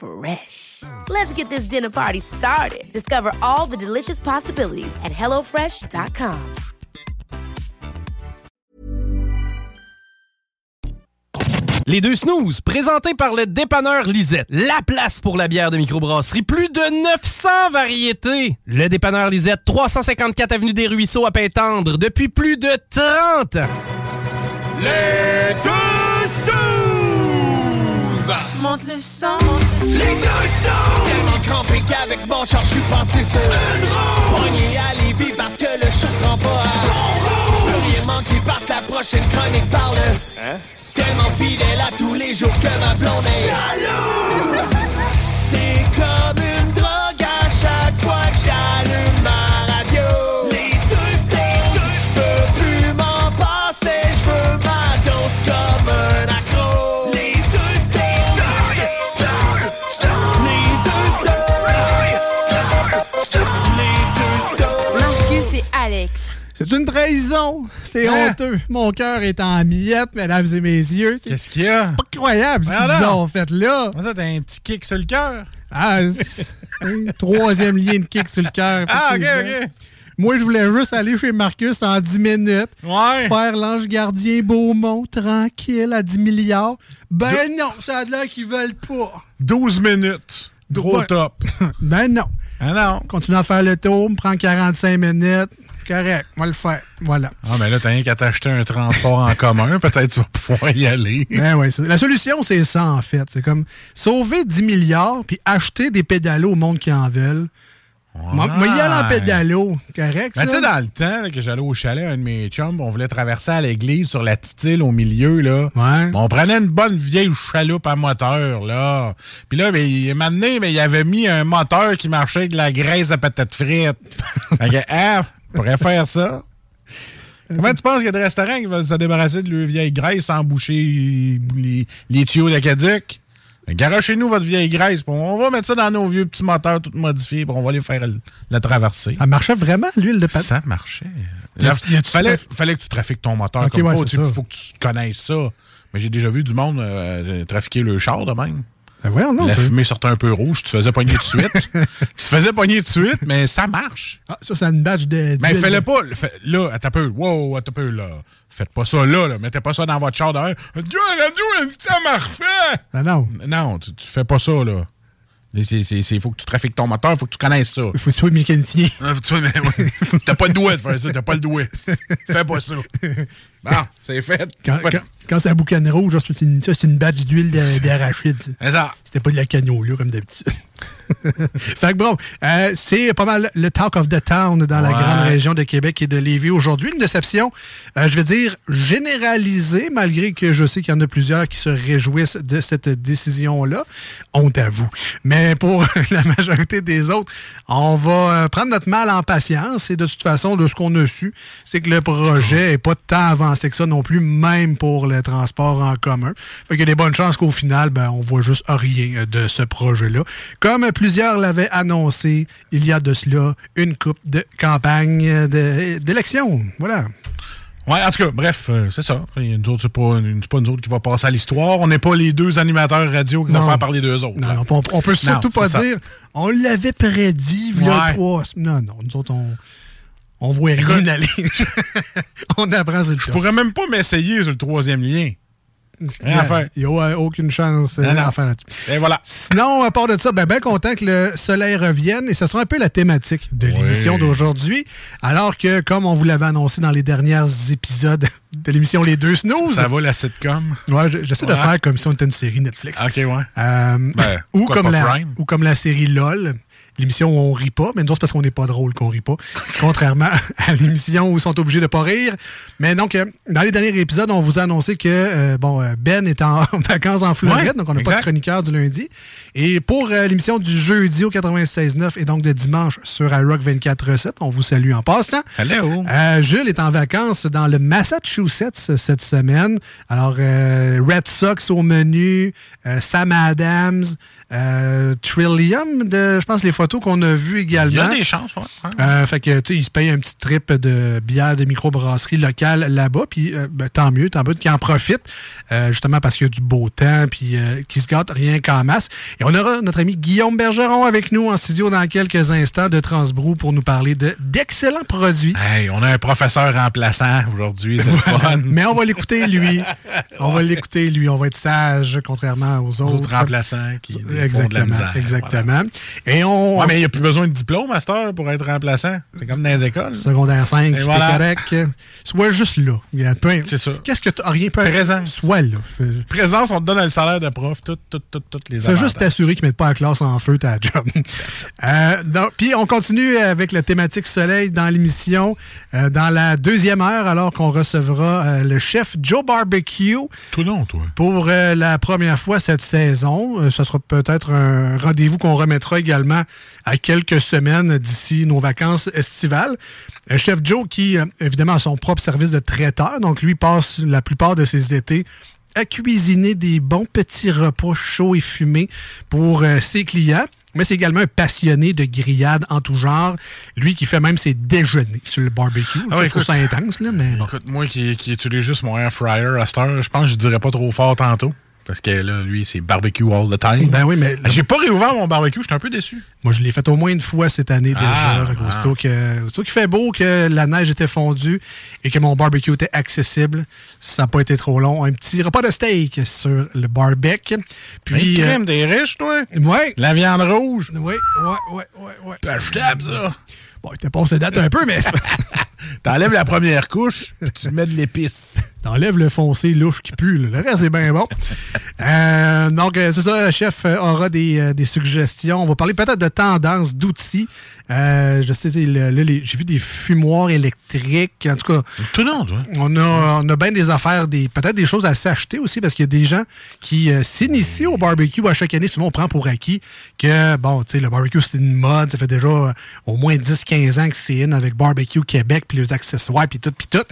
Fresh. Let's get this dinner party started. Discover all the delicious possibilities at hellofresh.com. Les deux snooze, présentés par le dépanneur Lisette. La place pour la bière de microbrasserie. Plus de 900 variétés. Le dépanneur Lisette, 354 Avenue des Ruisseaux à Pintendre, depuis plus de 30 ans. Les deux snooze! Monte le sang. Les deux snooze! Tellement crampé qu'avec mon char, je suis passé sur une roue. Pogné à Lévis parce que le chat se rend pas à bon veux rien manquer parce que la prochaine chronique parle. Hein? Tellement fidèle à tous les jours que ma blonde est jalouse. C'est comme une C'est une trahison. C'est Hein? honteux. Mon cœur est en miettes, mesdames et messieurs. C'est Qu'est-ce qu'il y a? pas croyable ce qu'ils ont fait là. Comment ça, t'as un petit kick sur le cœur? Ah, c'est- troisième lien de kick sur le cœur. Ah, ok, ok. Moi, je voulais juste aller chez Marcus en 10 minutes. Ouais. Faire l'ange gardien Beaumont, tranquille, à 10 milliards. Ben non, ça a l'air qu'ils veulent pas. 12 minutes. Gros Ouais. top. Ben non. Ah non. Continue à faire le tour, me prend 45 minutes. Correct, on va le faire. Voilà. Ah, mais là, t'as rien qu'à t'acheter un transport en commun. Peut-être tu vas pouvoir y aller. Ben ouais, c'est- la solution, c'est ça, en fait. C'est comme sauver 10 milliards puis acheter des pédalos au monde qui en veulent. Moi, moi, y aller en pédalo. Correct, Ben, tu sais, dans le temps là, que j'allais au chalet, un de mes chums, on voulait traverser à l'église sur la petite île au milieu, là. Ouais. On prenait une bonne vieille chaloupe à moteur, là. Puis là, ben, il m'a donné, mais il avait mis un moteur qui marchait avec de la graisse à patates frites. fait que, ah, faire ça. Comment tu penses qu'il y a des restaurants qui veulent se débarrasser de leur vieille graisse sans boucher les, les tuyaux d'aqueduc? Garochez-nous votre vieille graisse. On va mettre ça dans nos vieux petits moteurs tout modifiés. puis on va aller faire la traversée. Ça marchait vraiment, l'huile de patate? Ça marchait. A- fallait, fallait que tu trafiques ton moteur comme ouais, Il faut que tu connaisses ça. Mais j'ai déjà vu du monde euh, trafiquer le char de même. Ben voyons, non. la toi. fumée sortait un peu rouge, tu te faisais pogner de suite. tu te faisais pogner de suite, mais ça marche. Ah, ça, c'est une badge de. Mais d'huile fais-le pas. Là, attends un peu. Wow, attends un peu, là. Faites pas ça là, là. Mettez pas ça dans votre char derrière. Dieu, la radio, ça marche fait. Ben non. Non, tu, tu fais pas ça, là. Il faut que tu trafiques ton moteur, il faut que tu connaisses ça. Il faut que tu sois mécanicien. Ouais. T'as pas le doigt de faire ça, t'as pas le doigt. Fais pas ça. Bon, c'est fait. Quand, Fait- quand, quand c'est la boucane rouge, c'est une, ça, c'est une badge d'huile de- d'arachide. C'est ça. C'était pas de la cagnola comme d'habitude. fait que bon, euh, c'est pas mal le talk of the town dans la grande région de Québec et de Lévis aujourd'hui. Une déception, euh, je vais dire, généralisée, malgré que je sais qu'il y en a plusieurs qui se réjouissent de cette décision-là. Honte à vous. Mais pour la majorité des autres, on va euh, prendre notre mal en patience. Et de toute façon, de ce qu'on a su, c'est que le projet n'est pas tant avancé que ça non plus, même pour le transport en commun. Fait qu'il y a des bonnes chances qu'au final, ben, on voit juste rien de ce projet-là. Comme plusieurs l'avaient annoncé il y a de cela une coupe de campagne de- d'élection. Voilà. Ouais, en tout cas, bref, euh, c'est ça. C'est pas, pas nous autres qui va passer à l'histoire. On n'est pas les deux animateurs radio qui vont Non. faire parler d'eux autres. Non, on, on peut surtout Non, pas ça. dire on l'avait prédit, il y a Ouais. trois. Non, non, nous autres, on, on voit rien aller. on apprend sur le Je pourrais même pas m'essayer sur le troisième lien. Il n'y a aucune chance euh, faire là-dessus. Et voilà. Sinon, à part de ça, ben, ben content que le soleil revienne et ce sera un peu la thématique de l'émission d'aujourd'hui. Alors que, comme on vous l'avait annoncé dans les derniers épisodes de l'émission Les Deux Snooze, Ça va la sitcom? ouais, je- j'essaie de faire comme si on était une série Netflix. OK, ouais. Euh, Ben, ou, comme la, Prime? ou comme la série LOL, l'émission où on rit pas, mais nous autres, c'est parce qu'on n'est pas drôle qu'on rit pas, contrairement à l'émission où ils sont obligés de pas rire. Mais donc, euh, dans les derniers épisodes, on vous a annoncé que euh, bon, euh, Ben est en vacances en Floride, Ouais, donc on n'a pas de chroniqueur du lundi. Et pour l'émission du jeudi au 96.9 et donc de dimanche sur iRock 24.7, on vous salue en passant. Hello. Jules est en vacances dans le Massachusetts cette semaine. Alors, Red Sox au menu, Sam Adams, euh, Trillium, de, je pense, les photos qu'on a vues Il y a également. des chances, ouais. Ouais. Euh, fait que, tu sais, il se paye un petit trip de bière de microbrasserie locale là-bas, puis euh, ben, tant mieux, tant mieux qu'il en profite, euh, justement parce qu'il y a du beau temps, puis euh, qu'il se gâte rien qu'en masse. Et on aura notre ami Guillaume Bergeron avec nous en studio dans quelques instants de Transbrou pour nous parler de d'excellents produits. Hey, on a un professeur remplaçant aujourd'hui, c'est le fun. Mais on va l'écouter, lui. On va l'écouter, lui. On va être sage, contrairement aux autres. D'autres remplaçants qui font de la Exactement. misère. exactement. Et on. Ouais, mais il n'y a plus besoin de diplôme, master, pour être remplaçant. C'est comme dans les écoles. Secondaire 5, t'es voilà. correct. Sois juste là. Il y a peu- C'est ça. Qu'est-ce que tu rien peu Présence. Sois là. Fais, Présence, on te donne le salaire de prof, tout, tout, tout, toutes les fais juste t'assurer qu'ils mettent pas la classe en feu ta job. Euh, donc, Puis on continue avec la thématique soleil dans l'émission euh, dans la deuxième heure alors qu'on recevra euh, le chef Joe Barbecue. Tout long, toi. pour euh, la première fois cette saison. Ce sera peut-être un rendez-vous qu'on remettra également à quelques semaines d'ici nos vacances estivales. Euh, Chef Joe qui, euh, évidemment, a son propre service de traiteur, donc lui passe la plupart de ses étés à cuisiner des bons petits repas chauds et fumés pour euh, ses clients. Mais c'est également un passionné de grillades en tout genre. Lui qui fait même ses déjeuners sur le barbecue. Ah ouais, je trouve ça intense, là, mais bon. Écoute, moi qui, qui utilise juste mon air fryer à cette heure, je pense que je dirais pas trop fort tantôt. Parce que là, lui, c'est barbecue all the time. Ben oui, mais J'ai pas réouvert mon barbecue, j'étais un peu déçu. Moi, je l'ai fait au moins une fois cette année déjà. Ah, Fait qu'aussitôt que- aussitôt qu'il fait beau, que la neige était fondue et que mon barbecue était accessible, ça n'a pas été trop long. Un petit repas de steak sur le barbecue. Puis, Puis, euh, crème, t'es riche, toi? ouais, La viande rouge? ouais, ouais, ouais, ouais, ouais. Achetable, ça. Bon, il était pas date un peu, mais T'enlèves la première couche, puis tu mets de l'épice. t'enlèves le foncé louche qui pue. là. Le reste est bien bon. Euh, donc, euh, c'est ça, le chef euh, aura des, des suggestions. On va parler peut-être de tendances, d'outils. Euh, je sais, là, j'ai vu des fumoirs électriques. En tout cas, Tout long, toi. On a, on a bien des affaires, des, peut-être des choses à s'acheter aussi, parce qu'il y a des gens qui euh, s'initient au barbecue à chaque année. Souvent, on prend pour acquis que, bon, tu sais, le barbecue, c'est une mode. Ça fait déjà au moins 10-15 ans que c'est in avec Barbecue Québec, puis les accessoires, puis tout, puis tout.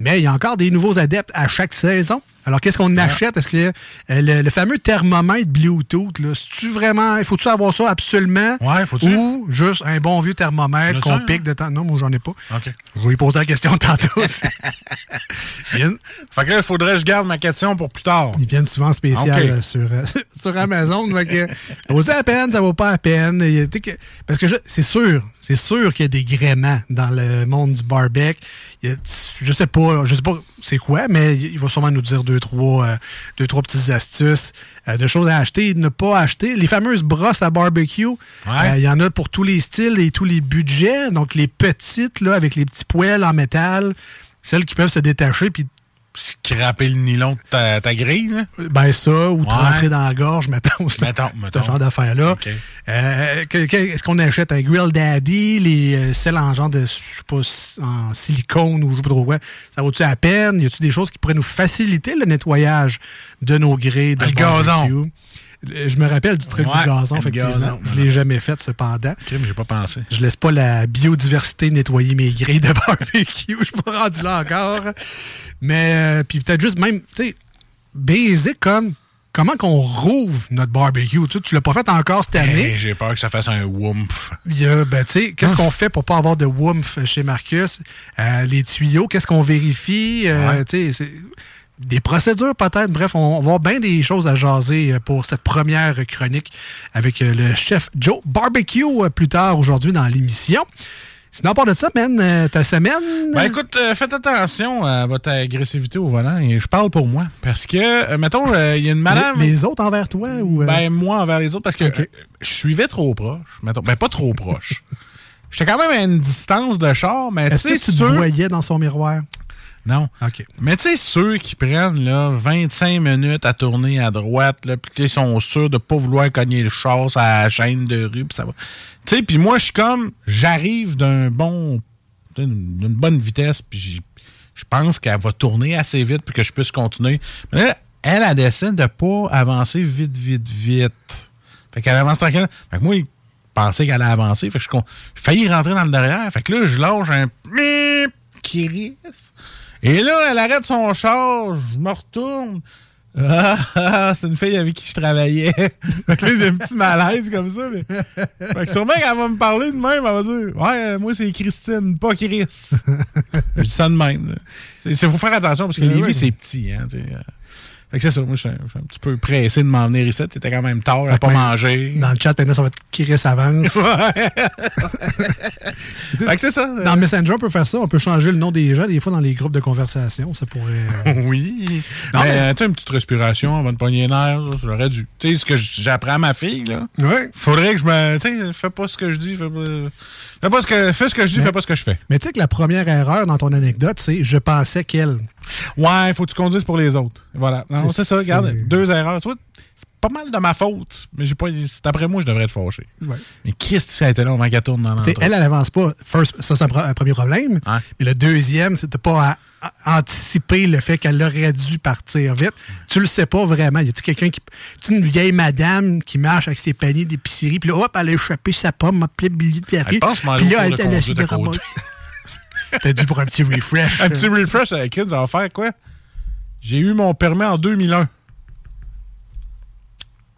Mais il y a encore des nouveaux adeptes à chaque saison. Alors, qu'est-ce qu'on achète? Est-ce que euh, le, le fameux thermomètre Bluetooth, là, tu vraiment, faut-tu avoir ça absolument? Ouais, faut-tu? Ou juste un bon vieux thermomètre qu'on pique de temps? Non, moi, j'en ai pas. OK. Je vais lui poser la question tantôt. Viennent, Fait que là, il faudrait que je garde ma question pour plus tard. ils viennent souvent spécial euh, sur, euh, sur Amazon. fait que, ça vaut à peine, ça vaut pas à peine. A- que- parce que je- c'est sûr, c'est sûr qu'il y a des gréments dans le monde du barbecue. Je sais pas, je sais pas c'est quoi, mais il va sûrement nous dire deux, trois, euh, deux, trois petites astuces euh, de choses à acheter et de ne pas acheter. Les fameuses brosses à barbecue, euh, il y en a pour tous les styles et tous les budgets. Donc les petites, là, avec les petits poêles en métal, celles qui peuvent se détacher puis Scraper le nylon de ta, ta grille, là? ben ça, ou te Ouais. rentrer dans la gorge, mettons. ce- Mettons, Ce mettons. genre d'affaires-là. Euh, Est-ce qu'on achète un Grill Daddy, les, euh, celles en genre de, je sais pas, en silicone ou je sais pas trop quoi? Ça vaut-tu à peine? Y a-tu des choses qui pourraient nous faciliter le nettoyage de nos grilles de Le barbecue? gazon. Je me rappelle du truc Ouais, du gazon, effectivement. gazon, je voilà. l'ai jamais fait, cependant. OK, mais j'ai pas pensé. Je laisse pas la biodiversité nettoyer mes grilles de barbecue. Je suis pas rendu là encore. Mais, euh, puis peut-être juste même, tu sais, basic comme comment qu'on rouvre notre barbecue? Tu, tu l'as pas fait encore cette année? Hey, j'ai peur que ça fasse un a, ben, tu sais, qu'est-ce qu'on fait pour pas avoir de woomph chez Marcus? Euh, les tuyaux, qu'est-ce qu'on vérifie? Euh, Ouais. Des procédures peut-être. Bref, on, va avoir bien des choses à jaser euh, pour cette première chronique avec euh, le chef Joe Barbecue euh, plus tard aujourd'hui dans l'émission. Sinon, à part de ça, man, ta semaine? Ben écoute, euh, faites attention à votre agressivité au volant. Et je parle pour moi. Parce que, euh, mettons, euh, il y a une madame. Les, les autres envers toi ou. Ben, moi envers les autres, parce que je suivais trop proche. Mettons. Ben, pas trop proche. J'étais quand même à une distance de char, mais tu sais, tu te voyais dans son miroir? Non. OK. Mais tu sais, ceux qui prennent là, 25 minutes à tourner à droite, là, puis qu'ils sont sûrs de pas vouloir cogner le char à la chaîne de rue, puis ça va. Tu sais, puis moi, je suis comme, j'arrive d'un bon, d'une bonne vitesse, puis je pense qu'elle va tourner assez vite pour que je puisse continuer. Mais là, elle, elle décide de pas avancer vite, vite, vite. Fait qu'elle avance tranquille. Fait que moi, il pensait qu'elle allait avancer. Fait que je failli rentrer dans le derrière. Fait que là, je lâche un qui risque. Et là, elle arrête son char, je me retourne. Ah, ah, c'est une fille avec qui je travaillais. fait que là, j'ai un petit malaise comme ça. Mais... Fait que sûrement qu'elle va me parler de même, elle va dire Ouais, euh, moi, c'est Christine, pas Chris. je dis ça de même. Il faut faire attention parce que Ouais, Lévis, ouais. c'est petit. Hein, tu sais, euh. Fait que c'est ça. Moi, je suis un, petit peu pressé de m'en venir ici. T'étais quand même tard à pas ben, manger. Dans le chat, maintenant, ça va être Chris avance. Fait que c'est ça. Dans Messenger, on peut faire ça. On peut changer le nom des gens, des fois, dans les groupes de conversation. Ça pourrait. euh, Oui. Non, mais, mais- euh, tu sais, une petite respiration avant de pogner là, j'aurais dû. Tu sais, ce que j'apprends à ma fille, là. Ouais. Faudrait que je me. Tu sais, fais pas ce que je dis, fais pas. Fais, pas ce que, fais ce que je dis, Mais- fais pas ce que je fais. Mais tu sais que la première erreur dans ton anecdote, c'est je pensais qu'elle. Ouais, faut que tu conduises pour les autres. Voilà. Non, C'est- ça, regarde. Deux erreurs. Tu vois, c'est pas mal de ma faute, mais j'ai pas. C'est après moi, je devrais être fâché. Ouais. Mais Christ, ça a été long avant qu'elle tourne dans l'entrée. elle, elle avance pas. First, ça, c'est un, premier problème. Ouais. Mais le deuxième, c'est de pas à- à- anticiper le fait qu'elle aurait dû partir vite. Tu le sais pas vraiment. Y a-tu quelqu'un qui. Tu une vieille madame qui marche avec ses paniers d'épicerie, puis là, hop, elle a échappé sa pomme, m'a appelé Billy de Pierre. Elle Puis là, de elle a à côté. T'as dû pour un petit refresh. Un petit refresh avec Kids, ça va faire quoi? J'ai eu mon permis en 2001.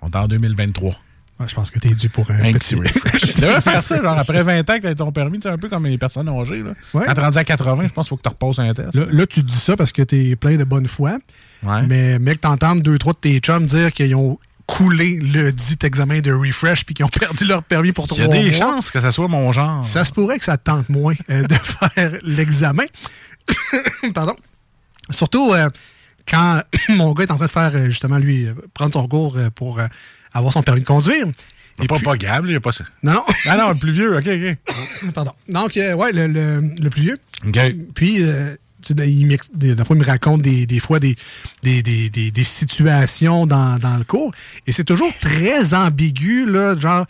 On est en 2023. Ouais, je pense que t'es dû pour un, Un petit petit refresh. tu devrais faire ça, genre après 20 ans que tu as ton permis, tu un peu comme les personnes âgées. Là. Ouais. Quand tu rendu à 80, je pense qu'il faut que tu repasses un test. Là, là, tu dis ça parce que t'es plein de bonne foi. Ouais. Mais mec, t'entends deux, trois de tes chums dire qu'ils ont coulé le dit examen de refresh puis qu'ils ont perdu leur permis pour Il trois y a des mois. chances que ça soit mon genre. Ça se pourrait que ça te tente moins euh, de faire l'examen. Pardon. Surtout euh, quand mon gars est en train de faire, euh, justement, lui, euh, prendre son cours euh, pour avoir son permis de conduire. Et pas, pas Gab, il n'y a pas ça. Non, non. Ah non, le plus vieux, ok, ok. Pardon. Donc, euh, ouais, le, le- le plus vieux. Ok. Puis, euh, tu sais, il, des, fois, il me raconte des, des fois des, des, des, situations dans, dans le cours. Et c'est toujours très ambigu, là, genre,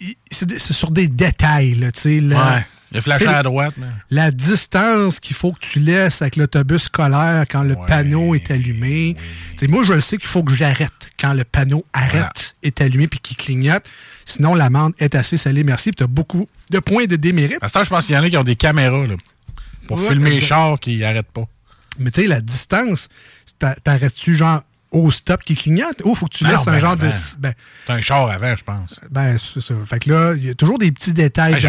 il- c'est sur des détails, là, tu sais. Ouais. Il flashé à droite, mais. La distance qu'il faut que tu laisses avec l'autobus scolaire quand le Ouais, panneau est allumé. Moi, je le sais qu'il faut que j'arrête quand le panneau arrête, Voilà. est allumé puis qu'il clignote. Sinon, l'amende est assez salée. Merci. Tu as beaucoup de points de démérite. À ce temps, je pense qu'il y en a qui ont des caméras là, pour Ouais, filmer les chars qui n'arrêtent pas. Mais tu sais, la distance, t'a- t'arrêtes-tu genre au stop qui clignote? Ou faut que tu laisses non, un ben genre de. avant. Ben, C'est un char avant, je pense. ben c'est ça. Fait que là, il y a toujours des petits détails Hey,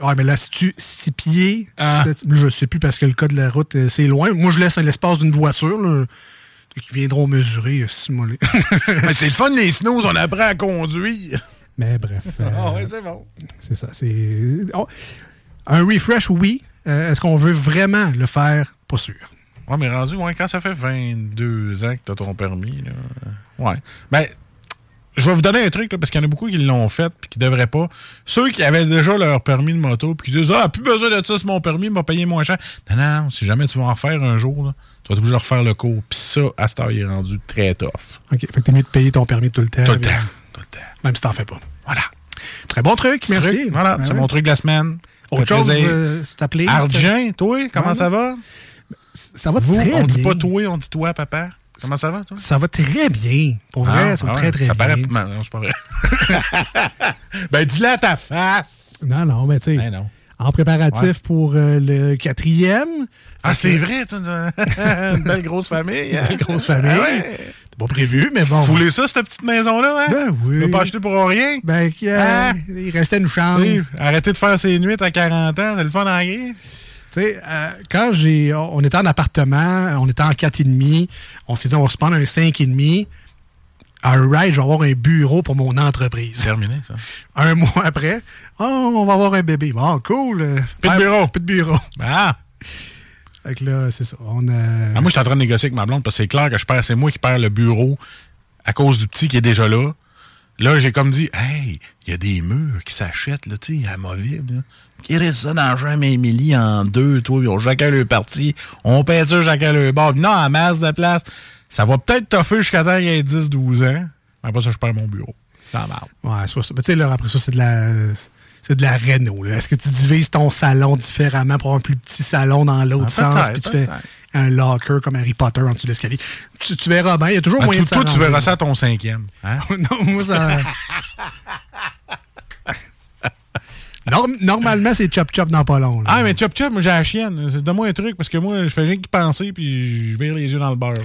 Ouais, mais là, si tu six pieds, Ah. je sais plus parce que le code de la route, euh, c'est loin. Moi, je laisse l'espace d'une voiture, là, qui viendront mesurer, euh, si moi, les- Mais c'est le fun, les snows, on apprend à conduire. Mais bref, euh, Ah ouais, c'est bon. c'est ça. C'est oh, un refresh, oui. Euh, Est-ce qu'on veut vraiment le faire? Pas sûr. Ouais, mais rendu, ouais, quand ça fait 22 ans que t'as ton permis, là. euh, Ouais. Ben, je vais vous donner un truc, là, parce qu'il y en a beaucoup qui l'ont fait puis qui devraient pas. Ceux qui avaient déjà leur permis de moto puis qui disent Ah, plus besoin de ça, c'est mon permis, il m'a payé moins cher. Non, non, si jamais tu vas en faire un jour, là, tu vas être obligé de refaire le cours. Puis ça, à cette heure, il est rendu très tough. OK. Fait que t'es mieux de payer ton permis tout le temps. Tout le temps. Tout le temps. Même si t'en fais pas. Voilà. Très bon truc, merci. Truc, Voilà, Ben c'est ouais. mon truc de la semaine. Autre chose, euh, c'est appelé. Argent, toi, comment Ouais. ça va? Ça va Vous, très on dit bien. pas toi, on dit toi, papa. Comment ça va, toi? Ça va très bien. Pour vrai, Ah, ça va ah très, très ça bien. paraît Non, c'est pas vrai. ben, dis-le à ta face. Non, non, mais tu sais, Ben non. en préparatif pour euh, le quatrième. Ah, c'est que- vrai, toi, une belle grosse famille. hein? Une grosse famille. Ah ouais. Pas prévu, mais bon. Vous voulez ça, cette petite maison-là, hein? Ben oui. Tu pas acheté pour rien? Ben, euh, Ah. il restait une chambre. Tu Arrêtez de faire ses nuits à 40 ans, c'est le fun en gris. Tu sais, euh, quand j'ai, on était en appartement, on était en 4,5, on s'est dit, on va se prendre un 5,5. alright, je vais avoir un bureau pour mon entreprise. Terminé, ça. Un mois après, oh, on va avoir un bébé. Bon, cool. euh, Plus de père- bureau. Plus de bureau. Ah! Fait que là, c'est ça. On a... Ah, moi, je suis en train de négocier avec ma blonde parce que c'est clair que je perds, c'est moi qui perds le bureau à cause du petit qui est déjà là. Là, j'ai comme dit, hey, il y a des murs qui s'achètent, là, tu sais, à Moville, là. Qui reste ça dans Jean Émilie en deux, toi, ils ont chacun leur partie. On peinture chacun leur bord. Non, à masse de place. Ça va peut-être toffer jusqu'à temps qu'il y ait 10, 12 ans. Après ça, je perds mon bureau. Ça marche. Ouais, soit ça. Mais tu sais, là, après ça, c'est de la. C'est de la réno. là. Est-ce que tu divises ton salon différemment pour avoir un plus petit salon dans l'autre Ah, sens, puis tu fais. Un locker comme Harry Potter en dessous de l'escalier? Tu, tu verras bien, il y a toujours Ah, moyen tu- de toi, tu verras ça à ton cinquième. Hein? non, moi, ça... Norm- normalement, c'est chop-chop dans pas long. là. Ah, mais Chop Chop, moi, j'ai la chienne. Donne-moi un truc parce que moi, je fais rien qu'y penser puis je vire les yeux dans le beurre. Là.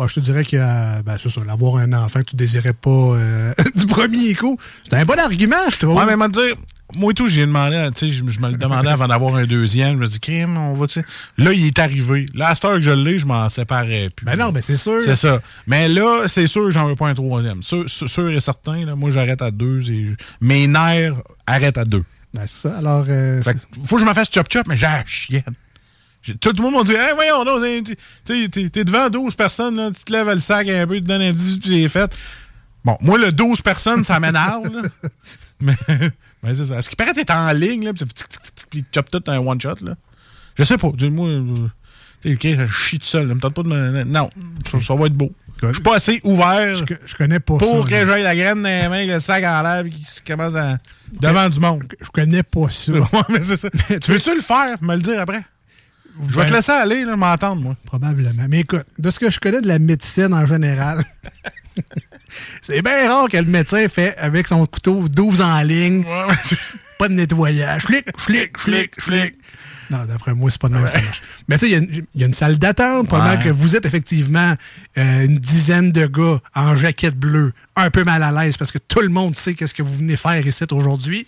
Bon, je te dirais que euh, ben, c'est ça, l'avoir un enfant que tu désirais pas euh, du premier coup, c'est un bon argument, je trouve. Ouais, mais dire, moi et tout, j'ai demandé, tu sais, je, me le demandais avant d'avoir un deuxième. Je me dis, crime, on va, tu sais. Là, il est arrivé. Là, à cette heure que je l'ai, je m'en séparais plus. Ben non, mais c'est sûr. C'est ça. Mais là, c'est sûr que j'en veux pas un troisième. Sûr, et certain, là, moi, j'arrête à deux. et- Mes nerfs arrêtent à deux. Ben, c'est ça. Alors, euh, Fait faut que je me fasse chop-chop, mais j'ai la chienne. Tout le monde m'a dit, hey, voyons, tu t'es devant 12 personnes, là, tu te lèves le sac un peu, tu te donnes un 18, puis c'est fait. Bon, moi, le 12 personnes, ça m'énerve. Mais, mais c'est ça. Est-ce qu'il paraît que t'es en ligne, là, puis tu chopes tout un one-shot, là? Je sais pas. Dis-moi, tu sais, ok, je chie tout seul. là, me tente pas de me. Non, ça, ça va être beau. Je suis pas assez ouvert je, je connais pas pour ça. que j'aille la graine dans les mains, le sac en l'air, puis qu'il se commence à- devant du monde. Je connais pas ça. Ouais, mais c'est ça. tu veux-tu le faire? Me le dire après? Je vais Ben, te laisser aller, là, m'entendre, moi. Probablement. Mais écoute, de ce que je connais de la médecine en général, c'est bien rare que le médecin fait avec son couteau 12 en ligne, pas de nettoyage. Flic, flic, flic, flic. Non, d'après moi, c'est pas de même marche. Mais tu sais, il y a une- il y, a une salle d'attente pendant Ouais. que vous êtes effectivement euh, une dizaine de gars en jaquette bleue, un peu mal à l'aise parce que tout le monde sait qu'est-ce que vous venez faire ici aujourd'hui.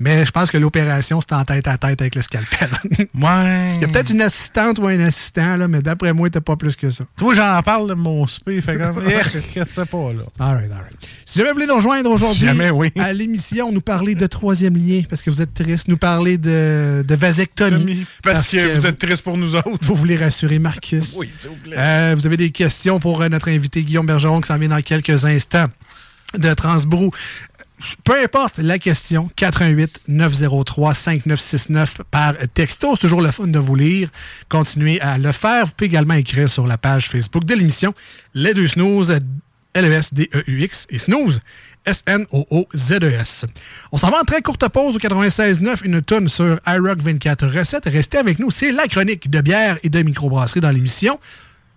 Mais je pense que l'opération, c'est en tête à tête avec le scalpel. Ouais. Il y a peut-être une assistante ou un assistant, là, mais d'après moi, t'as pas plus que ça. Toi, j'en parle de mon spé, fait comme. Eh, je sais pas, là? All right, all right. Si jamais vous voulez nous rejoindre aujourd'hui oui. à l'émission, nous parler de troisième lien, parce que vous êtes triste, nous parler de, de vasectomie. Parce, que, vous êtes triste pour nous autres. Vous voulez rassurer Marcus. Oui, s'il vous plaît. Euh, vous avez des questions pour euh, notre invité Guillaume Bergeron qui s'en vient dans quelques instants de Transbrou. Peu importe la question, 88 903 5969 par texto. C'est toujours le fun de vous lire. Continuez à le faire. Vous pouvez également écrire sur la page Facebook de l'émission Les deux snooze, L-E-S-D-E-U-X et snooze, S-N-O-O-Z-E-S. On s'en va en très courte pause au 96.9, une tonne sur iRock 24 recettes. Restez avec nous. C'est la chronique de bière et de microbrasserie dans l'émission.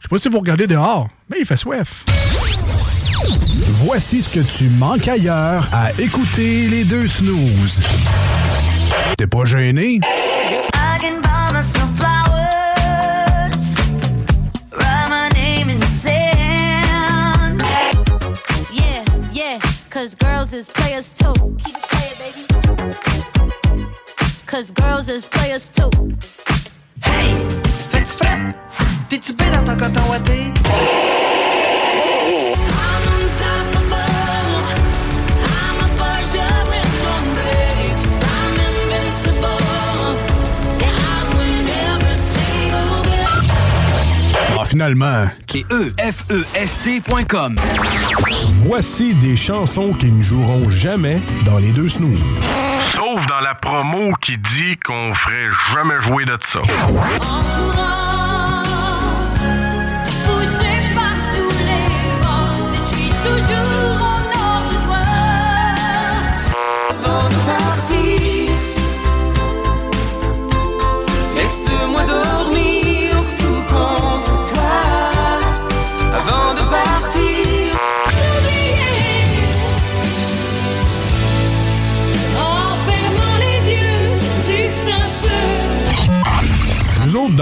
Je sais pas si vous regardez dehors, mais il fait soif. Voici ce que tu manques ailleurs à écouter les deux snooze. T'es pas gêné? I can buy myself flowers. Write my name in the sand. Yeah, yeah, cause girls is players too. Keep it playing, baby. Cause girls is players too. Hey, fais-tu fret? T'es-tu bien dans ton coton ouaté? I'm unstoppable. I'm a virgin with no brakes. I'm invincible. Yeah, I win every single game. Ah, finalement, Et E-F-E-S-T.com. voici des chansons qui ne joueront jamais dans les deux snooze. Sauf dans la promo qui dit qu'on ferait jamais jouer de ça.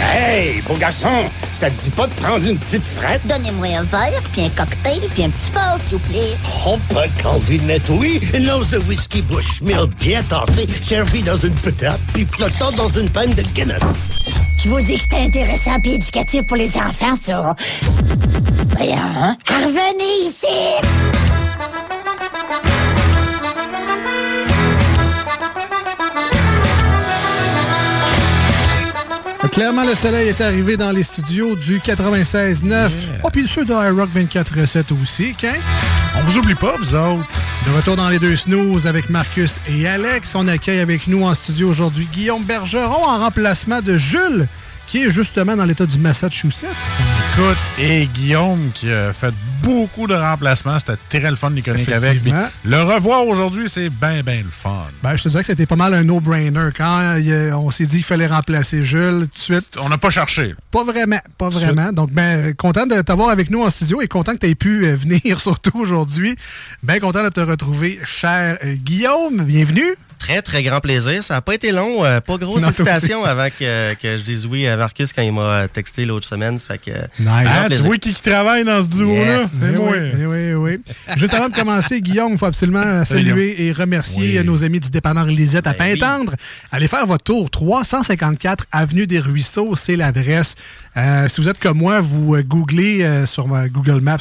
Hey, beau garçon, ça te dit pas de prendre une petite frette? Donnez-moi un verre, puis un cocktail, puis un petit fort, s'il vous plaît. Oh, pas de oui. Une once de whisky Bushmill bien tassé, servi dans une patate, puis flottant dans une panne de Guinness. Je vous dis que c'était intéressant puis éducatif pour les enfants, ça. Voyons, hein? Revenez ici! Clairement, le soleil est arrivé dans les studios du 96.9. Oh, puis ceux de iRock 24.7 aussi, qu'un. On vous oublie pas, vous autres. De retour dans les deux snooze avec Marcus et Alex. On accueille avec nous en studio aujourd'hui Guillaume Bergeron en remplacement de Jules, qui est justement dans l'État du Massachusetts. Écoute, et Guillaume qui a fait beaucoup de remplacements. C'était très le fun de avec. Puis le revoir aujourd'hui, c'est bien, bien le fun. Ben, je te dirais que c'était pas mal un no-brainer. Quand euh, on s'est dit qu'il fallait remplacer Jules, tout de suite. On n'a pas cherché. Pas vraiment, pas vraiment. Donc, ben, content de t'avoir avec nous en studio et content que tu aies pu euh, venir surtout aujourd'hui. Bien content de te retrouver, cher euh, Guillaume. Bienvenue. Très, très grand plaisir. Ça n'a pas été long. euh, pas grosse hésitation avant que, que je dise oui à Marcus quand il m'a texté l'autre semaine. Fait que, Nice. grand Ah, tu vois qui, qui travaille dans ce duo-là? Yes. C'est Eh moi. oui, eh oui, oui. Juste avant de commencer, Guillaume, il faut absolument euh, saluer et remercier Oui. euh, nos amis du dépanneur Lisette à Ben oui. Pintendre. Allez faire votre tour. 354 Avenue des Ruisseaux, c'est l'adresse. Euh, si vous êtes comme moi, vous euh, googlez euh, sur euh, Google Maps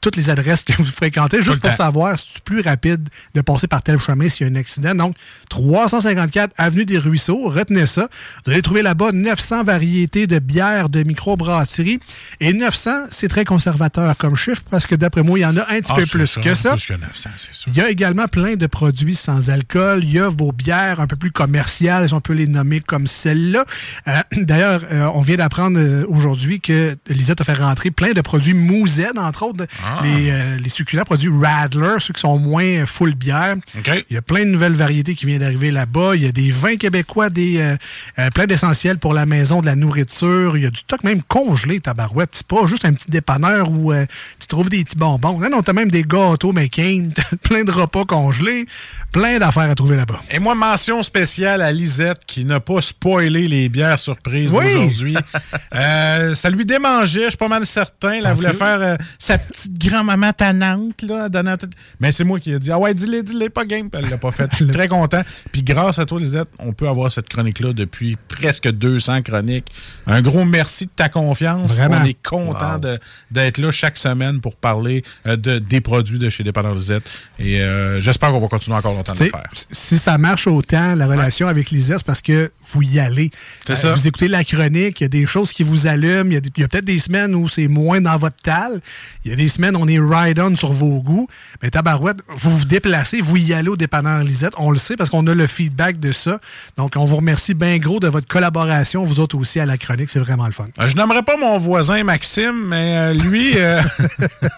toutes les adresses que vous fréquentez, juste pour savoir si c'est plus rapide de passer par tel chemin s'il y a un accident. Donc, 354 Avenue des Ruisseaux, retenez ça. Vous allez trouver là-bas 900 variétés de bières de microbrasserie. Et 900, c'est très conservateur comme chiffre parce que d'après moi, il y en a un petit Ah, peu plus que ça. Plus que 900, c'est sûr. Il y a également plein de produits sans alcool. Il y a vos bières un peu plus commerciales, si on peut les nommer comme celle-là. Euh, D'ailleurs, euh, on vient d'apprendre euh, aujourd'hui que Lisette a fait rentrer plein de produits Mouzed, entre autres, Ah. Les, euh, les succulents produits Radler, ceux qui sont moins full bière. Il y a plein de nouvelles variétés qui viennent d'arriver là-bas. Il y a des vins québécois, des euh, euh, plein d'essentiels pour la maison, de la nourriture. Il y a du stock même congelé, tabarouette. C'est pas juste un petit dépanneur où euh, tu trouves des petits bonbons. Non, non, t'as même des gâteaux t'as plein de repas congelés, plein d'affaires à trouver là-bas. Et moi, mention spéciale à Lisette qui n'a pas spoilé les bières surprises Oui. d'aujourd'hui. Euh, ça lui démangeait, je suis pas mal certain. Elle voulait que- faire sa petite grand-maman tannante, là, donnant tout- Mais c'est moi qui ai dit Ah ouais, dis-le, dis-le, pas game. Puis elle l'a pas fait. Je suis très content. Puis grâce à toi, Lisette, on peut avoir cette chronique-là depuis presque 200 chroniques. Un gros merci de ta confiance. Vraiment. On est content de- d'être là chaque semaine pour parler euh, de, des produits de chez Dépendant Lisette. Et euh, j'espère qu'on va continuer encore longtemps de Tu le faire. si ça marche autant, la relation avec Lisette, c'est parce que vous y allez. C'est Euh, ça. Vous écoutez la chronique, il y a des choses qui vous allument. Il y a, des- il y a peut-être des semaines où c'est moins dans votre tal. Il y a des semaines on est ride-on sur vos goûts. Mais tabarouette, vous vous déplacez, vous y allez au dépanneur Lisette. On le sait parce qu'on a le feedback de ça. Donc, on vous remercie bien gros de votre collaboration, vous autres aussi à la chronique. C'est vraiment le fun. Euh, Je n'aimerais pas mon voisin Maxime, mais euh, lui, euh,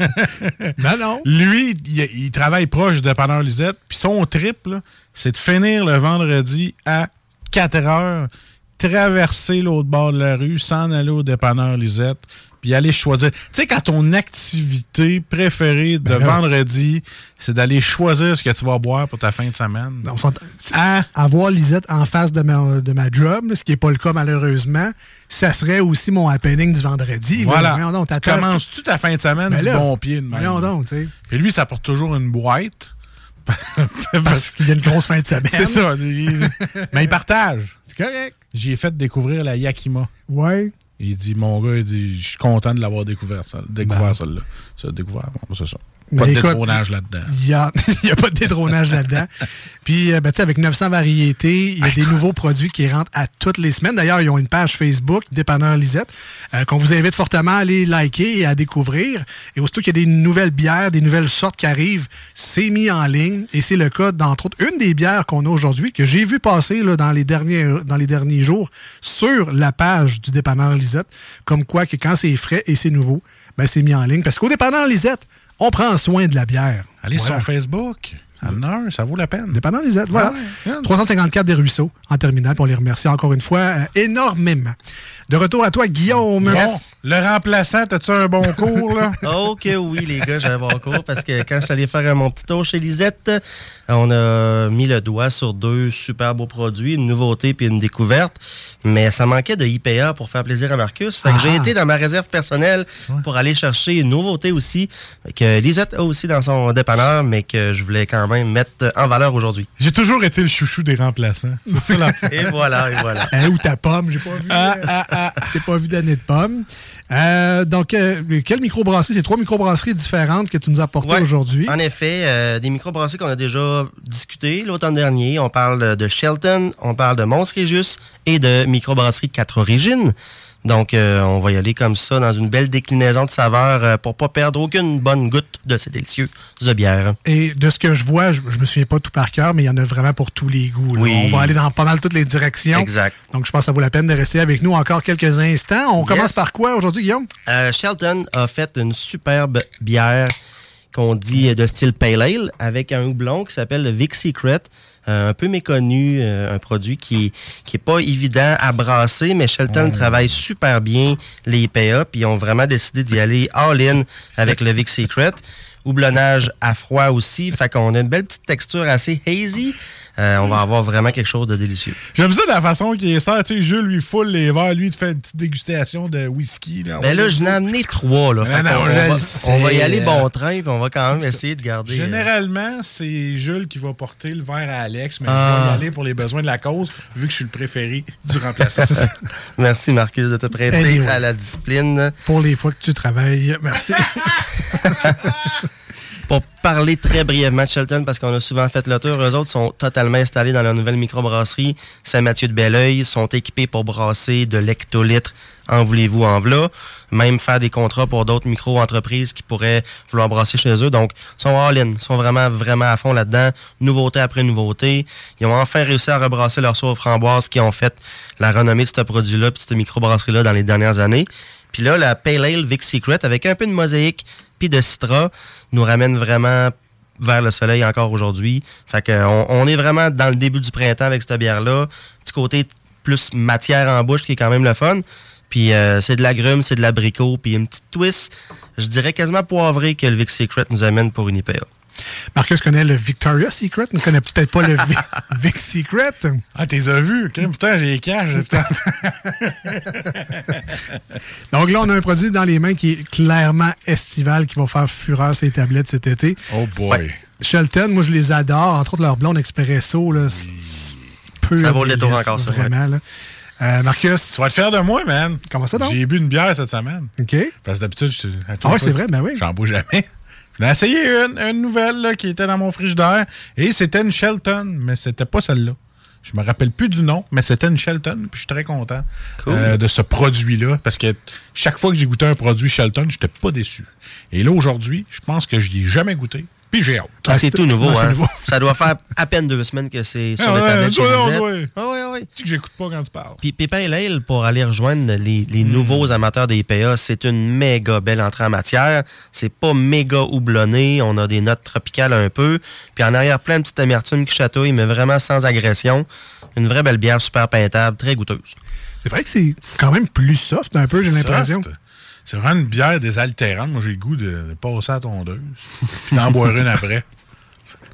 non, non. lui, il, il travaille proche de dépanneur Lisette, puis son trip, c'est de finir le vendredi à 4 heures, traverser l'autre bord de la rue, s'en aller au dépanneur Lisette, puis aller choisir. Tu sais, quand ton activité préférée de Ben là. vendredi, c'est d'aller choisir ce que tu vas boire pour ta fin de semaine. On Avoir Lisette en face de ma, de ma job, ce qui n'est pas le cas malheureusement, ça serait aussi mon happening du vendredi. là. Voilà. Commences-tu ta fin de semaine Ben du là, bon pied de même? voyons donc, tu sais. Puis lui, ça porte toujours une boîte. Parce qu'il y a une grosse fin de semaine. C'est ça. il- Mais il partage. C'est correct. J'y ai fait découvrir la Yakima. Ouais. Il dit, mon gars, il dit, je suis content de l'avoir découvert, ça, découvert celle-là. Ça, découvert, bon, c'est ça. Pas de détrônage là-dedans. Il n'y a, a pas de détrônage là-dedans. Puis, euh, ben, tu sais, avec 900 variétés, il y a des nouveaux produits qui rentrent à toutes les semaines. D'ailleurs, ils ont une page Facebook, Dépanneur Lisette, euh, qu'on vous invite fortement à aller liker et à découvrir. Et aussitôt qu'il y a des nouvelles bières, des nouvelles sortes qui arrivent, c'est mis en ligne. Et c'est le cas, d'entre autres, une des bières qu'on a aujourd'hui, que j'ai vu passer là, dans, les derniers, dans les derniers jours sur la page du Dépanneur Lisette. Comme quoi, que quand c'est frais et c'est nouveau, ben, c'est mis en ligne. Parce qu'au Dépanneur Lisette, on prend soin de la bière. Allez Voilà. sur Facebook. Non, ça vaut la peine. Dépendant Lisette, voilà. Ah ouais, 354 des Ruisseaux en terminale, puis on les remercie encore une fois euh, énormément. De retour à toi, Guillaume. Bon, le remplaçant, as-tu un bon cours, là? Oh que oui, les gars, j'avais bon cours parce que quand je suis allé faire mon petit tour chez Lisette, on a mis le doigt sur deux super beaux produits, une nouveauté puis une découverte. Mais ça manquait de IPA pour faire plaisir à Marcus. Fait que j'ai Ah. été dans ma réserve personnelle pour aller chercher une nouveauté aussi que Lisette a aussi dans son dépanneur, mais que je voulais quand même mettre en valeur aujourd'hui. J'ai toujours été le chouchou des remplaçants. C'est ça l'affaire. Et voilà, et voilà. Hein, ou ta pomme, j'ai pas vu. Ah, euh, J'ai pas vu d'année de pomme. Euh, donc, euh, quelle microbrasserie? C'est trois microbrasseries différentes que tu nous as apportées Ouais. aujourd'hui. En effet, euh, des microbrasseries qu'on a déjà discuté l'automne dernier. On parle de Shelton, on parle de Mons et de microbrasserie Quatre Origines. Donc, euh, on va y aller comme ça dans une belle déclinaison de saveurs euh, pour pas perdre aucune bonne goutte de ces délicieux de bière. Et de ce que je vois, je, je me souviens pas tout par cœur, mais il y en a vraiment pour tous les goûts. Oui. On va aller dans pas mal toutes les directions. Exact. Donc, je pense que ça vaut la peine de rester avec nous encore quelques instants. On commence par quoi aujourd'hui, Guillaume? Euh, Shelton a fait une superbe bière qu'on dit de style Pale Ale avec un houblon qui s'appelle le Vic Secret. Euh, un peu méconnu, euh, un produit qui qui est pas évident à brasser, mais Shelton travaille super bien les IPA, puis ils ont vraiment décidé d'y aller all-in avec le Vic Secret. Houblonnage à froid aussi, fait qu'on a une belle petite texture assez hazy. Euh, on va avoir vraiment quelque chose de délicieux. J'aime ça de la façon qu'il est sert. Tu sais, Jules lui foule les verres, lui, il te fait une petite dégustation de whisky. Là, Ben là, je n'ai amené trois. Là, non, va, on va y aller bon train, puis on va quand même essayer de garder. euh, Généralement, c'est Jules qui va porter le verre à Alex, mais Ah. je vais y aller pour les besoins de la cause, vu que je suis le préféré du remplaçant. Merci, Marcus, de te prêter Anyway. à la discipline. Pour les fois que tu travailles. Merci. Pour parler très brièvement de Shelton, parce qu'on a souvent fait le tour, eux autres sont totalement installés dans leur nouvelle microbrasserie Saint-Mathieu de Belleuil, sont équipés pour brasser de l'hectolitre, en voulez-vous, en v'là, même faire des contrats pour d'autres micro-entreprises qui pourraient vouloir brasser chez eux. Donc, ils sont all-in, sont vraiment, vraiment à fond là-dedans, nouveauté après nouveauté. Ils ont enfin réussi à rebrasser leur soie aux framboises qui ont fait la renommée de ce produit-là, puis de cette microbrasserie-là dans les dernières années. Puis là, la Pale Ale Vic Secret, avec un peu de mosaïque de citra, nous ramène vraiment vers le soleil encore aujourd'hui. Fait que on, est vraiment dans le début du printemps avec cette bière-là. Du côté plus matière en bouche qui est quand même le fun. Puis euh, c'est de l'agrume, c'est de l'abricot, puis une petite twist, je dirais quasiment poivré que le Vic Secret nous amène pour une IPA. Marcus connaît le Victoria's Secret, ne connaît peut-être pas le Vi- Vic Secret. Ah, t'es as vu? ok? Putain, j'ai les caches. putain. Donc là, on a un produit dans les mains qui est clairement estival, qui va faire fureur ces tablettes cet été. Oh boy. Shelton, moi, je les adore. Entre autres, leur blonde expresso, là, peu Ça vaut le détour délice, encore, ça, Vraiment, là. Euh, Marcus? Tu vas te faire de moi, man. Comment ça, donc? J'ai bu une bière cette semaine. OK. Parce que d'habitude, je, à Ah ouais, c'est vrai, ben oui. J'en bois jamais. J'en ai essayé une, une nouvelle là, qui était dans mon frigidaire. Et c'était une Shelton, mais c'était pas celle-là. Je me rappelle plus du nom, mais c'était une Shelton. Puis je suis très content Cool. euh, de ce produit-là. Parce que chaque fois que j'ai goûté un produit Shelton, j'étais pas déçu. Et là, aujourd'hui, je pense que je n'y ai jamais goûté. Puis j'ai hâte. Ah, c'est tout nouveau, c'est hein? nouveau. Ça doit faire à peine deux semaines que c'est sur Ah les ouais, tablettes chez. Ah ouais, ouais. Tu que j'écoute pas quand tu parles. Puis Pépin Lale, pour aller rejoindre les, les Hmm. nouveaux amateurs des IPA, c'est une méga belle entrée en matière. C'est pas méga houblonné. On a des notes tropicales un peu. Puis en arrière, plein de petites amertumes qui chatouillent, mais vraiment sans agression. Une vraie belle bière super peintable, très goûteuse. C'est vrai que c'est quand même plus soft un peu, j'ai l'impression. C'est vraiment une bière désaltérante. Moi, j'ai le goût de, de passer à la tondeuse. Puis d'en boire une après.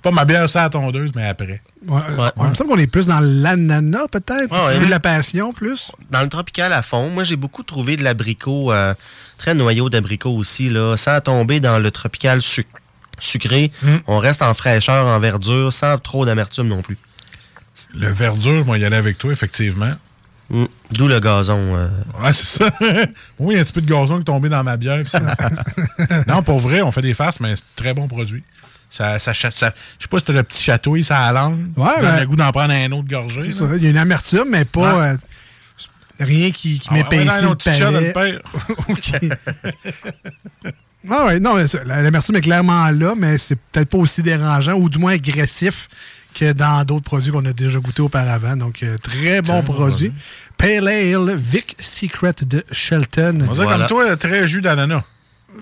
Pas ma bière ça à la tondeuse, mais après. Ouais, ouais, Il me semble qu'on est plus dans l'ananas, peut-être. Ouais, de la passion, plus. Dans le tropical à fond, moi j'ai beaucoup trouvé de l'abricot, euh, très noyau d'abricot aussi, là, sans tomber dans le tropical suc- sucré. Hmm. On reste en fraîcheur, en verdure, sans trop d'amertume non plus. Le verdure, moi, y aller avec toi, effectivement. Mm. D'où le gazon. euh. Ouais, c'est ça. oui, il y a un petit peu de gazon qui est tombé dans ma bière. ça- non, pour vrai, on fait des farces, mais c'est un très bon produit. Ça, ça, je sais pas si t'as le petit chatouille, ça à la langue. Ouais, ben- le goût d'en prendre un autre ça. Il y a une amertume, mais pas. Ouais. euh, rien qui, qui Ah ouais, m'épaissit ouais, non, un le palais. OK. Ah ouais, non, mais ça, la- l'amertume est clairement là, mais c'est peut-être pas aussi dérangeant ou du moins agressif que dans d'autres produits qu'on a déjà goûté auparavant. Donc, euh, très bon Très bon produit. Pale Ale Vic Secret de Shelton. On dirait Voilà. comme toi, très jus d'ananas.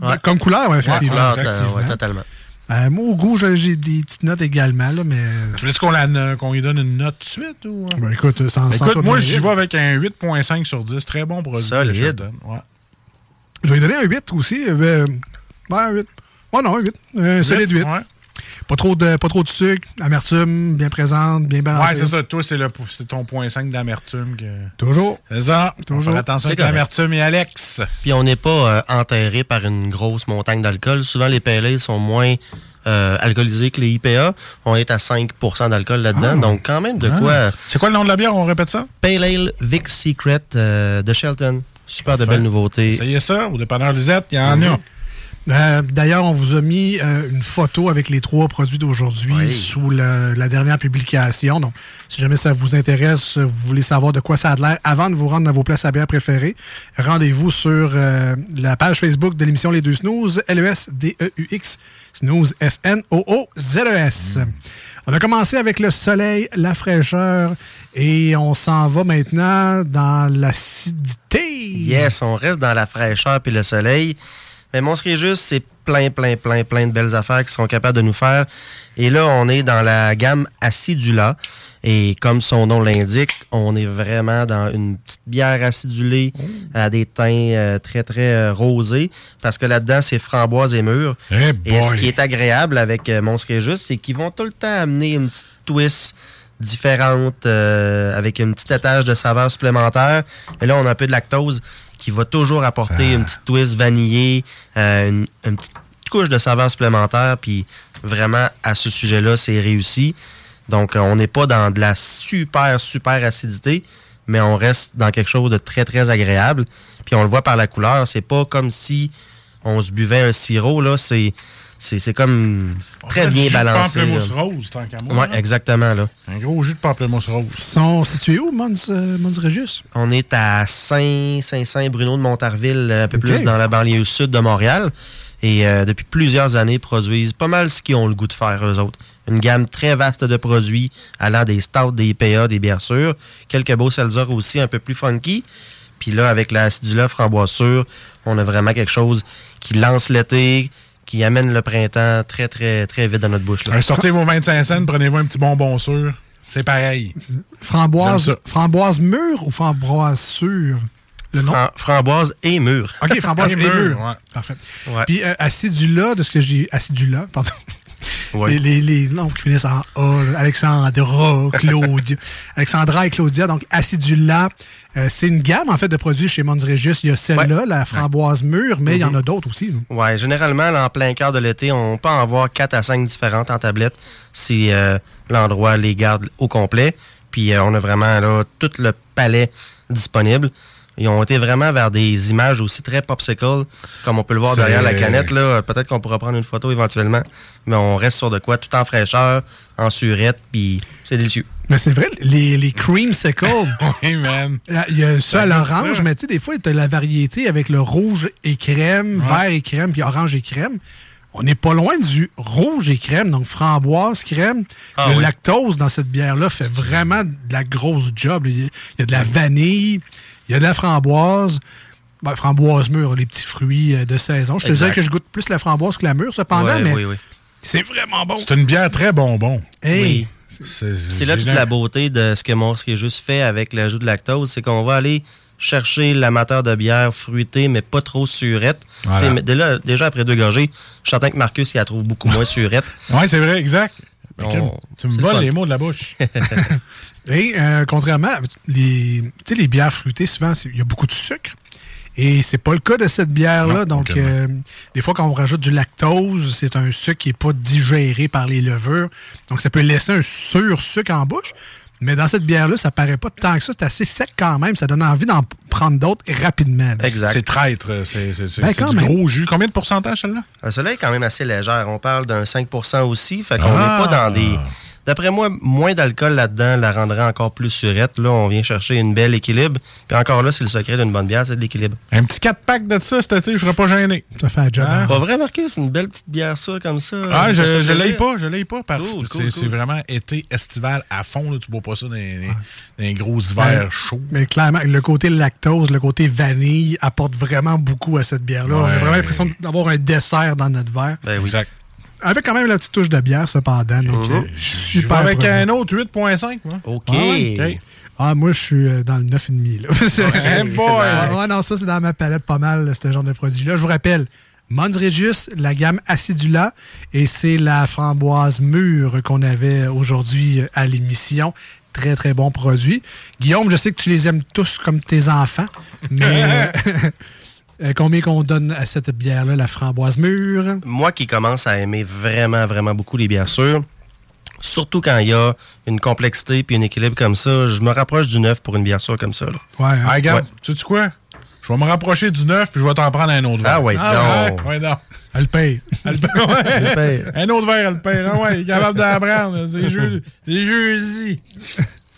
Ben, Comme couleur, ouais, effectivement. Ah, effectivement. ouais, totalement. Euh, moi, au goût, j'ai des petites notes également, là, mais. Tu voulais qu'on la- qu'on lui donne une note de suite? Ou... Ben, écoute, sans, sans Écoute, moi, j'y vais avec un 8.5 sur 10. Très bon produit. Solide. Ouais. Je vais lui donner un 8 aussi. euh, Ben, ouais, un 8. Ouais, non, un 8. Un solide 8. Pas, trop de, pas trop de sucre, amertume, bien présente, bien balancée. Ouais, c'est ça. Toi, c'est le- c'est ton point 5 d'amertume. Que... Toujours. C'est ça. Toujours. Attention avec l'amertume et Alex. Puis on n'est pas euh, enterré par une grosse montagne d'alcool. Souvent, les PLA sont moins euh, alcoolisés que les IPA. On est à 5% d'alcool là-dedans. Ah. Donc, quand même, de Ah. quoi. C'est quoi le nom de la bière? On répète ça? Pale Ale Vic Secret euh, de Shelton. Super de belles nouveautés. Essayez ça. Au dépanneur Lisette, il y en Mhm. a. Euh, D'ailleurs, on vous a mis euh, une photo avec les trois produits d'aujourd'hui Oui. sous le- la dernière publication. Donc, si jamais ça vous intéresse, vous voulez savoir de quoi ça a l'air avant de vous rendre dans vos places à bière préférées, rendez-vous sur euh, la page Facebook de l'émission Les Deux Snooze, E L-E-S-D-E-U-X, Snooze, S-N-O-O-Z-E-S. On a commencé avec le soleil, la fraîcheur, et on s'en va maintenant dans l'acidité. Yes, on reste dans la fraîcheur puis le soleil. Mais Monstre juste, c'est plein, plein, plein, plein de belles affaires qui sont capables de nous faire. Et là, on est dans la gamme Acidula. Et comme son nom l'indique, on est vraiment dans une petite bière acidulée à des teints euh, très, très euh, rosés. Parce que là-dedans, c'est framboise et mûre. Eh et ce qui est agréable avec euh, Juste, c'est qu'ils vont tout le temps amener une petite twist différente euh, avec une petite étage de saveur supplémentaire. Et là, on a un peu de lactose qui va toujours apporter une petite twist vanillée, euh, une, une petite couche de saveur supplémentaire. Puis vraiment, à ce sujet-là, c'est réussi. Donc, euh, on n'est pas dans de la super, super acidité, mais on reste dans quelque chose de très, très agréable. Puis on le voit par la couleur. C'est pas comme si on se buvait un sirop, là. C'est. C'est c'est comme très fait, bien jus de balancé. pamplemousse là. rose, tant qu'à moi, là. exactement, là. Un gros jus de pamplemousse rose. Ils sont situés où, Mons, euh, Mons Régis? On est à Saint- Saint-Saint-Bruno de Montarville, un peu plus dans la banlieue sud de Montréal. Et euh, depuis plusieurs années, produisent pas mal ce qu'ils ont le goût de faire, eux autres. Une gamme très vaste de produits, allant des stouts, des IPA, des bières sûres. Quelques beaux seltzer aussi, un peu plus funky. Puis là, avec la acidula framboise sûre, on a vraiment quelque chose qui lance l'été, qui amène le printemps très, très, très vite dans notre bouche. là. Allez, sortez vos 25 cents, prenez-vous un petit bonbon sûr. C'est pareil. Framboise, framboise mûre ou framboise sûre? Le nom? Fram- framboise et mure. OK, framboise Et et mûre, mûre. ouais. Parfait. Ouais. Puis euh, acidula, de ce que j'ai... Acidula, pardon. Ouais. Les, les, les noms qui finissent en A, Alexandra, Claudia. Alexandra et Claudia. Donc, acidula, euh, c'est une gamme, en fait, de produits chez Mons Régis. Il y a celle-là, la framboise mûre, mais il y en a d'autres aussi. Ouais, généralement, là, en plein cœur de l'été, on peut en avoir 4 à 5 différentes en tablette si euh, l'endroit les garde au complet. Puis euh, on a vraiment là, tout le palais disponible. Ils ont été vraiment vers des images aussi très popsicle, comme on peut le voir derrière la canette. là. Peut-être qu'on pourra prendre une photo éventuellement, mais on reste sur de quoi, tout en fraîcheur, en surette, puis c'est délicieux. Mais c'est vrai, les, les creamsicles, Oui, man. il y a ça à l'orange, ça. mais tu sais, des fois, tu as la variété avec le rouge et crème, vert et crème, puis orange et crème. On n'est pas loin du rouge et crème, donc framboise, crème. Ah le oui. lactose dans cette bière-là fait vraiment de la grosse job. Il y a, il y a de la vanille, il y a de la framboise. Ben, framboise mûre, les petits fruits euh, de saison. Je te disais que je goûte plus la framboise que la mûre, cependant, Ouais, mais oui, oui. c'est vraiment bon. C'est une bière très bonbon. Hey, Oui. C'est là toute la beauté de ce que Monstre est juste fait avec l'ajout de lactose, c'est qu'on va aller chercher l'amateur de bière fruitée, mais pas trop surette. Voilà. T'sais, mais dès là, déjà après deux gorgées, je suis certain que Marcus il la trouve beaucoup moins surette. Oui, c'est vrai, exact. On- tu me voles les mots de la bouche. Et euh, contrairement, les, tu sais, les bières fruitées, souvent, il y a beaucoup de sucre. Et c'est pas le cas de cette bière-là. Donc, euh, des fois, quand on rajoute du lactose, c'est un sucre qui n'est pas digéré par les levures. Donc, ça peut laisser un sur-sucre en bouche. Mais dans cette bière-là, ça paraît pas tant que ça. C'est assez sec quand même. Ça donne envie d'en prendre d'autres rapidement. là. Exact. C'est traître. C'est c'est- Ben, du même. gros jus. Combien de pourcentage, celle-là? Euh, Celle-là est quand même assez légère. On parle d'un 5% aussi. Fait qu'on n'est Ah! pas dans des. D'après moi, moins d'alcool là-dedans la rendrait encore plus surette. Là, on vient chercher une belle équilibre. Puis encore là, c'est le secret d'une bonne bière, c'est de l'équilibre. Un petit 4-pack de ça cet été, je serais pas gêné. Ça fait un job. Ah. hein? Pas vrai, Marcus? C'est une belle petite bière ça, comme ça. Ah, je, je l'ai plaisir. pas, je l'ai pas. Parce Cool, c'est cool, c'est cool. vraiment été estival à fond. Là. Tu bois pas ça dans les, dans les gros hivers Ouais. chauds. Mais clairement, le côté lactose, le côté vanille apporte vraiment beaucoup à cette bière-là. On a vraiment l'impression d'avoir un dessert dans notre verre. Ben oui. Exact. Avec quand même la petite touche de bière, cependant. Donc, euh, Je super. avec un autre 8.5, moi. OK. Ah ouais? Ah, moi, je suis euh, dans le 9,5. là. C'est- Ouais, boy. Ah, ouais, non, ça, c'est dans ma palette pas mal, ce genre de produit-là. Je vous rappelle, Mons Regius, la gamme Acidula, et c'est la framboise mûre qu'on avait aujourd'hui euh, à l'émission. Très, très bon produit. Guillaume, je sais que tu les aimes tous comme tes enfants, mais euh, combien qu'on donne à cette bière-là, la framboise mûre? Moi qui commence à aimer vraiment, vraiment beaucoup les bières sûres, surtout quand il y a une complexité puis un équilibre comme ça, je me rapproche du neuf pour une bière sûre comme ça. là. Ouais, hein? Ah, regarde, Ouais. tu sais quoi? Je vais me rapprocher du 9 puis je vais t'en prendre un autre verre. Ah ouais, donc. ouais, ouais, non. Elle paye. Elle paye, ouais. Elle paye. Un autre verre, elle paye. Ah ouais, il est capable d'en prendre. C'est jeudi.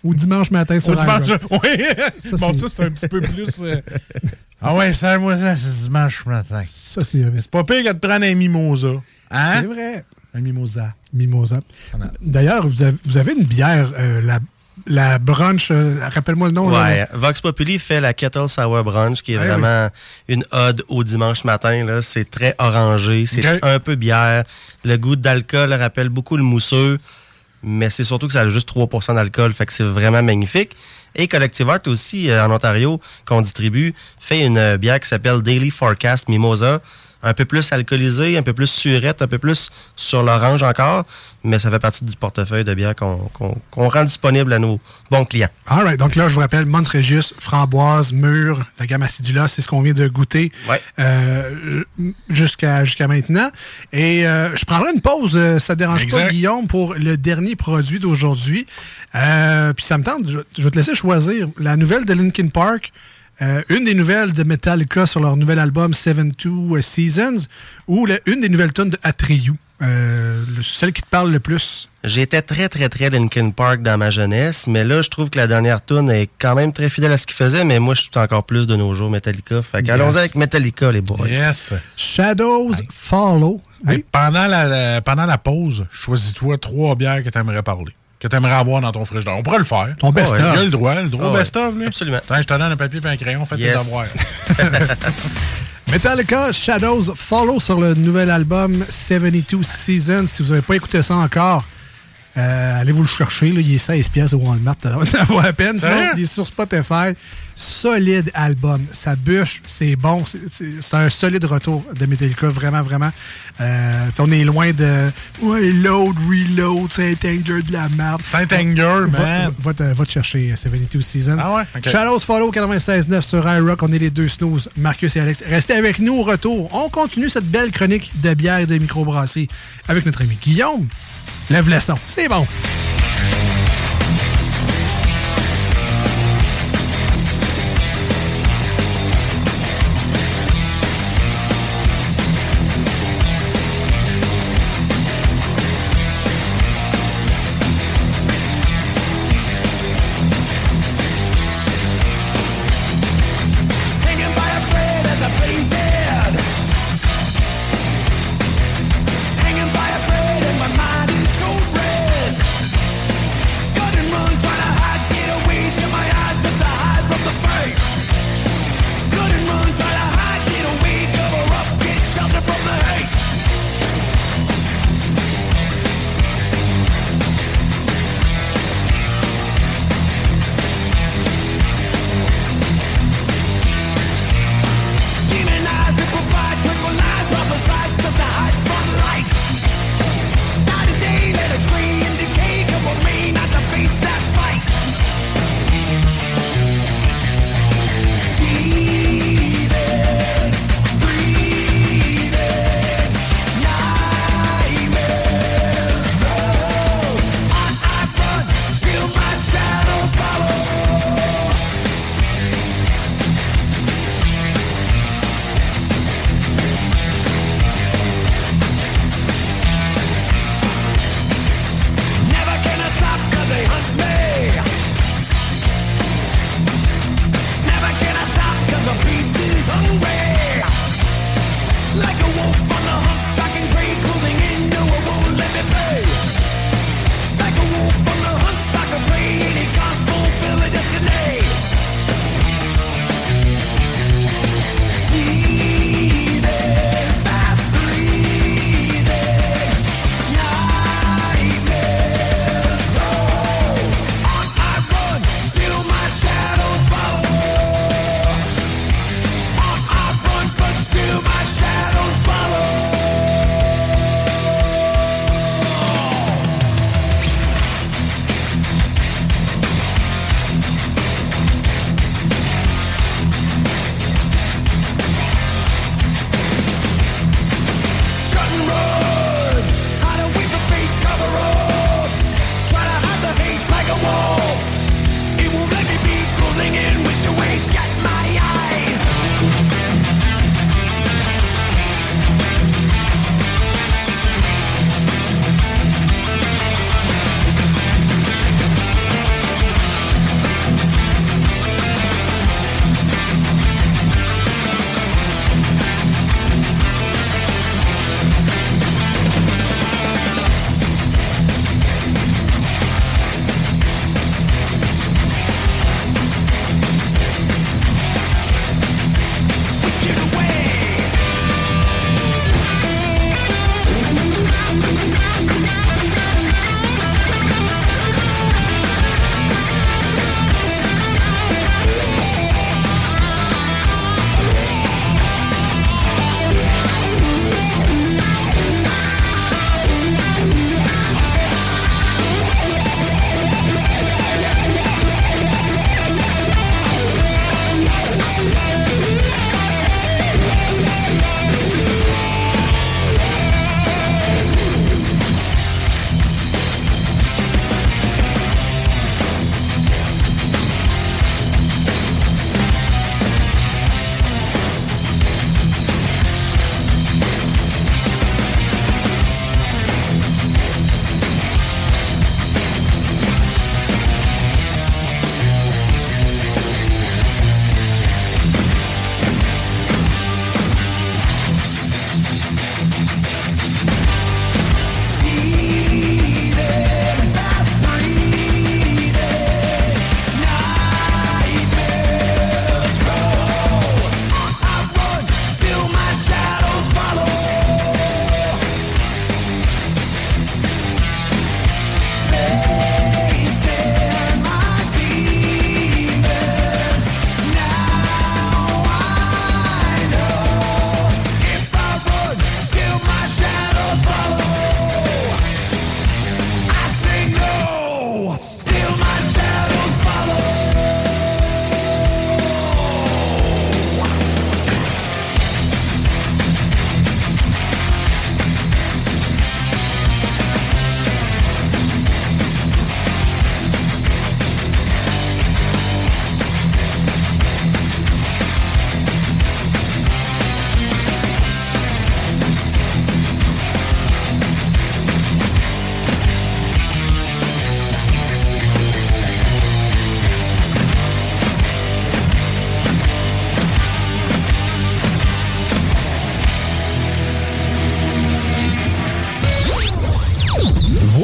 Ou dimanche matin sur Au dimanche, oui. Ça, bon, c'est- ça, c'est un petit peu plus. euh, Ah ouais, ça, moi, ça, c'est dimanche matin. Ça, c'est vrai. C'est pas pire que de prendre un mimosa. Hein? C'est vrai. Un mimosa. Mimosa. D'ailleurs, vous avez, vous avez une bière, euh, la, la brunch, euh, rappelle-moi le nom. là. Vox Populi fait la Kettle Sour Brunch, qui est Ouais, vraiment une ode au dimanche matin. là. C'est très orangé, c'est un peu bière. Le goût d'alcool rappelle beaucoup le mousseux, mais c'est surtout que ça a juste 3% d'alcool, fait que c'est vraiment magnifique. Et Collective Art aussi, euh, en Ontario, qu'on distribue, fait une euh, bière qui s'appelle Daily Forecast Mimosa. Un peu plus alcoolisée, un peu plus surette, un peu plus sur l'orange encore, mais ça fait partie du portefeuille de bière qu'on rend disponible à nos bons clients. All right. Donc là, je vous rappelle, Mons Regius, framboise, mûre, la gamme acidula, c'est ce qu'on vient de goûter Ouais. euh, jusqu'à jusqu'à maintenant. Et euh, je prendrai une pause, euh, ça ne dérange pas. Guillaume, pour le dernier produit d'aujourd'hui. Euh, Puis ça me tente, je, je vais te laisser choisir la nouvelle de Linkin Park. Euh, une des nouvelles de Metallica sur leur nouvel album 72 Seasons ou la- une des nouvelles tunes de Atreyu, euh, le- celle qui te parle le plus. J'étais très, très, très Linkin Park dans ma jeunesse, mais là, je trouve que la dernière tune est quand même très fidèle à ce qu'il faisait, mais moi, je suis encore plus de nos jours Metallica. Fait Yes. qu'allons-y avec Metallica, les boys. Yes. Shadows Follow. Hey, pendant, la, la- pendant la pause, choisis-toi trois bières que tu aimerais parler, que tu aimerais avoir dans ton frigidaire. On pourrait le faire. Ton best-of. Il y a le droit, le droit Ah best-of. lui. Absolument. Attends, je te donne un papier et un crayon, fais Yes. tes devoirs. Metallica Shadows Follow sur le nouvel album 72 Seasons. Si vous n'avez pas écouté ça encore, euh, allez vous le chercher. Là, il est 16 pièces au Walmart. Ça vaut à peine. Sinon, il est sur Spotify. Solide album. Ça bûche, c'est bon. C'est- un solide retour de Metallica. Vraiment, vraiment. Euh, on est loin de ouais, load, reload, Saint-Anger de la merde. Saint-Anger, man. Va, te, va te chercher euh, 72 Seasons. Ah ouais? Ok. Shadows Follow 96.9 sur iRock. On est les deux snooze, Marcus et Alex. Restez avec nous au retour. On continue cette belle chronique de bière et de microbrasserie avec notre ami Guillaume. Lève le son. C'est bon.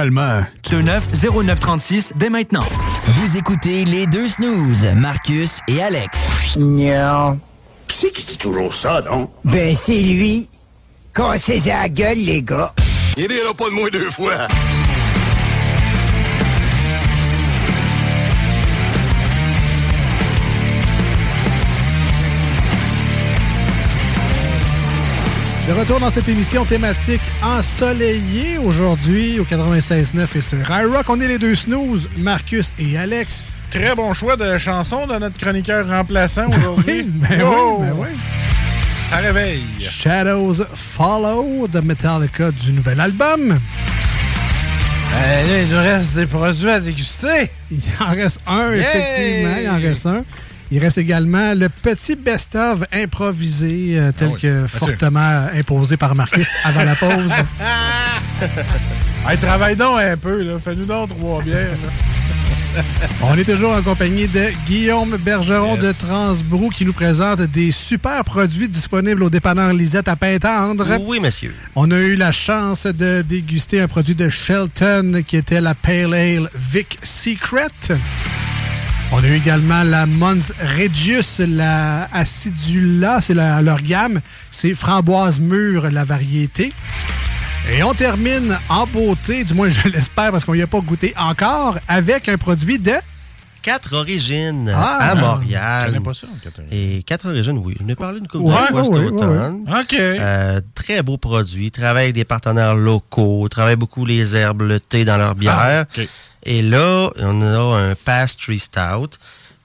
Finalement. 29 0936 dès maintenant. Vous écoutez les deux snooze, Marcus et Alex. Non. Qui c'est qui dit toujours ça, non? Ben, c'est lui. Cassez la gueule, les gars. Il rira pas de moi deux fois. De retour dans cette émission thématique ensoleillée aujourd'hui au 96.9 et sur iRock. On est les deux snooze, Marcus et Alex. Très bon choix de chanson de notre chroniqueur remplaçant aujourd'hui. Ben Wow! oui, ben oui. Ça réveille. Shadows Follow de Metallica du nouvel album. Euh, là, il nous reste des produits à déguster. Il en reste un, effectivement. Il en reste un. Il reste également le petit best-of improvisé, euh, tel Ah oui. que Mathieu. fortement imposé par Marcus avant la pause. Hey, travaille donc un peu, là. Fais-nous donc trois bières. On est toujours en compagnie de Guillaume Bergeron de Transbrou qui nous présente des super produits disponibles au dépanneur Lisette à Pintendre. Oui, monsieur. On a eu la chance de déguster un produit de Shelton qui était la Pale Ale Vic Secret. On a eu également la Mons Regius, la Acidula, c'est leur gamme. C'est framboise mûre, la variété. Et on termine en beauté, du moins je l'espère parce qu'on n'y a pas goûté encore, avec un produit de... Quatre origines Ah! à Je Montréal. connais pas ça, quatre Et quatre origines, oui. Je n'ai parlé une couple Ouais, de fois ouais, cet ouais, automne. OK. Euh, très beau produit. Travaille avec des partenaires locaux. Travaille beaucoup les herbes, le thé dans leur bière. Ah, OK. Et là, on a un Pastry Stout.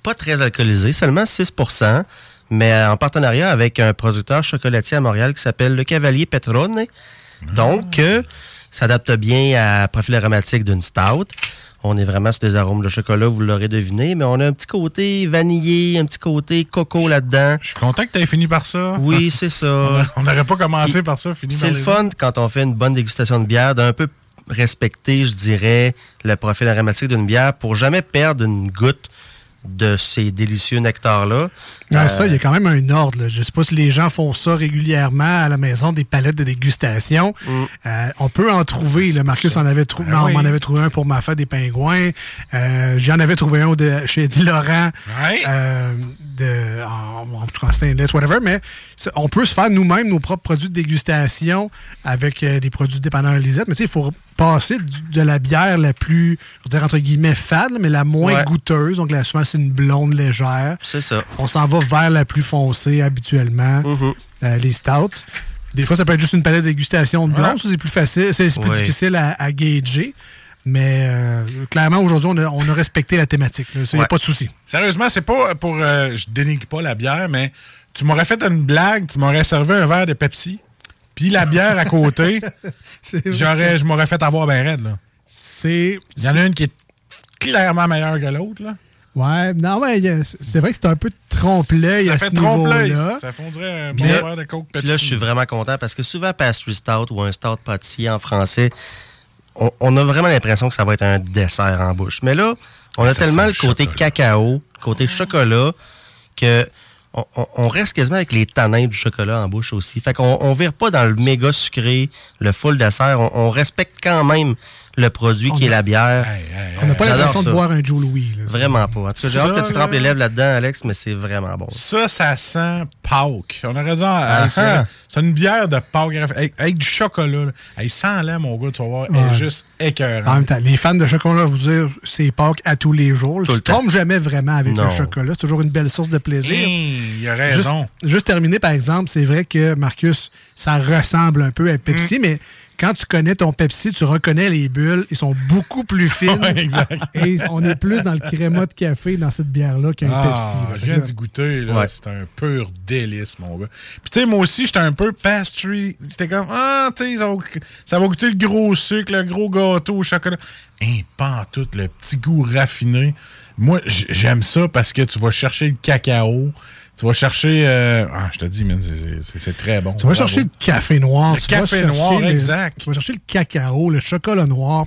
Pas très alcoolisé, seulement 6% mais en partenariat avec un producteur chocolatier à Montréal qui s'appelle Le Cavalier Petrone. Donc, euh, s'adapte bien à profil aromatique d'une stout. On est vraiment sur des arômes de chocolat, vous l'aurez deviné, mais on a un petit côté vanillé, un petit côté coco là-dedans. Je suis content que tu aies fini par ça. Oui, c'est ça. On n'aurait pas commencé par ça, fini par C'est le fun quand on fait une bonne dégustation de bière, d'un peu respecter, je dirais, le profil aromatique d'une bière pour jamais perdre une goutte de ces délicieux nectars-là. Euh, Ça, il y a quand même un ordre. là. Je ne sais pas si les gens font ça régulièrement à la maison, des palettes de dégustation. Euh, on peut en trouver. là. Marcus en avait trouvé. Ben non, oui. on m'en avait trouvé un pour ma fête des pingouins. Euh, J'en avais trouvé un de, chez Eddie Laurent. Euh, de, en, en tout cas, en stainless, whatever. Mais on peut se faire nous-mêmes nos propres produits de dégustation avec des produits dépanneurs Lisette. Mais tu sais, il faut passer de la bière la plus, je veux dire, entre guillemets, fade, mais la moins Ouais. goûteuse. Donc là, souvent, c'est une blonde légère. C'est ça. On s'en va vers la plus foncée habituellement, Mhm. euh, les stouts. Des fois, ça peut être juste une palette de dégustation de ça c'est plus facile, c'est plus difficile à, à gager. Mais euh, clairement, aujourd'hui, on a, on a respecté la thématique. Il n'y a pas de souci. Sérieusement, c'est pas pour. euh, je dénigre pas la bière, mais tu m'aurais fait une blague, tu m'aurais servi un verre de Pepsi, puis la bière à côté, j'aurais, je m'aurais fait avoir bien raide. là. C'est. Il y en a une qui est clairement meilleure que l'autre. là. Ouais, non, mais a- c'est vrai que c'est un peu trompe-l'œil Ça à fait trompe-l'œil. Ça fondrait un bon verre de Coke Pepsi. Puis là, je suis vraiment content parce que souvent, pastry stout ou un stout pâtissier en français, on, on a vraiment l'impression que ça va être un dessert en bouche. Mais là, on a Ça tellement le côté chocolat. cacao, le côté chocolat, que on, reste quasiment avec les tanins du chocolat en bouche aussi. Fait qu'on on vire pas dans le méga sucré, le full dessert. On, on respecte quand même le produit On qui est a- la bière. Hey, hey, On n'a pas l'impression de boire un Joe Louis. là. Vraiment pas. En tout cas, j'ai hâte que tu là- trempes les lèvres là-dedans, Alex, mais c'est vraiment bon. Ça, ça sent Pâques. On aurait dit, Ah, hey, c'est- une bière de Pâques avec, avec du chocolat. Hey, sans là, mon gars, tu vas voir, elle Ouais. est juste En écœurante. même temps, les fans de chocolat vont vous dire c'est Pâques à tous les jours. Tout tu le ne te trompes jamais vraiment avec Non. le chocolat. C'est toujours une belle source de plaisir. Hey, il a Juste, raison. juste terminer, par exemple, c'est vrai que Marcus, ça ressemble un peu à Mm. Pepsi, mais quand tu connais ton Pepsi, tu reconnais les bulles. Ils sont beaucoup plus fines. Ouais, exact. Et on est plus dans le créma de café dans cette bière-là qu'un Ah, Pepsi. là. je viens d'y goûter, là. Ouais. C'est un pur délice, mon gars. Puis, tu sais, moi aussi, j'étais un peu pastry. J'étais comme, ah, tu sais, ça, va- ça va goûter le gros sucre, le gros gâteau au chocolat. Hein, pas tout, le petit goût raffiné. Moi, j'aime ça parce que tu vas chercher le cacao. Tu vas chercher. euh, Ah, je te dis, c'est- très bon. Tu vas Bravo. chercher le café noir. Le tu café noir, exact. Tu vas chercher le cacao, le chocolat noir.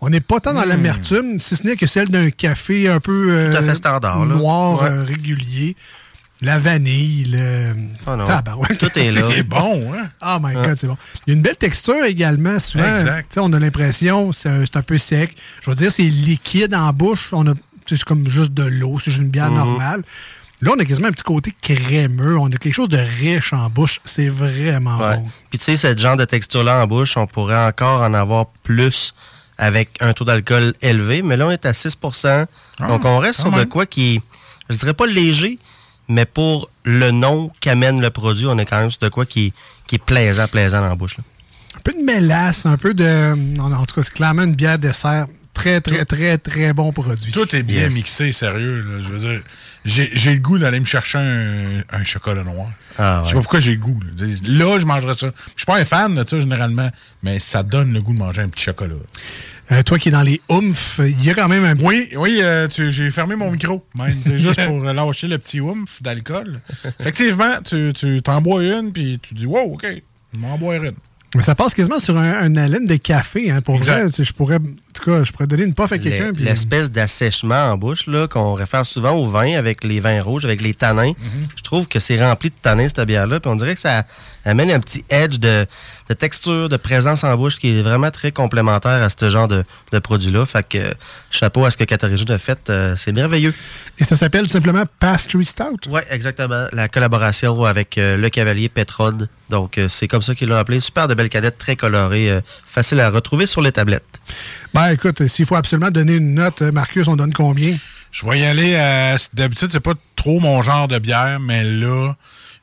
On n'est pas tant dans Mm. l'amertume, si ce n'est que celle d'un café un peu euh, Tout à fait standard, noir, Ouais. euh, régulier. La vanille, le. Ah non. Tabarouette. Tout est là. C'est bon, hein? Oh my. God, c'est bon. Il y a une belle texture également. Souvent, Exact. tu sais, on a l'impression c'est un, c'est un peu sec. Je veux dire, c'est liquide en bouche. On a, c'est comme juste de l'eau. C'est juste une bière Mhm. normale. Là, on a quasiment un petit côté crémeux. On a quelque chose de riche en bouche. C'est vraiment Ouais. bon. Puis tu sais, ce genre de texture-là en bouche, on pourrait encore en avoir plus avec un taux d'alcool élevé, mais là, on est à 6% Donc, on reste sur de quoi qui est, je dirais pas léger, mais pour le nom qu'amène le produit, on est quand même sur de quoi qui, est- qui est plaisant, plaisant dans la bouche. là. Un peu de mélasse, un peu de. En en tout cas, c'est clairement une bière dessert. Très, très, très, très bon produit. Tout est bien Yes. mixé, sérieux. là. Je veux dire, j'ai j'ai le goût d'aller me chercher un, un chocolat noir. Ah, Je sais ouais. pas pourquoi j'ai le goût. Là, Là, je mangerais ça. Je suis pas un fan de ça, généralement, mais ça donne le goût de manger un petit chocolat. Euh, toi qui es dans les oomph, il y a quand même un Oui, oui, euh, tu- j'ai fermé mon micro, même. C'est juste pour euh, lâcher le petit oomph d'alcool. Effectivement, tu tu t'en bois une, puis tu dis, wow, OK, je m'en boire une. Mais ça passe quasiment sur un, un haleine de café. Hein, pour Exact. vrai, je pourrais, tout cas, je pourrais donner une puff à quelqu'un. Puis- L'espèce d'assèchement en bouche là, qu'on réfère souvent au vin avec les vins rouges, avec les tanins. Je trouve que c'est rempli de tanins, cette bière-là. Puis on dirait que ça amène un petit edge de, de texture, de présence en bouche qui est vraiment très complémentaire à ce genre de, de produit-là. Fait que chapeau à ce que Catarigine a fait. euh, c'est merveilleux. Et ça s'appelle tout simplement Pastry Stout? Oui, exactement. La collaboration avec euh, le cavalier Petrod. Donc, euh, c'est comme ça qu'ils l'ont appelé. Super de belle canette, très colorée, euh, facile à retrouver sur les tablettes. Ben écoute, s'il faut absolument donner une note, euh, Marcus, on donne combien? Je vais y aller. à- D'habitude, c'est pas trop mon genre de bière, mais là,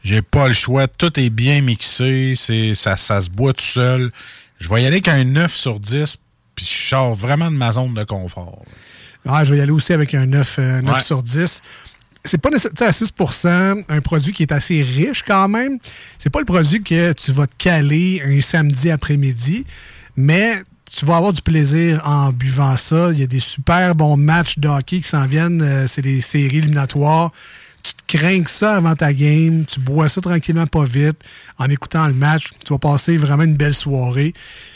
j'ai pas le choix. Tout est bien mixé. C'est ça, ça se boit tout seul. Je vais y aller avec un 9 sur 10, puis je sors vraiment de ma zone de confort. Ah, je vais y aller aussi avec un 9, euh, 9 Ouais. sur 10. C'est pas nécessairement à 6% un produit qui est assez riche quand même. C'est pas le produit que tu vas te caler un samedi après-midi, mais tu vas avoir du plaisir en buvant ça. Il y a des super bons matchs de hockey qui s'en viennent. Euh, c'est des séries éliminatoires. Tu te crains ça avant ta game. Tu bois ça tranquillement, pas vite. En écoutant le match, tu vas passer vraiment une belle soirée.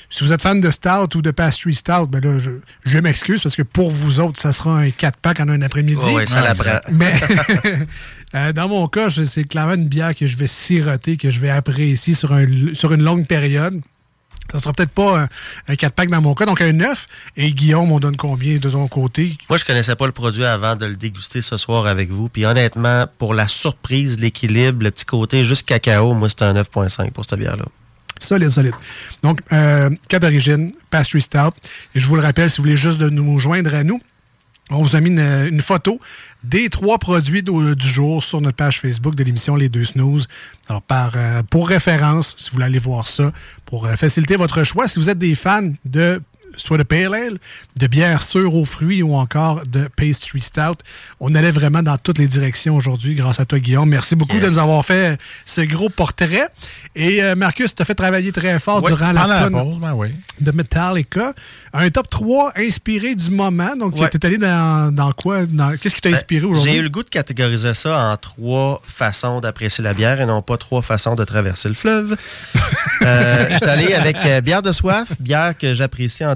Si vous êtes fan de Stout ou de Pastry Stout, ben là, je, je m'excuse parce que pour vous autres, ça sera un 4-pack en un après-midi. Ça. Mais euh, dans mon cas, c'est clairement une bière que je vais siroter, que je vais apprécier sur, un, sur une longue période. Ça sera peut-être pas un, un 4-pack dans mon cas, donc un 9. Et Guillaume, on donne combien de ton côté? Moi, je connaissais pas le produit avant de le déguster ce soir avec vous. Puis honnêtement, pour la surprise, l'équilibre, le petit côté juste cacao, moi, c'est un 9.5 pour cette bière-là. Solide, solide. Donc, euh, cas d'origine, Pastry Stout. Et je vous le rappelle, si vous voulez juste de nous joindre à nous, on vous a mis une, photo des trois produits du, du jour sur notre page Facebook de l'émission Les Deux Snooze. Alors, par, euh, pour référence, si vous voulez aller voir ça, pour euh, faciliter votre choix, si vous êtes des fans de soit de Pale Ale, de bière sûre aux fruits ou encore de Pastry Stout. On allait vraiment dans toutes les directions aujourd'hui grâce à toi, Guillaume. Merci beaucoup Yes. de nous avoir fait ce gros portrait. Et euh, Marcus, tu as fait travailler très fort durant la pause, ben oui. de Metallica. Un top 3 inspiré du moment. Donc, Ouais. tu es allé dans, dans quoi? Dans- Qu'est-ce qui t'a Ben, inspiré aujourd'hui? J'ai eu le goût de catégoriser ça en trois façons d'apprécier la bière et non pas trois façons de traverser le fleuve. euh, je suis allé avec euh, bière de soif, bière que j'apprécie en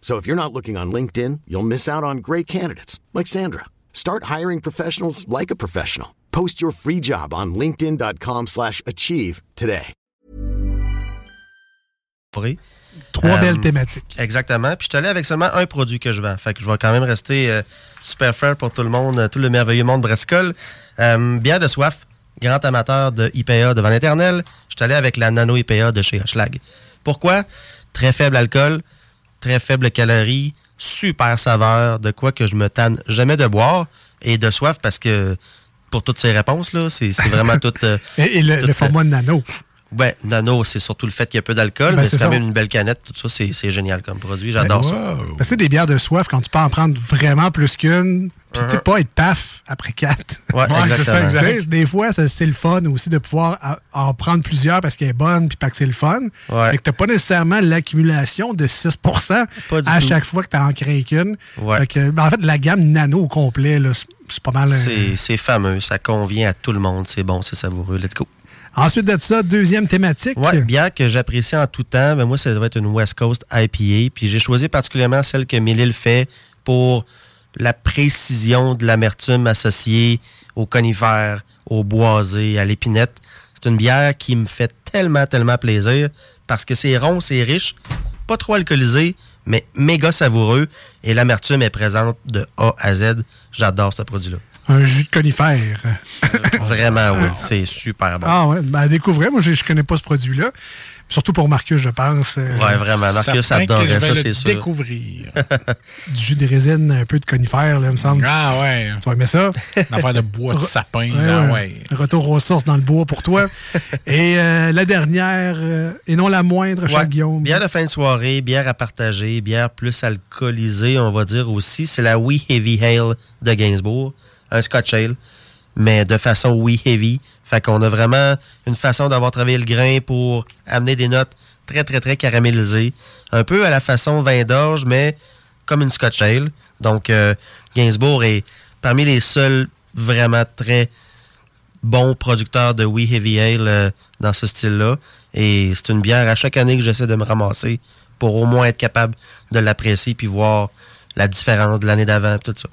So if you're not looking on LinkedIn, you'll miss out on great candidates like Sandra. Start hiring professionals like a professional. Post your free job on linkedin.com/achieve slash achieve today. Trois Euh, belles thématiques. Exactement. Puis je suis allé avec seulement un produit que je vends. Fait que je vais quand même rester euh, super fair pour tout le monde, euh, tout le merveilleux monde Brescol. Euh, bière de soif, grand amateur de IPA devant l'éternel. Je suis allé avec la Nano IPA de chez Hochlag. Pourquoi? Très faible alcool, très faible calories, super saveur, de quoi que je me tanne jamais de boire. Et de soif parce que pour toutes ces réponses, là, c'est vraiment tout. euh, Et, et le, tout le fait. format de nano. Ouais, Nano, c'est surtout le fait qu'il y a peu d'alcool, Ben, mais c'est quand ça. même une belle canette. Tout ça, c'est génial comme produit. J'adore Ben, ça. Parce que c'est des bières de soif, quand tu peux en prendre vraiment plus qu'une, puis tu sais Uh-huh. pas être paf après quatre. Ouais, Ouais, c'est ça, exactement. exact. Tu sais, Des fois, c'est le fun aussi de pouvoir en prendre plusieurs parce qu'elle est bonne, puis pas que c'est le fun. Ouais. Fait que t'as pas nécessairement l'accumulation de 6 Pas du à tout. chaque fois que tu en crées qu'une. Ouais. Fait que, ben, en fait, la gamme nano au complet, c'est- pas mal. euh, c'est fameux, ça convient à tout le monde, c'est bon, c'est savoureux. Let's go. Ensuite de ça, deuxième thématique. Ouais, bière que j'apprécie en tout temps, ben moi, ça doit être une West Coast IPA. Puis j'ai choisi particulièrement celle que Mélile fait pour la précision de l'amertume associée aux conifères, aux boisés, à l'épinette. C'est une bière qui me fait tellement, tellement plaisir parce que c'est rond, c'est riche, pas trop alcoolisé, mais méga savoureux. Et l'amertume est présente de A à Z. J'adore ce produit-là. Un jus de conifère. Vraiment, oui. C'est super bon. Ah ouais, ben, à découvrir. Moi, je, je connais pas ce produit-là. Surtout pour Marcus, je pense. euh, Ouais, vraiment. Marcus adorait ça, c'est sûr. découvrir. du jus de résine, un peu de conifère, là, il me semble. Ah ouais. Tu vas aimer ça? Une affaire de bois de sapin, Ouais, là, ouais. ouais. Retour aux sources dans le bois pour toi. Et euh, la dernière, euh, et non la moindre, Charles Ouais. Guillaume. Bière de fin de soirée, bière à partager, bière plus alcoolisée, on va dire aussi. C'est la Wee Heavy Ale de Gainsbourg. Un Scotch Ale, mais de façon Wee Heavy. Fait qu'on a vraiment une façon d'avoir travaillé le grain pour amener des notes très, très, très caramélisées. Un peu à la façon vin d'orge, mais comme une Scotch Ale. Donc, euh, Gainsbourg est parmi les seuls vraiment très bons producteurs de Wee Heavy Ale euh, dans ce style-là. Et c'est une bière à chaque année que j'essaie de me ramasser pour au moins être capable de l'apprécier puis voir la différence de l'année d'avant et tout ça.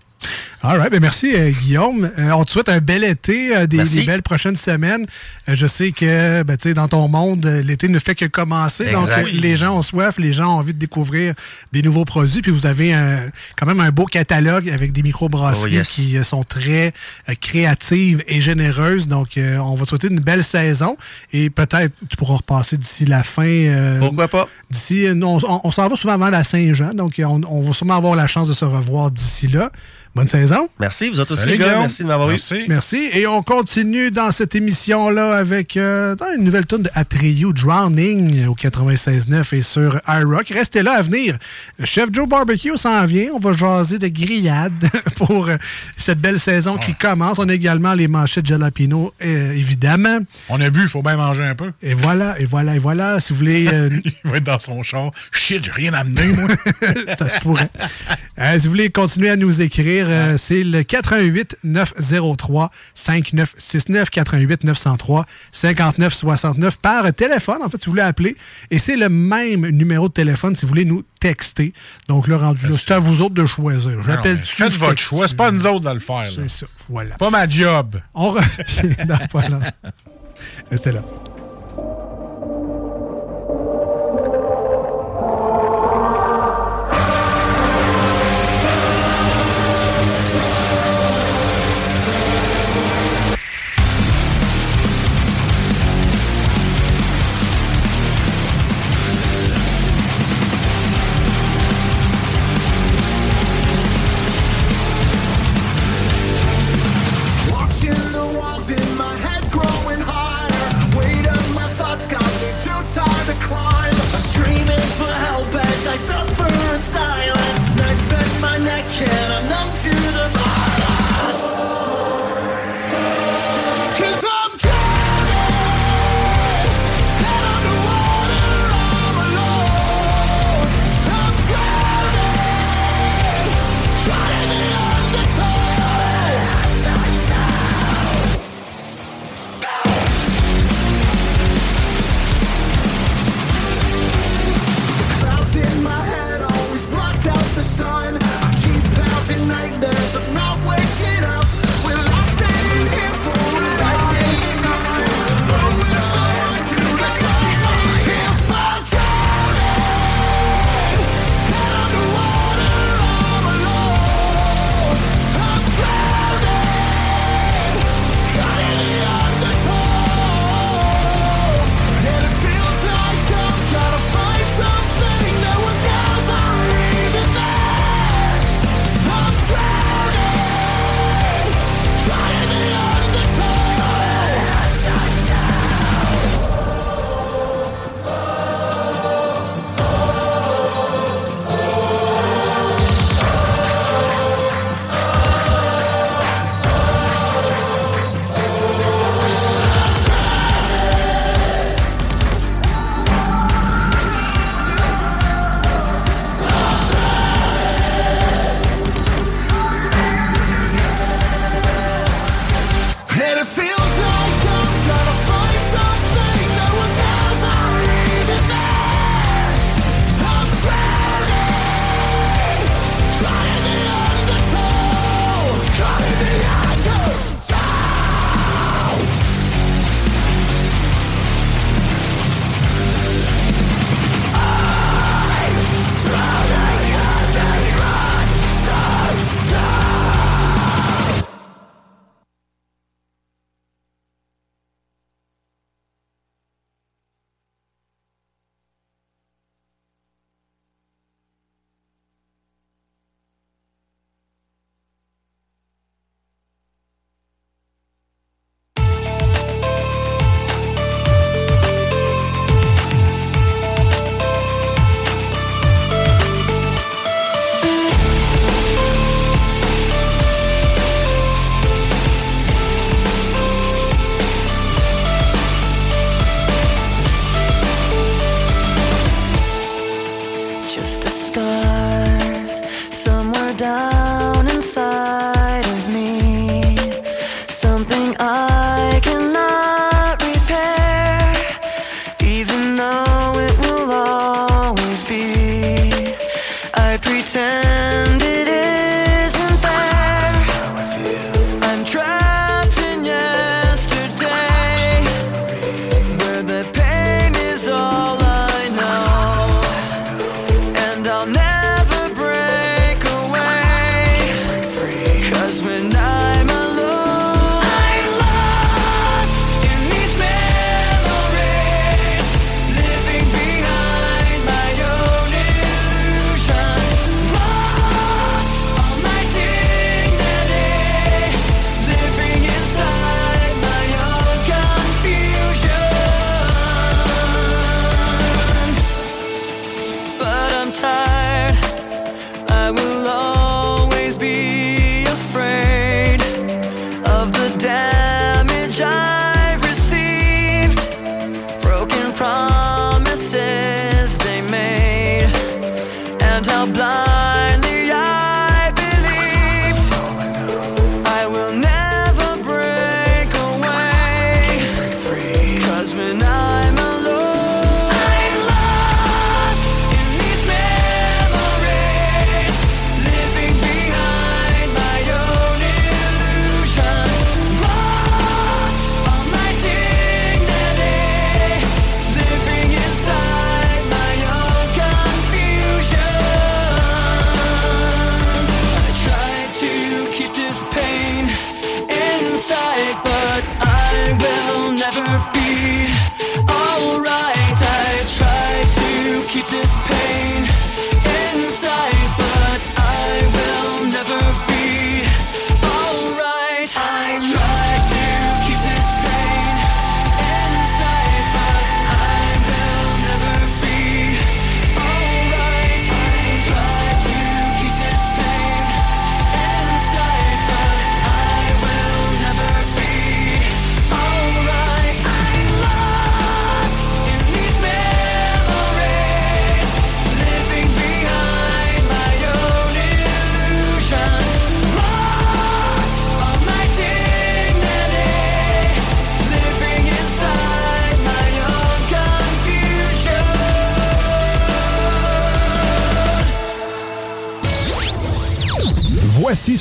All right, ben merci euh, Guillaume. Euh, on te souhaite un bel été, euh, des, belles prochaines semaines. Je sais que ben, tu sais, dans ton monde, l'été ne fait que commencer. Donc les gens ont soif, les gens ont envie de découvrir des nouveaux produits. Puis vous avez un- quand même un beau catalogue avec des microbrasseries Oh, yes. qui sont très créatives et généreuses. Donc on va te souhaiter une belle saison. Et peut-être tu pourras repasser d'ici la fin. Pourquoi pas? D'ici, on, on s'en va souvent avant la Saint-Jean. Donc on, on va sûrement avoir la chance de se revoir d'ici là. Bonne saison. Merci, vous autres aussi, Salut, les gars. Guillaume. Merci de m'avoir eu. Merci. Et on continue dans cette émission-là avec euh, une nouvelle tune de Atreyu Drowning au 96.9 et sur iRock. Restez là à venir. Le Chef Joe Barbecue s'en vient. On va jaser de grillade pour euh, cette belle saison qui commence. On a également les manchettes de jalapeno, euh, évidemment. On a bu, il faut bien manger un peu. Et voilà, et voilà, et voilà. Si vous voulez... euh, Il va être dans son char. Shit, j'ai rien amené, moi. ça se pourrait. Euh, si vous voulez continuer à nous écrire, euh, c'est le 88 903 5969 88 903 59 69 par téléphone. En fait, si vous voulez appeler. Et c'est le même numéro de téléphone si vous voulez nous texter. Donc, le rendu là, c'est à vous autres de choisir. J'appelle mais Faites votre choix, c'est pas nous autres de le faire. C'est ça, voilà. Pas ma job. On revient dans. Restez là.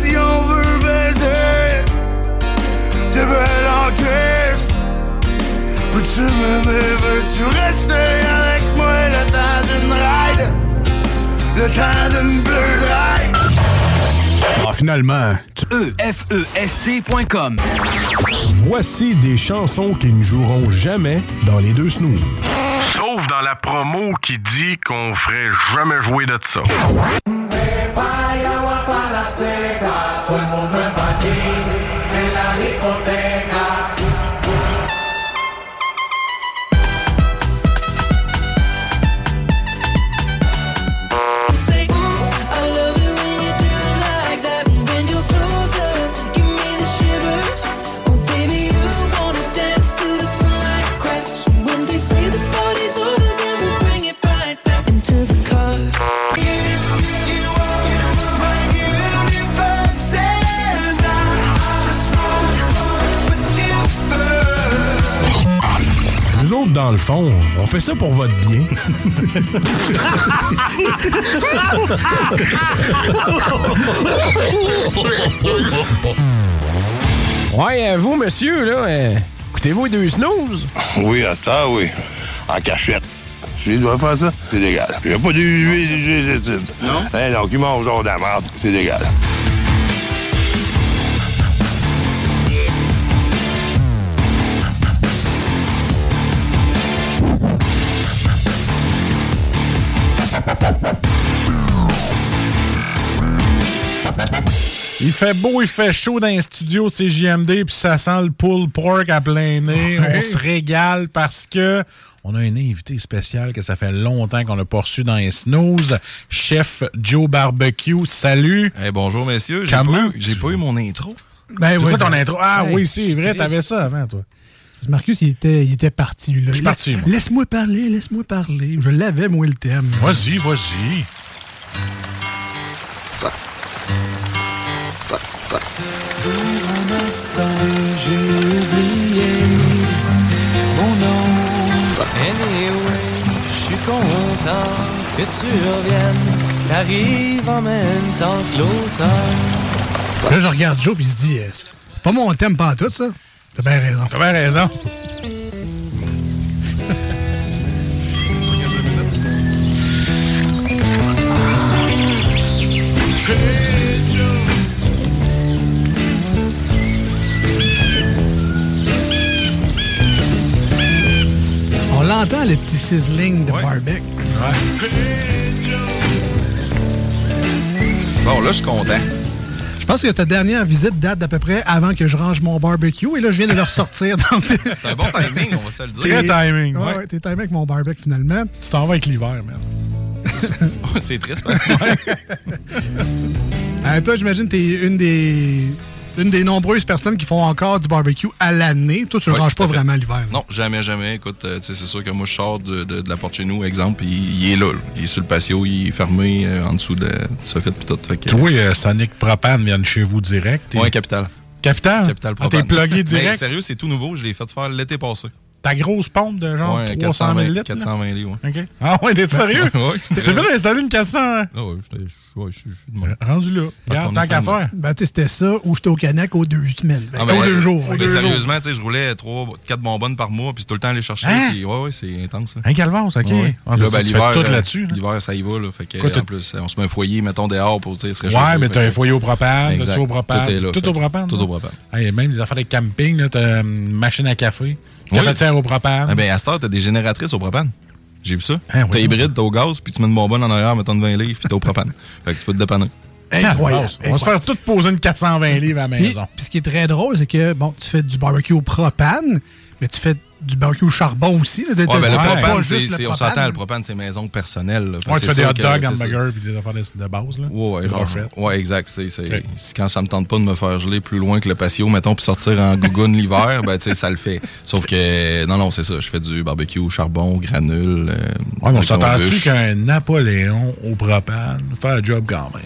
si on veut baiser de belles encaisses. Peux-tu m'aimer, veux-tu rester avec moi le temps d'une ride? Le temps d'une bleu ride. Ah, finalement, EFEST.com Voici des chansons qui ne joueront jamais dans les deux snooze. Sauf dans la promo qui dit qu'on ferait jamais jouer de ça. on fait ça pour votre bien. ouais, euh, vous, monsieur, là, euh, écoutez-vous deux snooze? Oui, à ça, oui. En cachette. Je dois faire ça, c'est légal. Il n'y a pas du... Non? Eh, hey, donc, il mange genre de la merde, c'est légal. Il fait beau, il fait chaud dans les studios de CJMD, puis ça sent le pull pork à plein nez. On se régale parce que on a un invité spécial que ça fait longtemps qu'on a pas reçu dans les snooze, chef Joe Barbecue. Salut! Hey, bonjour, messieurs. J'ai pas, pas, eu mon intro. Ben, oui, quoi ben ton intro? Ah oui, c'est vrai, t'avais ça avant, toi. Marcus, il était, parti. Je suis parti. Laisse-moi parler, laisse-moi parler. Je l'avais, moi, le thème. Vas-y, vas-y. Un instant, j'ai oublié mon nom. Anyway, je suis content que tu reviennes. T'arrives en même temps que l'automne. Là, je regarde Joe, puis il se dit, euh, c'est pas mon thème pas tout ça. T'as bien raison. T'as bien raison. L'entend, le petit sizzling de barbecue. Bon, là, je suis content. Je pense que ta dernière visite date d'à peu près avant que je range mon barbecue. Et là, je viens de le ressortir. C'est un bon timing, on va se le dire. Très timing, Ouais, ouais. ouais, t'es timé avec mon barbecue finalement. Tu t'en vas avec l'hiver, man. c'est triste, parce que- Euh, toi, j'imagine que t'es une des une des nombreuses personnes qui font encore du barbecue à l'année. Toi, tu le Ouais, ranges pas fait. vraiment l'hiver. Non, jamais, jamais. Écoute, euh, tu sais, c'est sûr que moi, je sors de, de- de la porte chez nous, exemple, puis il est là, là. Il est sur le patio, il est fermé euh, en dessous de ce fait, puis tout. Fait que, Toi, euh, Sonic Propane vient de chez vous direct. Ouais, Capital. Capital? Capital Ah, t'es Propane. plugué Mais direct? sérieux, c'est tout nouveau. Je l'ai fait faire l'été passé. Ta grosse pompe de genre Ouais, 300 000 litres? là? 420 litres, ouais. OK. Ah ouais, t'es sérieux? Ouais, t'es fait installer une 400? hein? Ah ouais, j'étais- je suis même. Rendu là. Parce Regarde, tant qu'à faire. Ben, tu sais, c'était ça ou j'étais au Canac aux deux semaines. Ah, aux ben, deux jours. mais aux deux jours. sérieusement, tu sais, je roulais 3, 4 bonbonnes par mois, puis c'est tout le temps aller chercher. Hein? puis ouais, ouais, c'est intense. là. Un calvance, OK. Ouais. Ah, là, ben, ben, tu fais l'hiver, tout euh, là-dessus, là. L'hiver, ça y va, là. Fait que, Quoi, en plus, on se met un foyer, mettons, dehors pour, tu sais, se Ouais, mais t'as un foyer au propane, t'as-tu au propane? Tout est là. Tout Fait au propane. Tout au propane. Même les affaires de camping, t'as une machine à café, Oui. cafetière au propane. Ah ben, à cette heure, t'as des génératrices au propane. J'ai vu ça. Hein, t'as voyons. hybride, t'as au gaz, puis tu mets une bonbonne en arrière, mettons de 20 livres, puis t'as au propane. fait que tu peux te dépanner. Incroyable. On va se faire tout poser une 420 livres à la Puis, maison. puis ce qui est très drôle, c'est que bon, tu fais du barbecue au propane, mais tu fais du barbecue au charbon aussi. Là, Ouais, ben, le propane, le on s'entend, le propane, c'est maison personnelle. là, Ouais, tu fais des hot dogs, hamburgers puis des affaires de, de base. Là. Ouais, ouais, Des genre, brochettes. ouais, exact. Quand ça me tente pas de me faire geler plus loin que le patio, mettons, puis sortir en gougoune l'hiver, ben, tu sais, ça le fait. Sauf que, non, non, c'est ça. Je fais du barbecue au charbon, granule. euh, Ouais, mais on s'entend-tu qu'un Napoléon au propane fait un job quand même?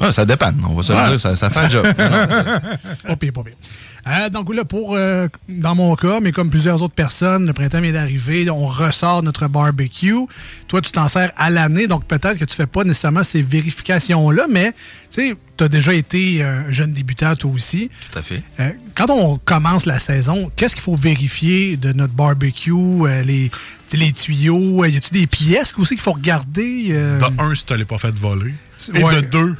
Ouais, ça dépend, on va se le dire, ça, ça fait un job. Non, non, c'est- Pas pire, pas pire. Euh, donc là, pour, euh, dans mon cas, mais comme plusieurs autres personnes, le printemps vient d'arriver, on ressort notre barbecue. Toi, tu t'en sers à l'année, donc peut-être que tu fais pas nécessairement ces vérifications-là, mais tu sais, tu as déjà été un jeune débutant toi aussi. Tout à fait. Euh, quand on commence la saison, qu'est-ce qu'il faut vérifier de notre barbecue? euh, les, les tuyaux, euh, y a-tu des pièces aussi qu'il faut regarder? euh? De un, si tu l'as pas fait voler. Et Ouais. de deux,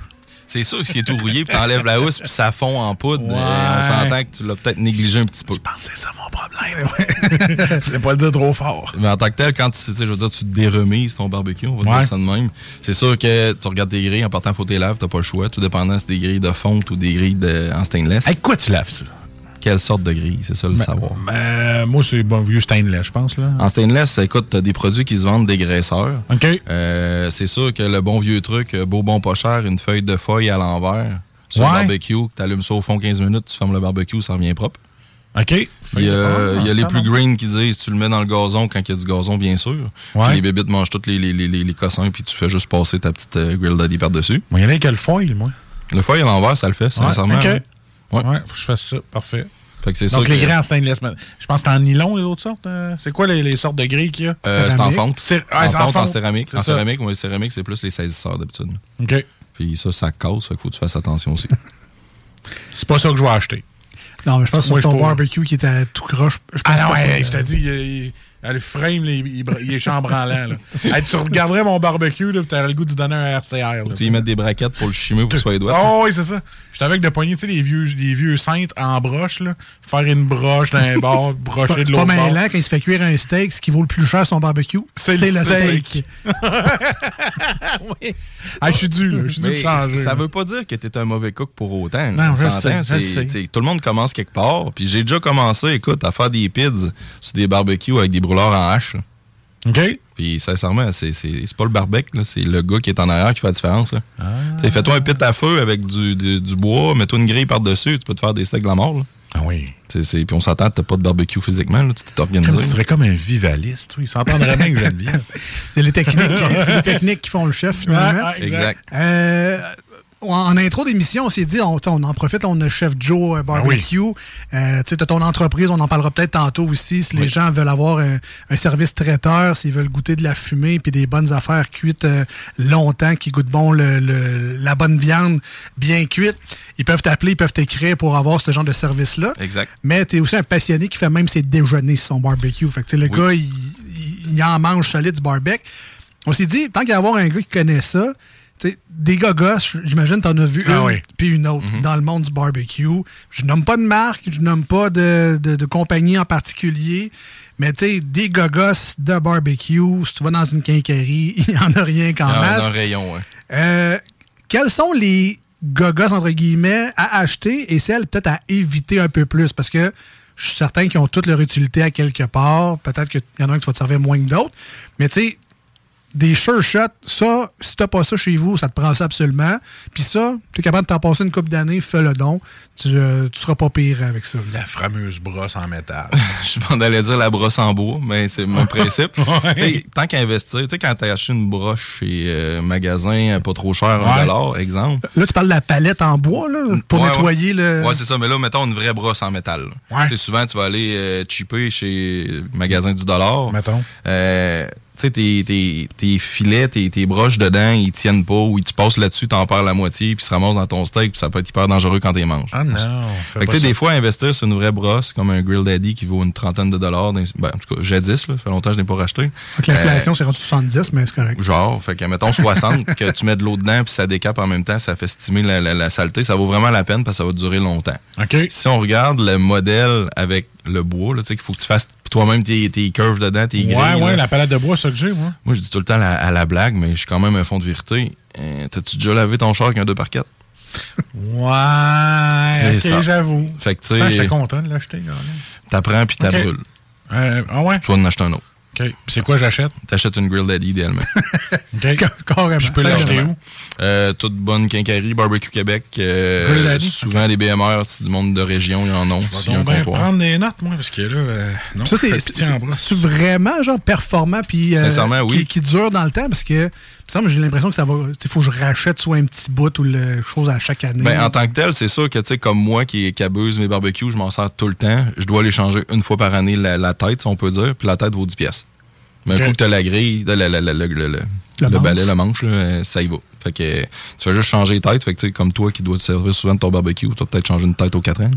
C'est sûr que s'il est tout rouillé, puis t'enlèves la housse, puis ça fond en poudre, Ouais. on s'entend que tu l'as peut-être négligé un petit peu. c'est ça mon problème. je vais pas le dire trop fort. Mais en tant que tel, quand tu, tu sais, je veux dire, tu te déremises ton barbecue, on va Ouais. dire ça de même. C'est sûr que tu regardes tes grilles, en partant, faut tes laves, t'as pas le choix. Tout dépendant si c'est des grilles de fonte ou des grilles de, en stainless. Avec quoi tu laves ça? Quelle sorte de grille, c'est ça le savoir? Moi, c'est bon vieux stainless, je pense. là. En stainless, écoute, t'as des produits qui se vendent dégraisseurs. OK. Euh, c'est sûr que le bon vieux truc, euh, beau bon pas cher, une feuille de feuille à l'envers sur Ouais. le barbecue, que t'allumes ça au fond 15 minutes, tu fermes le barbecue, ça revient propre. OK. Il y a, il y les plus green qui disent tu le mets dans le gazon quand il y a du gazon, bien sûr. Ouais. Les bébites mangent tous les, les, les, les, cossins, puis tu fais juste passer ta petite euh, grill daddy par-dessus. Moi, il y en a qui a le foil, moi. Le foil à l'envers, ça le fait, Ouais, sincèrement. Ouais. faut que je fasse ça. Parfait. Fait que c'est Donc, les que- grilles en stainless. mais Je pense que c'est en nylon, les autres sortes. euh, C'est quoi les, les sortes de grilles qu'il y a? Euh, c'est en fonte. C'est en ah, c'est fonte, en céramique. C'est En céramique, moi, le céramique, c'est plus les saisisseurs d'habitude. OK. Puis ça, ça casse, fait qu'il faut que tu fasses attention aussi. C'est pas ça que je vais acheter. Non, mais je pense que c'est ton barbecue qui était à tout croche. Je pense Ah non, ouais, que- je te dis, il- il- Ah, Le frame, là, il, est chambranlant. Là. Hey, tu regarderais mon barbecue, là, tu aurais le goût de donner un RCR. Là. Tu y mettre des braquettes pour le chimer pour soit les doigts. Oh oui, c'est ça. J'étais avec de poignées, tu sais, les vieux, les vieux cintres en broche, là. Faire une broche d'un bord, brocher de c'est pas l'autre mêlant quand il se fait cuire un steak, ce qui vaut le plus cher son barbecue, C'est le le steak. steak. Ah, je suis dû, là. Je suis dû changer. ça veut pas dire que tu es un mauvais cook pour autant. Non, On je sais, je Tout le monde commence quelque part. Puis j'ai déjà commencé, écoute, à faire des pids sur des barbecues avec des brûleurs en hache. là. OK. Puis sincèrement, c'est c'est- c'est pas le barbecue, là, c'est le gars qui est en arrière qui fait la différence. là. Ah. Fais-toi un pit à feu avec du, du- du bois, mets-toi une grille par-dessus, tu peux te faire des steaks de la mort. là. Ah oui. Puis on s'entend, t'as pas de barbecue physiquement, là, tu t'es organisé. Comme tu serais comme un vivaliste, oui. Il s'entendrait bien que Geneviève. C'est les techniques, c'est les techniques qui font le chef, finalement. Ah, ah, exact. Euh, en, intro d'émission, on s'est dit, on, on en profite, on a Chef Joe euh, Barbecue. Euh, tu sais, t'as ton entreprise, on en parlera peut-être tantôt aussi. Si les gens veulent avoir un, un service traiteur, s'ils veulent goûter de la fumée puis des bonnes affaires cuites euh, longtemps, qui goûtent bon le, le- la bonne viande bien cuite, ils peuvent t'appeler, ils peuvent t'écrire pour avoir ce genre de service-là. Exact. Mais tu es aussi un passionné qui fait même ses déjeuners sur son barbecue. Fait que, tu sais, le gars, il, il- il en mange solide du barbecue. On s'est dit, tant qu'à avoir un gars qui connaît ça, des gogos, j'imagine t'en as vu Ah une, oui. puis une autre dans le monde du barbecue. Je nomme pas de marque, je nomme pas de, de- de compagnie en particulier, mais tu des gogos de barbecue, si tu vas dans une quincaillerie, il n'y en a rien qu'en Dans, masse. un rayon, ouais. Euh, quels sont les gogos, entre guillemets, à acheter et celles peut-être à éviter un peu plus? Parce que je suis certain qu'ils ont toutes leur utilité à quelque part. Peut-être qu'il y en a un qui va te servir moins que d'autres. Mais tu sais, des sure shots, ça, si t'as pas ça chez vous, ça te prend ça absolument. Puis ça, tu es capable de t'en passer une couple d'années, fais le don. Tu, euh, tu seras pas pire avec ça. La fameuse brosse en métal. Je m'en allais dire la brosse en bois, mais c'est mon principe. Ouais. Tant qu'à investir, tu sais, quand t'as acheté une broche chez euh, magasin euh, pas trop cher, un Ouais. dollar, exemple. Là, tu parles de la palette en bois, là, pour Ouais, nettoyer le. Ouais, c'est ça. Mais là, mettons une vraie brosse en métal. là. Ouais. Tu sais, souvent, tu vas aller euh, cheaper chez magasin du dollar. Mettons. Tu sais, tes, tes, tes filets, tes, tes broches dedans, ils tiennent pas, ou tu passes là-dessus, t'en perds la moitié, puis se ramasse dans ton steak, puis ça peut être hyper dangereux quand t'es manges. Ah non. Fait que, tu sais, des fois, investir sur une vraie brosse, comme un Grill Daddy qui vaut une trentaine de dollars, ben, en tout cas, jadis, là, ça fait longtemps que je n'ai pas racheté. Avec l'inflation, Euh, c'est rendu 70, mais c'est correct. Genre, fait que mettons 60, que tu mets de l'eau dedans puis ça décape en même temps, ça fait stimuler la, la- la saleté, ça vaut vraiment la peine parce que ça va durer longtemps. Si on regarde le modèle avec le bois, là, tu sais qu'il faut que tu fasses toi-même tes, tes curves dedans, tes Ouais, grilles. ouais, là. la palette de bois, c'est ça que j'ai, moi. Moi, je dis tout le temps la- à la blague, mais je suis quand même un fond de vérité. Euh, T'as-tu déjà lavé ton char avec un 2x4? Ouais, C'est ok, j'avoue. Fait que tu Attends, J'étais sais, content de l'acheter, là. t'apprends puis Ok. t'abrûles. Euh, ah ouais? Tu vas en acheter un autre. OK. C'est quoi j'achète? T'achètes une Grill Daddy idéalement. OK. Carrément. Je peux l'acheter où? Euh, toute bonne quincaillerie, Barbecue Québec. euh, Grill Daddy? souvent des BMR, c'est du monde de région, il y en a. Je vais donc bien prendre des notes, moi, parce que là, euh, non, ça, c'est vraiment genre performant puis euh, Sincèrement, oui. qui, qui dure dans le temps? Parce que semble j'ai l'impression que ça va il faut que je rachète soit un petit bout ou le chose à chaque année. Ben, en tant que tel, c'est sûr que, tu sais, comme moi qui, qui abuse mes barbecues, je m'en sers tout le temps. Je dois les changer une fois par année, la, la tête, si on peut dire, puis la tête vaut 10 pièces. Mais un coup que t'as la grille, le, le, le, le, le- le- le manche. balai, le manche, là, euh, ça y va. Fait que tu vas juste changer les têtes. Fait que, tu sais, comme toi qui dois te servir souvent de ton barbecue, tu vas peut-être changer une tête aux 4 ans.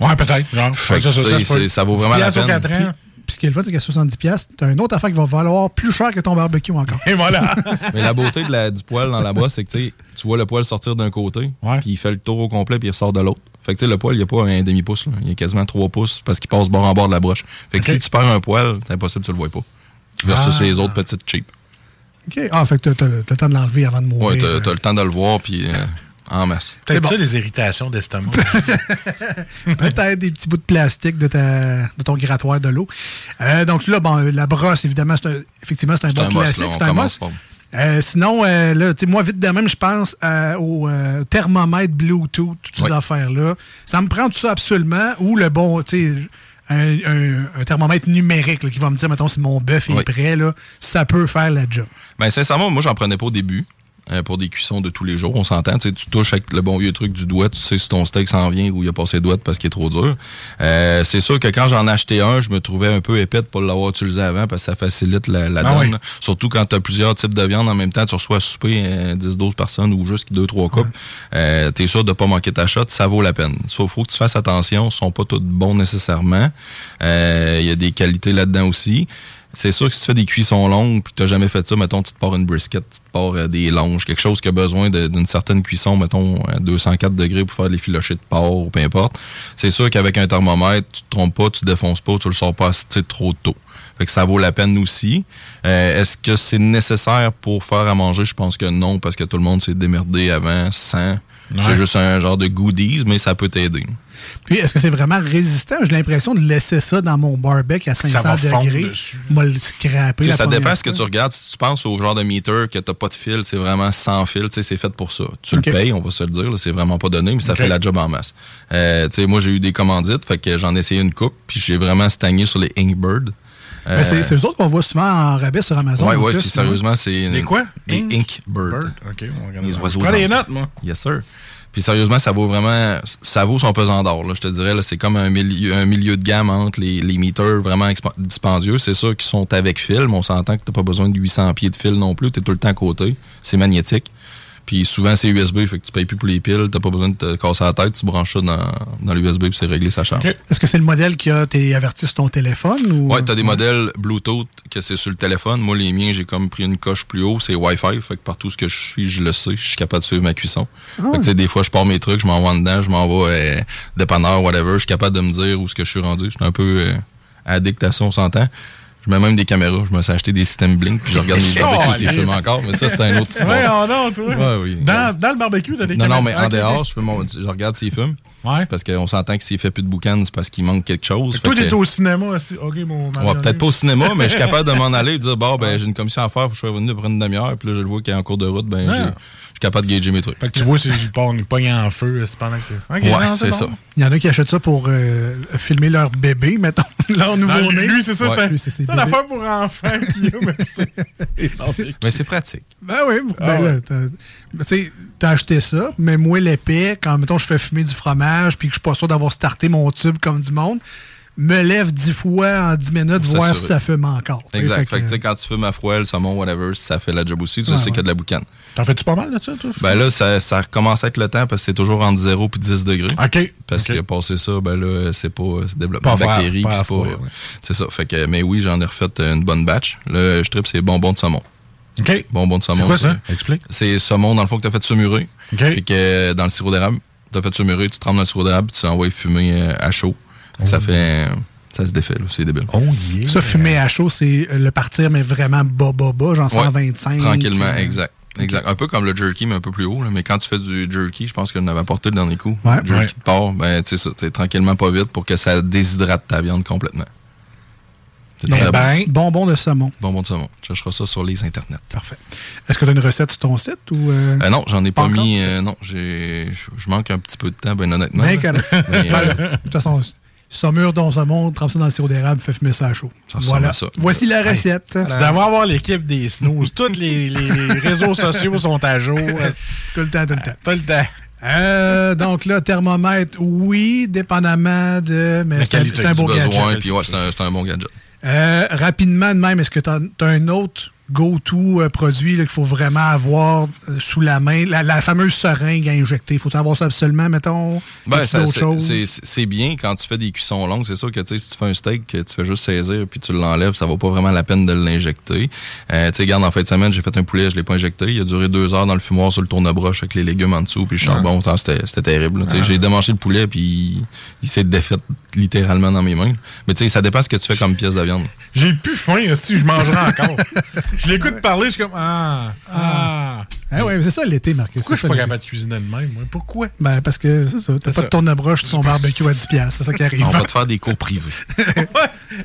Ouais, peut-être. Ça, ça, tu ça, ça vaut 10 vraiment la piastres aux peine. 4 ans. Puis ce qui est le fun, c'est qu'à 70$, piastres, t'as une autre affaire qui va valoir plus cher que ton barbecue encore. Et voilà. Mais la beauté de la- du poil dans la brosse, c'est que tu vois le poil sortir d'un côté, puis il fait le tour au complet, puis il ressort de l'autre. Fait que tu sais, le poil, il n'y a pas un demi-pouce, il y a quasiment 3 pouces parce qu'il passe bord en bord de la broche. Fait que si tu perds un poil, c'est impossible que tu le vois pas. Versus Ah. les autres petites cheap. OK. Ah, fait que t'as, t'as le temps de l'enlever avant de Ouais, mourir. t'as t'as le temps de le voir, puis euh, en masse. Peut-être bon. ça, les irritations d'estomac. Peut-être des petits bouts de plastique de, ta, de ton grattoir de l'eau. Euh, donc là, bon, la brosse, évidemment, c'est un- effectivement, c'est un bon classique. C'est un fort. Euh, sinon, euh, là, moi, vite de même, je pense euh, au euh, thermomètre Bluetooth, toutes ces affaires-là. Ça me prend tout ça absolument. Ou le bon, tu sais, un, un- un thermomètre numérique là, qui va me dire, mettons, si mon bœuf est prêt, là, ça peut faire la job. Ben, sincèrement, moi, j'en prenais pas au début. Euh, pour des cuissons de tous les jours, on s'entend. Tu sais, tu touches avec le bon vieux truc du doigt, tu sais si ton steak s'en vient ou il a passé doigt parce qu'il est trop dur. Euh, c'est sûr que quand j'en ai acheté un, je me trouvais un peu épais de pas l'avoir utilisé avant parce que ça facilite la, la Ah donne. oui. Surtout quand tu as plusieurs types de viande en même temps, tu reçois à souper euh, 10-12 personnes ou juste 2-3 coupes. Euh, tu es sûr de pas manquer ta shot, ça vaut la peine. Sauf faut que tu fasses attention, ils sont pas tous bons nécessairement. Euh, Il y a des qualités là-dedans aussi. C'est sûr que si tu fais des cuissons longues puis que tu n'as jamais fait ça, mettons, tu te pars une brisket, tu te pars euh, des longes, quelque chose qui a besoin d'une certaine cuisson, mettons, à 204 degrés pour faire les filochés de porc ou peu importe. C'est sûr qu'avec un thermomètre, tu te trompes pas, tu défonces pas, tu le sors pas trop tôt. Fait que ça vaut la peine aussi. Euh, Est-ce que c'est nécessaire pour faire à manger? Je pense que non, parce que tout le monde s'est démerdé avant, sans. C'est juste un genre de goodies, mais ça peut t'aider. Puis, est-ce que c'est vraiment résistant? J'ai l'impression de laisser ça dans mon barbecue à 500 va fondre degrés. dessus. Moi, le scraper. Tu sais, la ça dépend ce que tu regardes. Si tu penses au genre de meter que t'as pas de fil, c'est vraiment sans fil, tu sais, c'est fait pour ça. Tu le payes, on va se le dire, c'est vraiment pas donné, mais ça fait la job en masse. Euh, tu sais, moi, j'ai eu des commandites, fait que j'en ai essayé une coupe, puis j'ai vraiment stagné sur les Inkbird. Ben, c'est eux autres qu'on voit souvent en rabais sur Amazon. Ouais, plus, puis sérieusement, c'est. Les quoi? Les Ink? Inkbird. Bird? OK, on regarde Les ça. oiseaux Je prends des d'or. notes, moi. Yes, sir. Puis sérieusement, ça vaut vraiment. Ça vaut son pesant d'or, je te dirais. C'est comme un milieu, un milieu de gamme entre les, les meters vraiment dispendieux. C'est sûr qu'ils sont avec fil, on s'entend que t'as pas besoin de 800 pieds de fil non plus. T'es tout le temps à côté. C'est magnétique. Puis souvent, c'est USB, fait que tu payes plus pour les piles. T'as pas besoin de te casser la tête. Tu branches ça dans, dans l'USB, puis c'est réglé, ça charge. Est-ce que c'est le modèle qui a tes avertis sur ton téléphone? Ou... Ouais, t'as des modèles Bluetooth que c'est sur le téléphone. Moi, les miens, j'ai comme pris une coche plus haut, c'est Wi-Fi. Fait que partout ce que je suis, je le sais. Je suis capable de suivre ma cuisson. Ah. Fait que, des fois, je pars mes trucs, je m'en vais dedans, je m'en vais euh, dépanneur, whatever. Je suis capable de me dire où ce que je suis rendu. Je suis un peu euh, addict à ça, on s'entend. Je mets même des caméras. Je me suis acheté des systèmes Blink, puis je regarde mes barbecues s'ils filment encore. Mais ça, c'est un autre histoire. Ouais, oh non, toi. Ouais, oui. Dans, dans le barbecue, t'as des Non, non, mais en dehors, je, fais mon- je regarde s'il Parce qu'on s'entend que s'il fait plus de boucan, c'est parce qu'il manque quelque chose. Toi, t'es que- au cinéma aussi. OK, mon Ouais, peut-être pas au cinéma, mais je suis capable de m'en aller et de dire bon, ben, j'ai une commission à faire, faut que je sois revenu pour une demi-heure, puis là, je le vois qu'il est en cours de route, ben, Ah. j'ai- je suis capable de gager mes trucs. Fait que tu vois, c'est du porn, il pogne en feu c'est pendant que. Ouais, non, c'est bon. ça. Il y en a qui achètent ça pour euh, filmer leur bébé, mettons, leur nouveau-né. lui, c'est ça, c'est un- Lui, ses c'est une bébés. affaire pour enfants mais c'est. Mais c'est pratique. Ben oui, ben Ah là, ouais. T'as- acheté ça, mais moi, l'épais, quand, mettons, je fais fumer du fromage, puis que je suis pas sûr d'avoir starté mon tube comme du monde, me lève dix fois en dix minutes, Pour voir si ça fume encore. Exact. fait que, quand tu fumes à fouet, le saumon, whatever, ça fait la job aussi, tu Ouais, sais ouais. qu'il y a de la boucane. T'en fais-tu pas mal toi? Ben là, ça, ça commence à être le temps parce que c'est toujours entre 0 et 10 degrés. OK. Parce que passer ça, ben là, c'est pas c'est développement Pas de bactéries. c'est ouais. Ça. Fait que, mais oui, j'en ai refait une bonne batch. Là, je tripe, c'est bonbons de saumon. OK. Bonbons de saumon. C'est quoi ça? Explique. C'est saumon, dans le fond, que tu as fait saumurer. Puis que dans le sirop d'érable, tu as fait saumurer, tu trempes dans le sirop d'érable, puis tu envoies fumer euh, à chaud. Ça fait. Ça se défait, là. C'est débile. Oh yeah. Ça, fumer à chaud, c'est euh, le partir, mais vraiment bas, bas, bas, genre Ouais, 125. Tranquillement, euh, exact. Exact. Un peu comme le jerky, mais un peu plus haut. là. Mais quand tu fais du jerky, je pense que je l'avais apporté le dernier coup. Ouais. Le jerky Ouais. de porc, ben, tu sais ça, tu sais, tranquillement, pas vite pour que ça déshydrate ta viande complètement. Donc, très ben, bon. Bonbons de saumon. Bonbon de saumon. Tu chercheras ça sur les internets. Parfait. Est-ce que tu as une recette sur ton site ou. euh, Euh, non, j'en ai pas, mis. euh, non, j'ai, je manque un petit peu de temps, ben honnêtement. Ben. Mais, euh, Ben, de toute façon, saumure dans saumon, trempe ça dans le sirop d'érable, fait fumer ça à chaud. Voilà. ça. Voici la recette. Tu devrais avoir l'équipe des snooze. Tous les, les- les réseaux sociaux sont à jour. Tout le temps, tout le temps. Tout le temps. Euh, donc là, thermomètre, oui, dépendamment de. Mais c'est un, un beau besoin, gadget. puis ouais, c'est un, c'est un bon gadget. Euh, rapidement de même, est-ce que tu as, un autre go-to euh, produit qu'il faut vraiment avoir euh, sous la main? La, la fameuse seringue à injecter. Faut savoir ça absolument, mettons? Ben, c'est- bien quand tu fais des cuissons longues. C'est sûr que si tu fais un steak, que tu fais juste saisir puis tu l'enlèves, ça vaut pas vraiment la peine de l'injecter. Euh, tu sais, regarde, en fin de semaine, j'ai fait un poulet, je l'ai pas injecté. Il a duré deux heures dans le fumoir sur le tourne-broche avec les légumes en dessous puis le charbon. Ça, C'était c'était terrible. J'ai démanché le poulet puis il s'est défait littéralement dans mes mains. Mais tu sais, ça dépend ce que tu fais comme pièce de viande. J'ai plus faim, si je mangerai encore. je l'écoute parler, je suis comme Ah, ah. Ah ouais, mais c'est ça l'été, Marcus. Pourquoi je c'est suis pas capable de cuisiner de même, moi? Pourquoi? Ben, parce que c'est ça. T'as pas ça. de tourne-broche sur ton barbecue à 10$. piastres, C'est ça qui arrive. On va te faire des cours privés.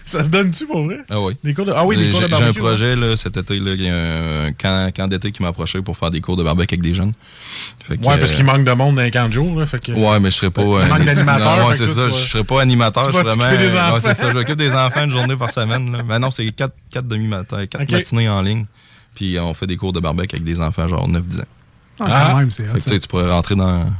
Ça se donne-tu pour vrai? Ah oui. Des cours de- ah oui, des J'ai- cours de J'ai un barbecue, projet là, cet été, là, il y a un camp, camp d'été qui m'a approché pour faire des cours de barbecue avec des jeunes. Fait que, Ouais, parce euh, qu'il manque de monde dans les camps de jour. Là, fait que... Ouais, mais je serais pas. Il euh, manque d'animateur. ouais, c'est ça. Je serais pas animateur. Je vraiment. ouais, enfants. c'est ça. Je m'occupe des enfants une journée par semaine. Mais non, c'est quatre, quatre demi-matins, quatre matinées en ligne. Puis on fait des cours de barbecue avec des enfants, genre 9-10 ans. Ah, quand même, c'est Fait hot, que, tu sais, tu pourrais rentrer dans.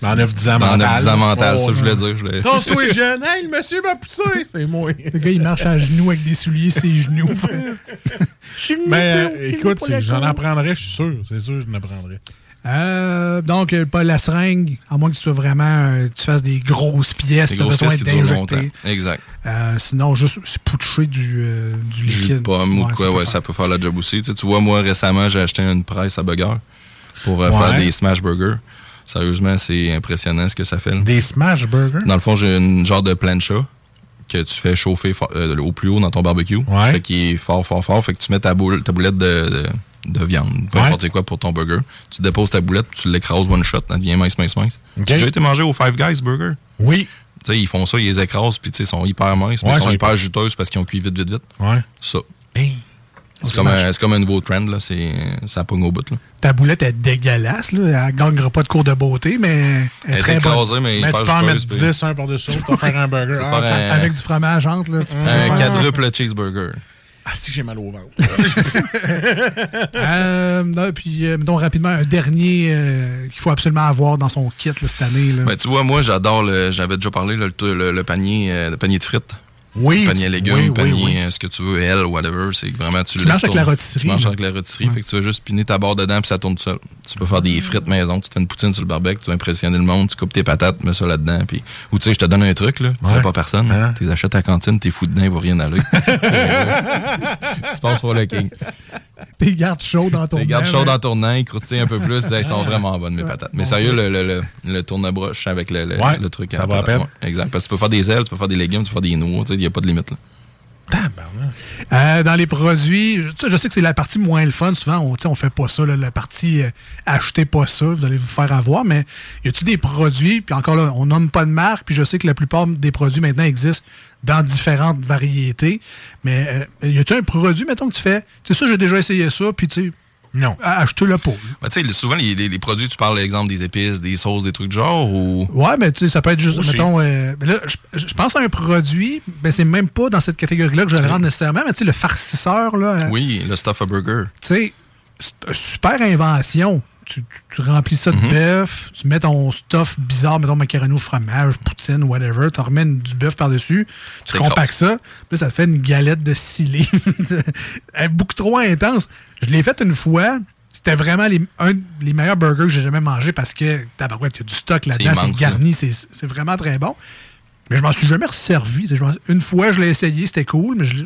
Dans 9-10 ans Dans mental. 9-10 ans mental, Oh, ça, je voulais non. dire. Je voulais... Tosse-toi les jeunes. Hey, le monsieur m'a poussé. C'est moi. Le gars, il marche à genoux avec des souliers, ses genoux. Mais euh, écoute, j'en apprendrais, je suis sûr. C'est sûr que j'en apprendrais. Euh, donc, euh, pas la seringue, à moins que tu sois vraiment, euh, tu fasses des grosses pièces, tu as besoin d'injecter. Exact. Euh, sinon, juste se poucher du, euh, du Jus de liquide. pomme ou Ouais, de quoi, ça peut ouais, faire. ça peut faire la job aussi. Tu, sais, tu vois, moi, récemment, j'ai acheté une presse à burger pour Ouais. faire des smash burgers. Sérieusement, c'est impressionnant ce que ça fait. là. Des smash burgers? Dans le fond, j'ai une genre de plancha que tu fais chauffer au plus haut dans ton barbecue. Fait qu'il est fort, fort, fort. Fait que tu mets ta, boule, ta boulette de, de, de viande, peu Ouais. importe quoi pour ton burger. Tu déposes ta boulette, tu l'écrases one shot, elle devient mince, mince, mince. Tu as déjà été manger au Five Guys Burger? Oui. Tu sais, ils font ça, ils les écrasent, puis tu sais, ils sont hyper minces, mais ils sont hyper hyper- juteuses parce qu'ils ont cuit vite, vite, vite. Ouais. Ça. Hey. C'est comme, un- c'est comme un nouveau trend, là. C'est, ça pogne au bout, là. Ta boulette est dégueulasse, là. Elle gagnera pas de cours de beauté, mais elle est Elle très bonne. écrasée, mais Mais tu peux en mettre juteuse, puis- 10 un par-dessus pour faire un burger. Ah, faire un- Avec du fromage entre, là. Tu peux Un quadruple cheeseburger. Ah, c'est que j'ai mal au ventre. Euh, non, puis, euh, mettons rapidement, un dernier euh, qu'il faut absolument avoir dans son kit là, cette année. Là. Ben, tu vois, moi, j'adore le. J'avais déjà parlé, là, le, le- le panier, euh, le panier de frites. Oui, Panier légumes, oui, panier, oui. euh, ce que tu veux, L, whatever. C'est vraiment, tu Tu manges avec la rôtisserie, Tu manges avec la rôtisserie. Ouais. Fait que tu vas juste piner ta barre dedans, puis ça tourne tout seul. Tu peux faire des frites maison, tu te fais une poutine sur le barbecue, tu vas impressionner le monde, tu coupes tes patates, mets ça là-dedans. Puis, ou tu sais, je te donne un truc, là. Tu Ouais. sais pas personne. Hein? Tu les achètes à la cantine, t'es fou dedans, il va rien aller. tu passes pour le king. Tes gardes chauds dans ton Les gardes aile, chauds hein? dans tournant, ils croustillent un peu plus, ils sont vraiment bonnes, mes patates. Mais sérieux, le, le, le, le tourne-broche avec le, le, Ouais, le truc ça à va à peine. ouais, exact. Parce que tu peux faire des ailes, tu peux faire des légumes, tu peux faire des noix, il n'y a pas de limite. Là. Euh, dans les produits, je, sais, que c'est la partie moins le fun. Souvent, on, on fait pas ça. là, la partie euh, achetez pas ça, vous allez vous faire avoir. Mais y a-tu des produits, puis encore là, on nomme pas de marque, puis je sais que la plupart des produits maintenant existent dans différentes variétés. Mais euh, y a-tu un produit, mettons, que tu fais, tu sais, ça, j'ai déjà essayé ça, puis tu sais, non. achetez-le pas. Ben, tu sais, souvent, les, les, les produits, tu parles, l'exemple des épices, des sauces, des trucs du genre, ou? Ouais, mais tu sais, ça peut être juste, mettons, euh, ben là, je, pense à un produit, ben c'est même pas dans cette catégorie-là que je le rendre nécessairement, mais tu sais, le farcisseur, là, euh, Oui, le stuff a burger. tu sais, c'est une super invention. Tu, remplis ça de Mhm. bœuf, tu mets ton stuff bizarre, mettons macaroni au fromage, poutine, whatever, tu remets du bœuf par-dessus, tu compactes ça, puis ça te fait une galette de scellé. Beaucoup trop intense. Je l'ai faite une fois. C'était vraiment les, un des meilleurs burgers que j'ai jamais mangé parce que, tabarouette, il y a du stock là-dedans, C'est garni, c'est c'est vraiment très bon. Mais je m'en suis jamais resservi. Une fois, je l'ai essayé, c'était cool, mais je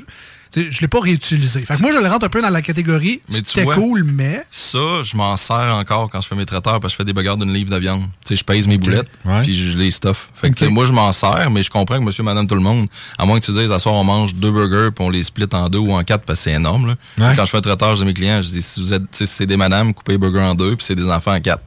ne l'ai pas réutilisé. Fait que moi, je le rentre un peu dans la catégorie. Mais C'était cool, mais. Ça, je m'en sers encore quand je fais mes traiteurs parce que je fais des bagarres d'une livre de viande. Je pèse mes boulettes, puis je les stuff. Fait que, moi, je m'en sers, mais je comprends que monsieur, madame, tout le monde, à moins que tu dises, à soir, on mange deux burgers, puis on les split en deux ou en quatre parce que c'est énorme, là. Ouais. Quand je fais un traiteur, je dis à mes clients, je dis, si vous êtes, c'est des madames, coupez les burgers en deux, puis c'est des enfants en quatre.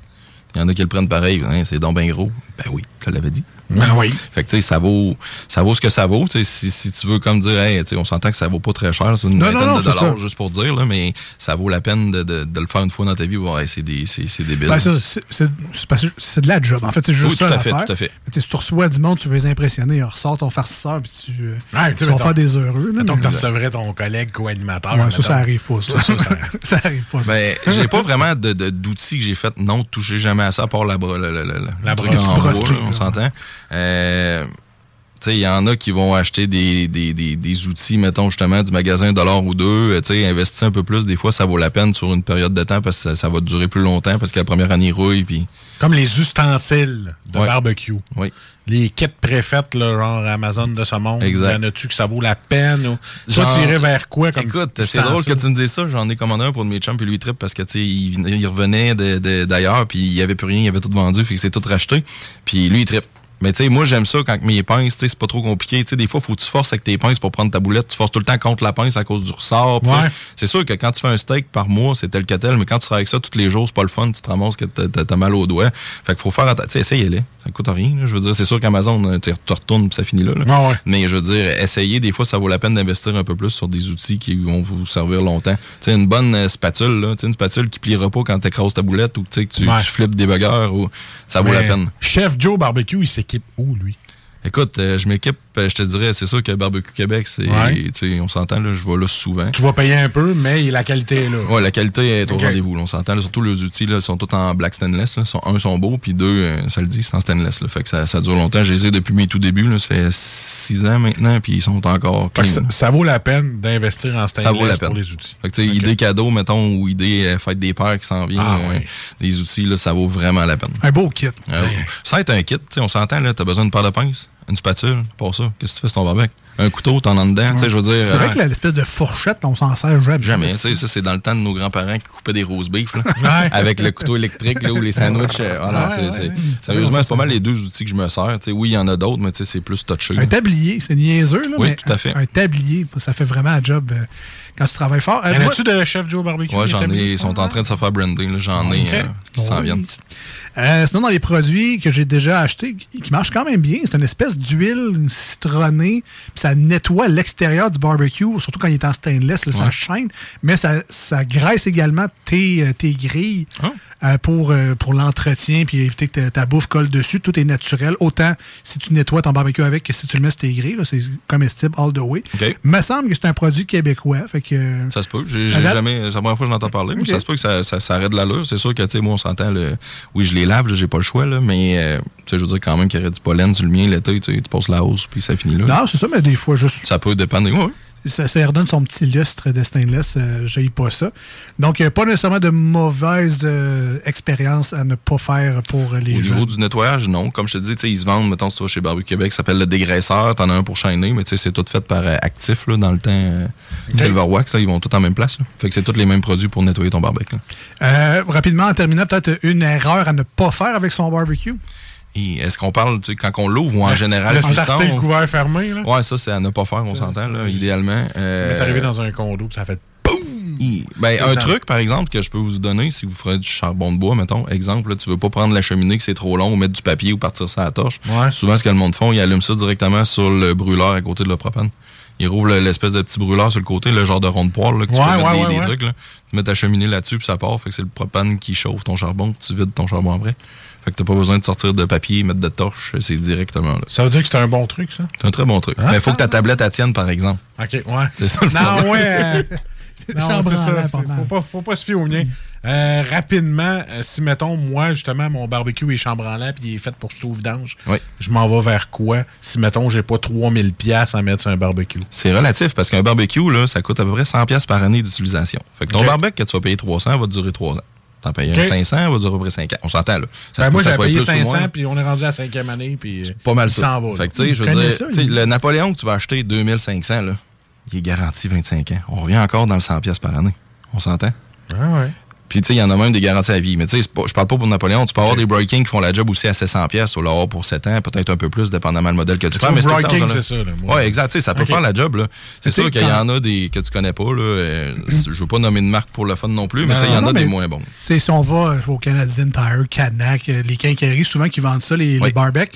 Il y en a qui le prennent pareil, Hein, c'est donc bien gros. Ben oui, je l'avais dit. Ben oui. Fait que, tu sais, ça vaut, ça vaut ce que ça vaut. Tu sais, si, si tu veux comme dire, hey, tu sais, on s'entend que ça vaut pas très cher, c'est une Non, non, vingtaine non, de c'est dollars, ça. juste pour dire, là, mais ça vaut la peine de, de- de le faire une fois dans ta vie. Ouais, c'est des, débile. Ben, ça, c'est- c'est c'est parce que c'est de la job. En fait, c'est juste Oui, ça tout à fait, l'affaire. tout à fait. Mais tu sais, Si tu reçois du monde, tu veux les impressionner, ressors ton farcisseur, puis tu, euh, Ouais, tu vas faire des heureux. là, que tu recevrais ton collègue co-animateur. Ouais, ça, ça arrive pas, ça. Arrive pas, ça. Ben, j'ai pas vraiment de- de- d'outils que j'ai fait. Non, toucher jamais à ça, à part la, La bois, Brosse-clé, là, on s'entend. Euh, il y en a qui vont acheter des, des, des, des outils, mettons, justement, du magasin un dollar ou deux. Euh, sais, investir un peu plus, des fois, ça vaut la peine sur une période de temps parce que ça, ça va durer plus longtemps parce que la première année rouille, puis... Comme les ustensiles de Ouais. barbecue. Oui. Les kits préfaites, là, genre Amazon de ce monde. Exact. Y en a-tu que ça vaut la peine? Ou... Toi, Genre- tu irais vers quoi comme Écoute, c'est drôle que tu me dises ça. J'en ai commandé un pour de mes chums, puis lui il trip parce que tu il, il revenait d'ailleurs, puis il y avait plus rien, il avait tout vendu, puis il s'est tout racheté. Puis lui il trip. Mais tu sais, moi j'aime ça quand mes pinces, tu sais, c'est pas trop compliqué. Tu sais, des fois, faut que tu forces avec tes pinces pour prendre ta boulette. Tu forces tout le temps contre la pince à cause du ressort. Ouais. C'est sûr que quand tu fais un steak par mois, c'est tel que tel, mais quand tu travailles avec ça tous les jours, c'est pas le fun. Tu te ramasses que t'as- mal aux doigts. Fait qu'il faut faire attention. Tu sais, essayez-les. Ça coûte rien. Je veux dire, c'est sûr qu'Amazon, euh, tu retournes puis ça finit là. là. Ah ouais. Mais je veux dire, essayez, des fois, ça vaut la peine d'investir un peu plus sur des outils qui vont vous servir longtemps. Tu sais, une bonne euh, spatule, là, tu sais, une spatule qui pliera pas quand tu écrases ta boulette ou tu sais, que tu, Ouais. tu flippes des buggers, ou ça vaut Mais la peine. Chef Joe Barbecue, il Écoute, euh, je m'équipe je te dirais, c'est sûr que Barbecue Québec, c'est, Ouais. tu on s'entend, là, je vais là souvent. Tu vas payer un peu, mais la qualité est là. Ouais, la qualité est au rendez-vous. on s'entend. là, surtout les outils, là, sont tous en black stainless. Là. Sont, un sont beaux, puis deux, euh, ça le dit, c'est en stainless. Là. Fait que ça, ça dure longtemps. Je les ai depuis mes tout débuts. Là. Ça fait six ans maintenant, puis ils sont encore clean. ça, ça vaut la peine d'investir en Ça stainless vaut la peine. pour les outils. Fait que, tu idée cadeau, mettons, ou idée euh, fête des pères qui s'en vient, Ah, euh, ouais. des outils, là, ça vaut vraiment la peine. Un beau kit. Euh, ça va être un kit, tu sais, on s'entend, là, t'as besoin d'une paire de pinces, une spatule, pour ça. Qu'est-ce que tu fais sur ton barbecue? Un couteau, t'en as dedans, tu sais, je veux dire. C'est vrai euh, que l'espèce de fourchette, on s'en sert jamais. Jamais. Tu sais, ça, c'est dans le temps de nos grands-parents qui coupaient des rose beef, là, Ouais. avec le couteau électrique, là, ou les sandwichs. euh, voilà, Ouais, c'est- ouais, c'est- ouais. Sérieusement, c'est pas mal les deux outils que je me sers. Tu sais, oui, il y en a d'autres, mais tu sais, c'est plus touché. Un tablier, c'est niaiseux, là, Oui, mais tout à fait. Un, un tablier, ça fait vraiment un job euh, quand tu travailles fort. Euh, Y en moi- a-tu de Chef Joe Barbecue? Ouais, j'en ai. Ils sont en train de se faire brander, là. J'en ai euh, qui s'en viennent. Euh, sinon, dans les produits que j'ai déjà achetés, qui marchent quand même bien, c'est une espèce d'huile citronnée, puis ça nettoie l'extérieur du barbecue, surtout quand il est en stainless, là, ça chaîne, mais ça, ça graisse également tes, euh, tes grilles Ah. Euh, pour, euh, pour l'entretien, puis éviter que ta, ta bouffe colle dessus. Tout est naturel, autant si tu nettoies ton barbecue avec que si tu le mets sur tes grilles, c'est comestible all the way. OK. me semble que c'est un produit québécois, fait que... euh, Ça se peut. J'ai jamais. C'est la première fois que j'entends parler. mais. Ça se peut que ça, ça, ça arrête de l'allure. C'est sûr que, tu sais, moi, on s'entend. le- Oui, je les lave, là, j'ai pas le choix, là, mais, euh, tu sais, je veux dire quand même qu'il y aurait du pollen sur le mien l'été. Tu passes la hausse, puis ça finit là. Non, c'est ça, mais des fois, juste Ça peut dépendre. Ouais. Ça, ça redonne son petit lustre de stainless. Euh, J'ai pas ça. Donc, euh, pas nécessairement de mauvaise euh, expérience à ne pas faire pour les Au jeunes. niveau du nettoyage, non. Comme je te dis, ils se vendent, mettons, chez Barbecue Québec, ça s'appelle le dégraisseur. T'en as un pour chaîner, mais c'est tout fait par euh, Actif, là, dans le temps. euh, Silverwax, ils vont tous en même place. là. Fait que c'est tous les mêmes produits pour nettoyer ton barbecue. Euh, rapidement, en terminant, peut-être une erreur à ne pas faire avec son barbecue? Est-ce qu'on parle, tu sais, quand on l'ouvre ou en général? Le starter le couvert fermé, là? Ouais, ça, c'est à ne pas faire, on s'entend, là, idéalement. Ça Euh, m'est arrivé dans un condo, puis ça fait Ben, Tout un truc, par exemple, que je peux vous donner, si vous ferez du charbon de bois, mettons, exemple, là, tu veux pas prendre la cheminée que c'est trop long ou mettre du papier ou partir ça à la torche. Souvent, ce que le monde font, ils allument ça directement sur le brûleur à côté de le propane. Ils rouvrent le- l'espèce de petit brûleur sur le côté, le genre de rond de poêle, là, que tu Ouais, peux mettre ouais, des, ouais, des ouais. trucs, là. Tu mets ta cheminée là-dessus, puis ça part. Fait que c'est le propane qui chauffe ton charbon, puis tu vides ton charbon après. Fait que t'as pas besoin de sortir de papier, mettre de torche, c'est directement là. Ça veut dire que c'est un bon truc, ça? C'est un très bon truc. Ah. Mais il faut que ta tablette elle tienne, par exemple. OK, ouais. C'est ça le Non, problème. ouais. euh, non, c'est ça. Faut pas, faut pas se fier au mien. Euh, rapidement, euh, si, mettons, moi, justement, mon barbecue est chambre en l'air puis il est fait pour jeter au vidange, Oui. je m'en vais vers quoi? Si, mettons, j'ai pas 3000 pièces à mettre sur un barbecue? C'est relatif parce qu'un barbecue, là, ça coûte à peu près 100$ piastres par année d'utilisation. Fait que ton barbecue que tu vas payer 300 va te durer 3 ans. T'en payes Ok. un 500, va durer à peu près 5 ans. On s'entend, là. Ça Ben, moi, soit payé plus ou 500 moins. puis on est rendu à la cinquième année puis Pas mal ça. s'en va. Fait que, je veux dire, ça, le Napoléon que tu vas acheter 2500, là, il est garanti 25 ans. On revient encore dans le 100$ piastres par année. On s'entend? Ah ouais. Puis, tu sais, il y en a même des garanties à vie. Mais, tu sais, je parle pas pour Napoléon. Tu peux avoir des breakings qui font la job aussi à 700$. piastres. Tu vas l'avoir pour 7 ans, peut-être un peu plus, dépendamment le modèle que tu prends. Mais breaking, c'est ça, là, moi. Ouais, exact. Tu sais, ça peut faire la job, là. C'est sûr qu'il y en a des que tu connais pas, là. euh, Je veux pas nommer de marque pour le fun non plus, mais tu sais, il y en Non, a des moins bons. Tu sais, si on va au Canadian Tire, Canac, euh, les quincailleries souvent qui vendent ça, les, les barbecs,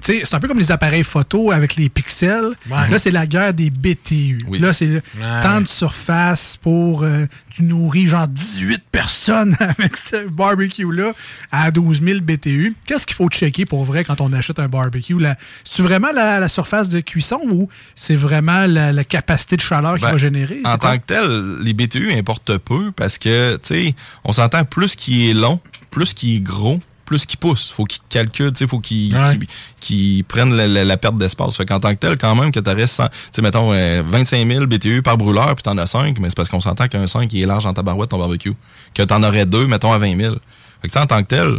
c'est un peu comme les appareils photo avec les pixels. Ouais. Là, c'est la guerre des BTU. Oui. Là, c'est Ouais. temps de surface pour euh, tu nourris genre 18 personnes avec ce barbecue-là à 12 000 BTU. Qu'est-ce qu'il faut checker pour vrai quand on achète un barbecue? C'est vraiment la, la surface de cuisson ou c'est vraiment la, la capacité de chaleur qu'il Ben, va générer? En tant que tel, les BTU importent peu parce que, tu sais, on s'entend plus qu'il est long, plus qu'il est gros, plus qu'il pousse. Faut qu'il calcule, faut qu'il Ouais. qu'il- qu'il prenne la, la- la perte d'espace. Fait qu'en tant que tel, quand même, que tu restes, tu sais, mettons, euh, 25 000 BTU par brûleur, puis t'en as 5, mais c'est parce qu'on s'entend qu'un 5, il est large dans ta barouette, ton barbecue. Que t'en aurais deux, mettons, à 20 000. Fait que, en tant que tel,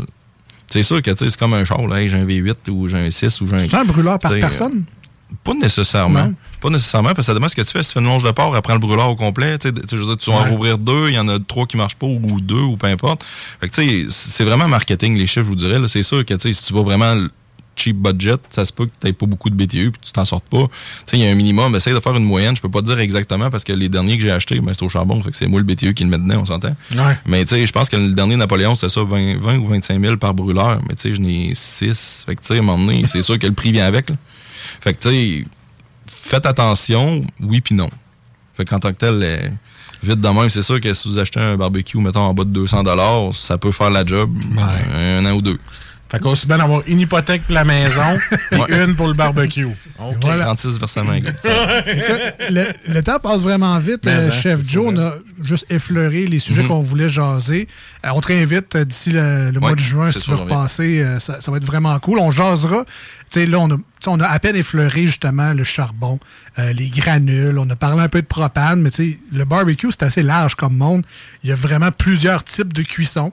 c'est sûr que, c'est comme un char, là. Hey, j'ai un V8 ou j'ai un 6 ou j'ai un... C'est un brûleur par personne? Pas nécessairement. Non. Pas nécessairement, parce que ça dépend ce que tu fais. Si tu fais une longe de porc, après le brûleur au complet, tu sais, tu sais, je veux dire, tu vas en rouvrir deux, il y en a trois qui marchent pas, ou deux, ou peu importe. Fait que, tu sais, c'est vraiment marketing, les chiffres, je vous dirais. C'est sûr que, tu sais, si tu vas vraiment cheap budget, ça se peut que tu pas beaucoup de BTU, puis tu t'en sortes pas. Tu sais, il y a un minimum. Essaye de faire une moyenne. Je peux pas te dire exactement, parce que les derniers que j'ai achetés, ben, c'est au charbon. Fait que c'est moi le BTU qui le dedans, on s'entend. Ouais. Mais tu sais, je pense que le dernier Napoléon, c'était ça, 20, 20 ou 25 000 par brûleur. Mais tu sais, je n'ai 6. Fait que tu sais, à un moment donné, c'est sûr que le prix vient avec. là. Fait que tu sais, faites attention, oui puis non. Fait qu'en tant que tel, euh, vite de même, c'est sûr que si vous achetez un barbecue, mettons, en bas de 200 ça peut faire la job un an ou deux. Fait qu'aussi bien avoir une hypothèque pour la maison et une pour le barbecue. OK. 36 versements. le, le temps passe vraiment vite. Euh, hein, Chef Joe, on a juste effleuré les sujets Mhm. qu'on voulait jaser. Euh, on te réinvite euh, d'ici le, le mois de juin si tu veux repasser. euh, ça, ça va être vraiment cool. On jasera. Tu sais, là, on a, on a à peine effleuré justement le charbon, les granules. On a parlé un peu de propane, mais tu sais, le barbecue, c'est assez large comme monde. Il y a vraiment plusieurs types de cuisson.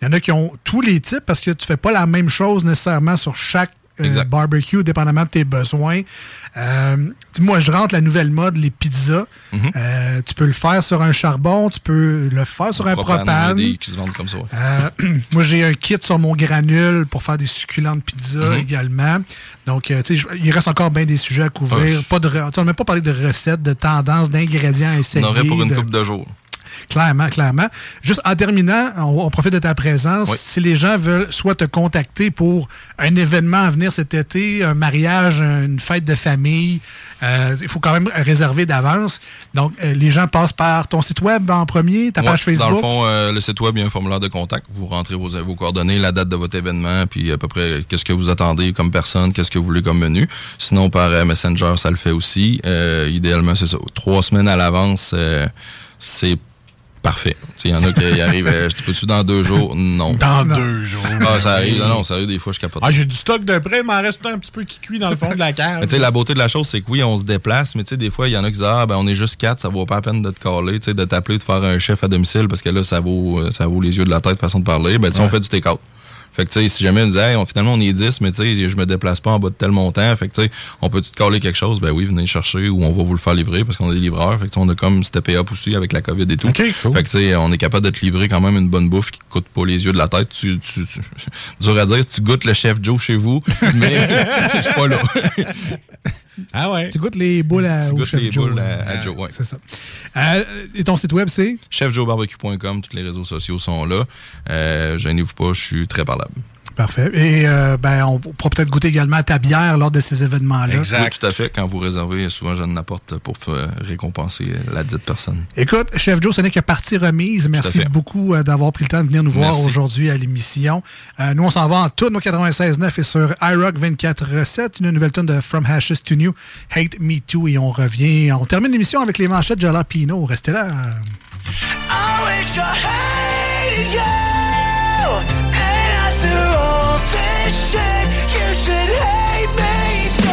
Il y en a qui ont tous les types parce que tu fais pas la même chose nécessairement sur chaque euh, barbecue, dépendamment de tes besoins. Euh, moi, je rentre la nouvelle mode, les pizzas. Mhm. Euh, tu peux le faire sur un charbon, tu peux le faire sur un Propane, propane. il y a des qui se vendent comme ça. ouais. Moi, j'ai un kit sur mon granule pour faire des succulentes pizzas Mhm. également. Donc, il reste encore bien des sujets à couvrir. Pas de, on n'a même pas parlé de recettes, de tendances, d'ingrédients à essayer. On aurait pour une de- coupe de jours. Clairement, clairement. Juste en terminant, on, on profite de ta présence. Oui. Si les gens veulent soit te contacter pour un événement à venir cet été, un mariage, une fête de famille, euh, il faut quand même réserver d'avance. Donc, euh, les gens passent par ton site web en premier, ta Ouais, page Facebook. Dans le fond, euh, le site web, il y a un formulaire de contact. Vous rentrez vos, vos coordonnées, la date de votre événement, puis à peu près qu'est-ce que vous attendez comme personne, qu'est-ce que vous voulez comme menu. Sinon, par Messenger, ça le fait aussi. Idéalement, c'est ça. Trois semaines à l'avance, c'est parfait. Il y en a qui arrivent, euh, je te peux-tu dans deux jours? Non. Dans deux jours. Ah, ça arrive. Non, non, sérieux, des fois, je capote. Ah, j'ai du stock de près, il m'en reste un petit peu qui cuit dans le fond de la cave. Mais tu sais, la beauté de la chose, c'est que oui, on se déplace, mais tu sais, des fois, il y en a qui disent, ah, ben, on est juste quatre, ça vaut pas la peine de te caler, tu sais, de t'appeler, de faire un chef à domicile, parce que là, ça vaut, euh, ça vaut les yeux de la tête, façon de parler. Ben, tu on fait du take-out. Fait que, tu sais, si jamais on disait, hey, on- finalement, on est 10, mais tu sais, je me déplace pas en bas de tel montant. Fait que, tu sais, on peut-tu te caler quelque chose? Ben oui, venez le chercher ou on va vous le faire livrer parce qu'on a des livreurs. Fait que, on a comme steppé up aussi avec la COVID et tout. Cool. Fait que, tu sais, on est capable de te livrer quand même une bonne bouffe qui coûte pas les yeux de la tête. Tu, tu, tu- dur à dire, tu goûtes le chef Joe chez vous, mais je suis pas là. Ah ouais. Tu goûtes les boules à, Tu goûtes chef les Joe. boules à- à Joe, ouais. C'est ça. Euh, et ton site web, c'est? chefjoebarbecue.com, tous les réseaux sociaux sont là. Euh, Gênez-vous pas, je suis très parlable. Parfait. Et euh, ben, on pourra peut-être goûter également à ta bière lors de ces événements-là. Oui, tout à fait. Quand vous réservez, souvent, je n'apporte pour récompenser euh, la dite personne. Écoute, Chef Joe, ce n'est que partie remise. Merci beaucoup euh, d'avoir pris le temps de venir nous voir aujourd'hui à l'émission. Euh, nous, on s'en va en tourne au 96.9 et sur iRock 24.7, une nouvelle tonne de From Hashes to New, Hate Me Too, et on revient. On termine l'émission avec les manchettes de Jalapino. Restez là. I wish I hated you. You should hate me too.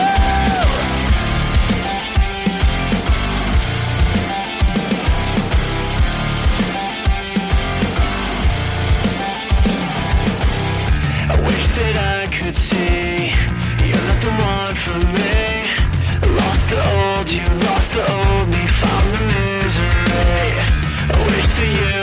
I wish that I could see you're for me. Lost the old you, lost the old me, found the misery. I wish that you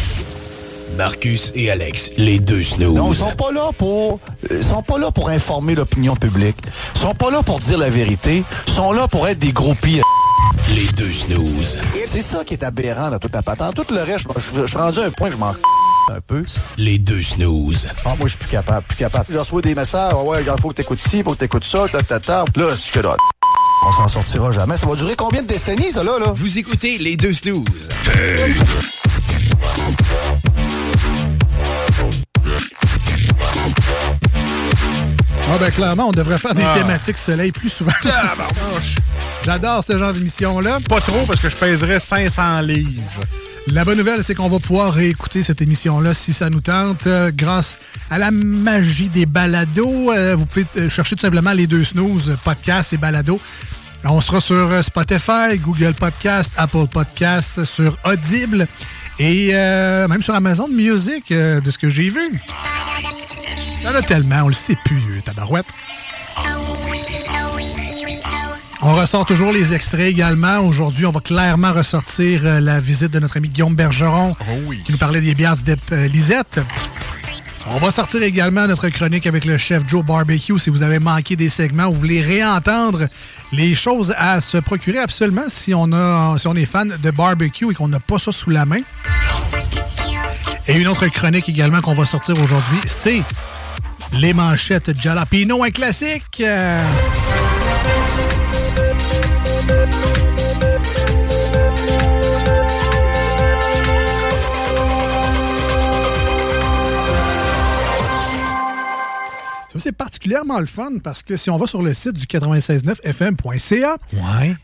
Marcus et Alex, les deux snooze. Non, ils sont pas là pour ils sont pas là pour informer l'opinion publique. Ils sont pas là pour dire la vérité, ils sont là pour être des groupies. Les deux snooze. C'est ça qui est aberrant dans toute la patente. Tout le reste, je, suis rendu à un point que je m'en un peu. Les deux snooze. Ah, moi, je suis plus capable, plus capable. Je reçois des messages, Ah ouais, regarde, faut que t'écoutes ci, faut que t'écoutes ça, ta, ta, ta. Là, c'est que là, on s'en sortira jamais. Ça va durer combien de décennies, ça, là, là? Vous écoutez les deux snooze. Ah ben clairement, on devrait faire des Ah. thématiques soleil plus souvent. J'adore ce genre d'émission-là. Pas trop, parce que je pèserais 500 livres. La bonne nouvelle, c'est qu'on va pouvoir réécouter cette émission-là si ça nous tente, euh, grâce à la magie des balados. Euh, vous pouvez euh, chercher tout simplement les deux snooze, podcast et balado. On sera sur Spotify, Google Podcast, Apple Podcast, sur Audible et même sur Amazon Music, de ce que j'ai vu. Il y en a tellement, on le sait plus, tabarouette. On ressort toujours les extraits également. Aujourd'hui, on va clairement ressortir euh, la visite de notre ami Guillaume Bergeron qui nous parlait des bières Dep euh, Lisette. On va sortir également notre chronique avec le chef Joe Barbecue. Si vous avez manqué des segments ou vous voulez réentendre les choses à se procurer absolument si on, a, si on est fan de barbecue et qu'on n'a pas ça sous la main. Et une autre chronique également qu'on va sortir aujourd'hui, c'est les manchettes Jalapino, un classique. Euh, c'est particulièrement le fun parce que si on va sur le site du 969fm.ca,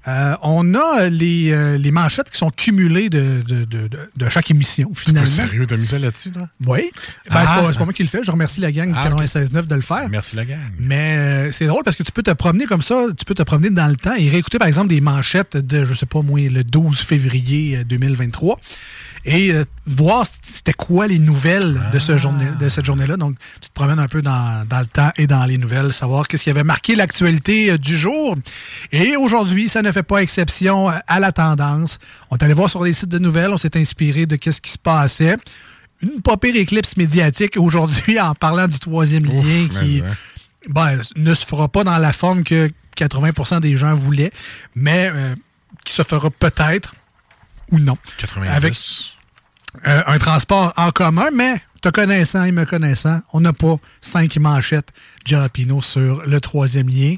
euh, on a les, euh, les manchettes qui sont cumulées de, de, de- de- de chaque émission, finalement. Sérieux, t'as mis ça là-dessus, toi? Oui. Ben, Ah. c'est pas- pas moi qui le fais. Je remercie la gang du Ah, ok. 96.9 de le faire. Merci la gang. Mais euh, c'est drôle parce que tu peux te promener comme ça, tu peux te promener dans le temps et réécouter par exemple des manchettes de, je sais pas moi, le 12 février euh, 2023 et euh, voir c'était quoi les nouvelles de, ce journée, de cette journée-là. Donc, tu te promènes un peu dans, dans le temps et dans les nouvelles, savoir qu'est-ce qui avait marqué l'actualité euh, du jour. Et aujourd'hui, ça ne fait pas exception euh, à la tendance. On est allé voir sur les sites de nouvelles, on s'est inspiré de qu'est-ce qui se passait une pas pire éclipse médiatique aujourd'hui en parlant du troisième lien qui ouais. ben, ne se fera pas dans la forme que 80% des gens voulaient, mais euh, qui se fera peut-être ou non. 90. Avec euh, un transport en commun, mais te connaissant et me connaissant, on n'a pas cinq manchettes Jalapino sur le troisième lien.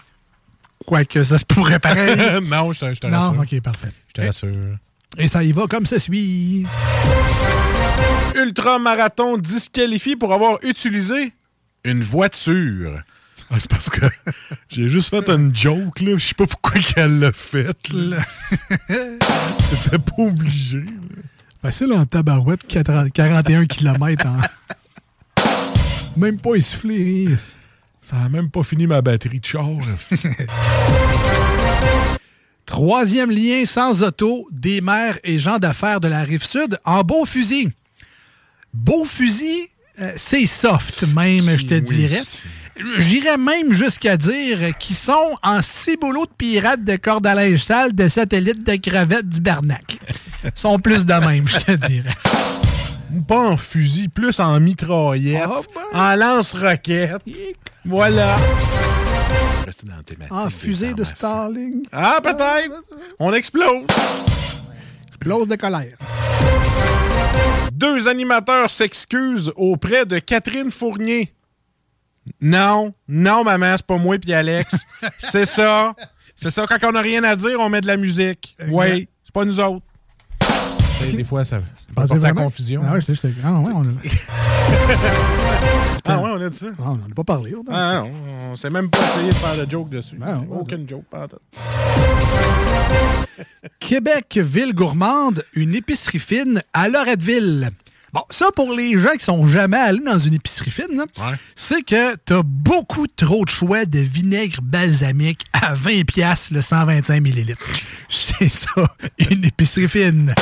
Quoique ça se pourrait pareil. non, je te, je te non, rassure. ok, parfait. Je te rassure. Et ça y va comme ça suit. Ultramarathon disqualifié pour avoir utilisé une voiture. Ah, c'est parce que j'ai juste fait une joke, là. Je sais pas pourquoi qu'elle l'a faite, là. C'était pas obligé. Facile en tabarouette, 40 41 km en... Même pas essoufflé, rien. Ça a même pas fini ma batterie de char. Troisième lien sans auto des maires et gens d'affaires de la rive sud en beau fusil. Beau fusil, euh, c'est soft même, je te dirais. J'irais même jusqu'à dire qu'ils sont en ciboulot de pirates de corde à linge sale de satellites de crevettes du Barnac. Ils sont plus de même, je te dirais. Pas en fusil, plus en mitraillette, en lance-roquette. Voilà. Restez dans. En fusée de Starling. Ah, peut-être. On explose. Explose de colère. Deux animateurs s'excusent auprès de Catherine Fournier. Non, non, maman, c'est pas moi puis Alex. c'est ça. C'est ça, quand on n'a rien à dire, on met de la musique. Oui, c'est pas nous autres. Des fois, ça Pensez porte la confusion. Ah, ouais, j'étais- j'étais- ah, ouais, on a... Ah ouais, on a dit ça. Ah, on n'en a pas parlé. on Ah non, on s'est même pas essayé de faire de joke dessus. Aucune joke, pas. Québec, ville gourmande, une épicerie fine à Loretteville. Bon, ça, pour les gens qui sont jamais allés dans une épicerie fine, c'est que t'as beaucoup trop de choix de vinaigre balsamique à 20 pièces le 125 ml. C'est ça, une épicerie fine.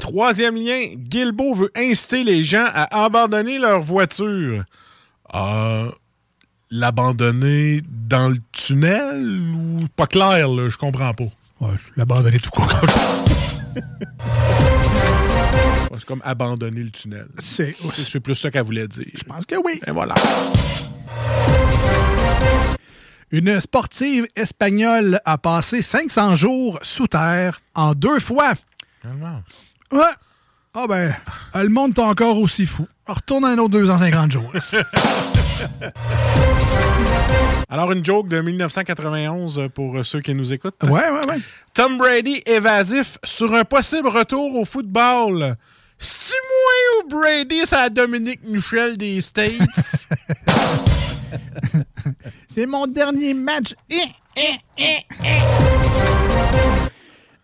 Troisième lien, Guilbeault veut inciter les gens à abandonner leur voiture. Euh, L'abandonner dans le tunnel ou pas clair, là, je comprends pas. Ouais, l'abandonner tout court. C'est comme abandonner le tunnel. C'est plus ça qu'elle voulait dire. Je pense que oui. Et voilà. Une sportive espagnole a passé 500 jours sous terre en deux fois. Ouais. Ah ben, elle monte encore aussi fou. On retourne un autre 250 jours. Alors, une joke de 1991 pour ceux qui nous écoutent. Ouais, ouais, ouais. Tom Brady évasif sur un possible retour au football. C'est moi ou Brady, c'est la Dominique Michel des States? C'est mon dernier match. Eh, eh, eh,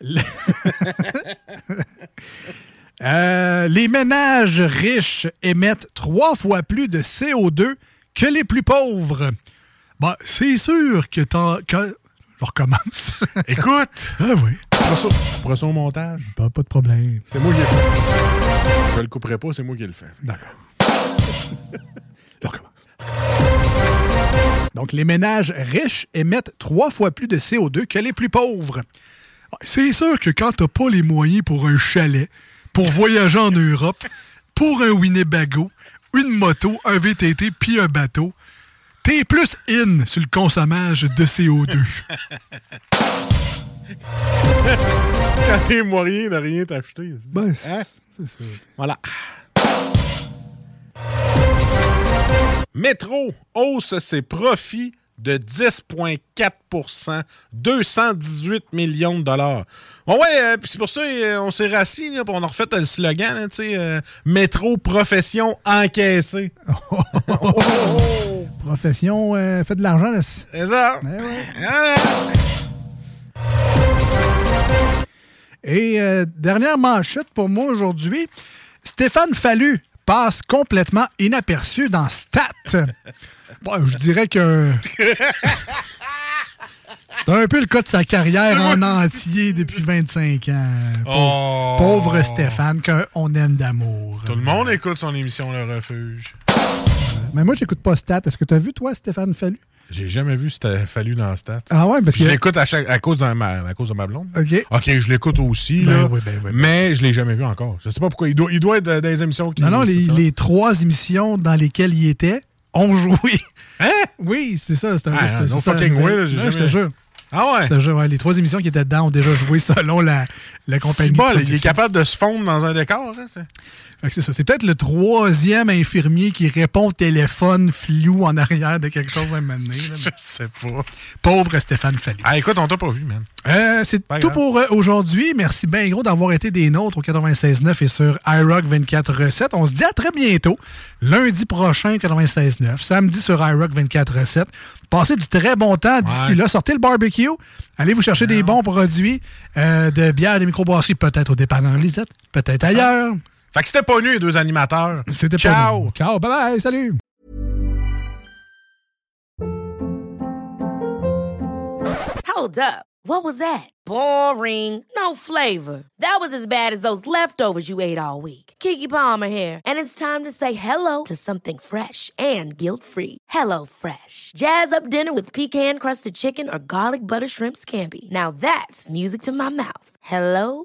Euh, les ménages riches émettent trois fois plus de CO2 que les plus pauvres. Bah, c'est sûr que t'en... que- Je recommence. Écoute! Ah oui. Pour ça au montage. Pas, pas de problème. C'est moi qui le fais. Je le couperai pas, c'est moi qui le fais. D'accord. Donc, les ménages riches émettent trois fois plus de CO2 que les plus pauvres. C'est sûr que quand t'as pas les moyens pour un chalet, pour voyager en Europe, pour un Winnebago, une moto, un VTT puis un bateau, t'es plus in sur le consommage de CO2. Quand t'es moyen de rien t'acheter. Ben, Hein? Voilà. Métro hausse ses profits de 10,4% 218 millions de dollars. Bon, ouais, euh, puis c'est pour ça euh, on s'est rassis, là, on a refait le slogan, tu sais, euh, Métro profession encaissée. Profession, euh, fait de l'argent. là. C'est ça. Ah. Et euh, dernière manchette pour moi aujourd'hui. Stéphane Fallu passe complètement inaperçu dans Stat. Bon, je dirais que c'est un peu le cas de sa carrière en entier depuis 25 ans. Pauvre, Oh. pauvre Stéphane, qu'on aime d'amour. Tout le monde écoute son émission Le Refuge. Mais moi, j'écoute pas Stat. Est-ce que tu as vu, toi, Stéphane Fallu? J'ai jamais vu c'était fallu dans Stat. Ah ouais, parce je que- l'écoute à, chaque- à cause de ma, à cause de ma blonde. OK. OK, je l'écoute aussi, Ben là, oui, ben oui, ben mais je l'ai jamais vu encore. Je sais pas pourquoi. Il doit, il doit être dans des émissions qui... Non, non, les, les trois émissions dans lesquelles il était ont joué. Hein? Oui, c'est ça. C'est un Ah, fucking way, là, Je te jure. Ah ouais? Je te jure, ouais, les trois émissions qui étaient dedans ont déjà joué selon la, la compagnie. C'est bon, il est capable de se fondre dans un décor. Hein, c'est- ça. C'est peut-être le troisième infirmier qui répond au téléphone flou en arrière de quelque chose à un moment donné, là. Je sais pas. Pauvre Stéphane Fallu. Ah, écoute, on t'a pas vu, man. Euh, c'est tout grave. pour euh, aujourd'hui. Merci bien gros d'avoir été des nôtres au 96.9 et sur iRock 24.7. On se dit à très bientôt, lundi prochain 96.9, samedi sur iRock 24.7. Passez du très bon temps d'ici Ouais. là. Sortez le barbecue. Allez vous chercher des bons produits euh, de bière, de microbrasseries, peut-être au dépanneur Lisette, peut-être ailleurs. Fait que c'était pas nu, les deux animateurs. C'était pas Ciao! nous. Ciao, bye bye, salut! Hold up. What was that? Boring. No flavor. That was as bad as those leftovers you ate all week. Kiki Palmer here, and it's time to say hello to something fresh and guilt-free. Hello Fresh. Jazz up dinner with pecan-crusted chicken or garlic butter shrimp scampi. Now that's music to my mouth. Hello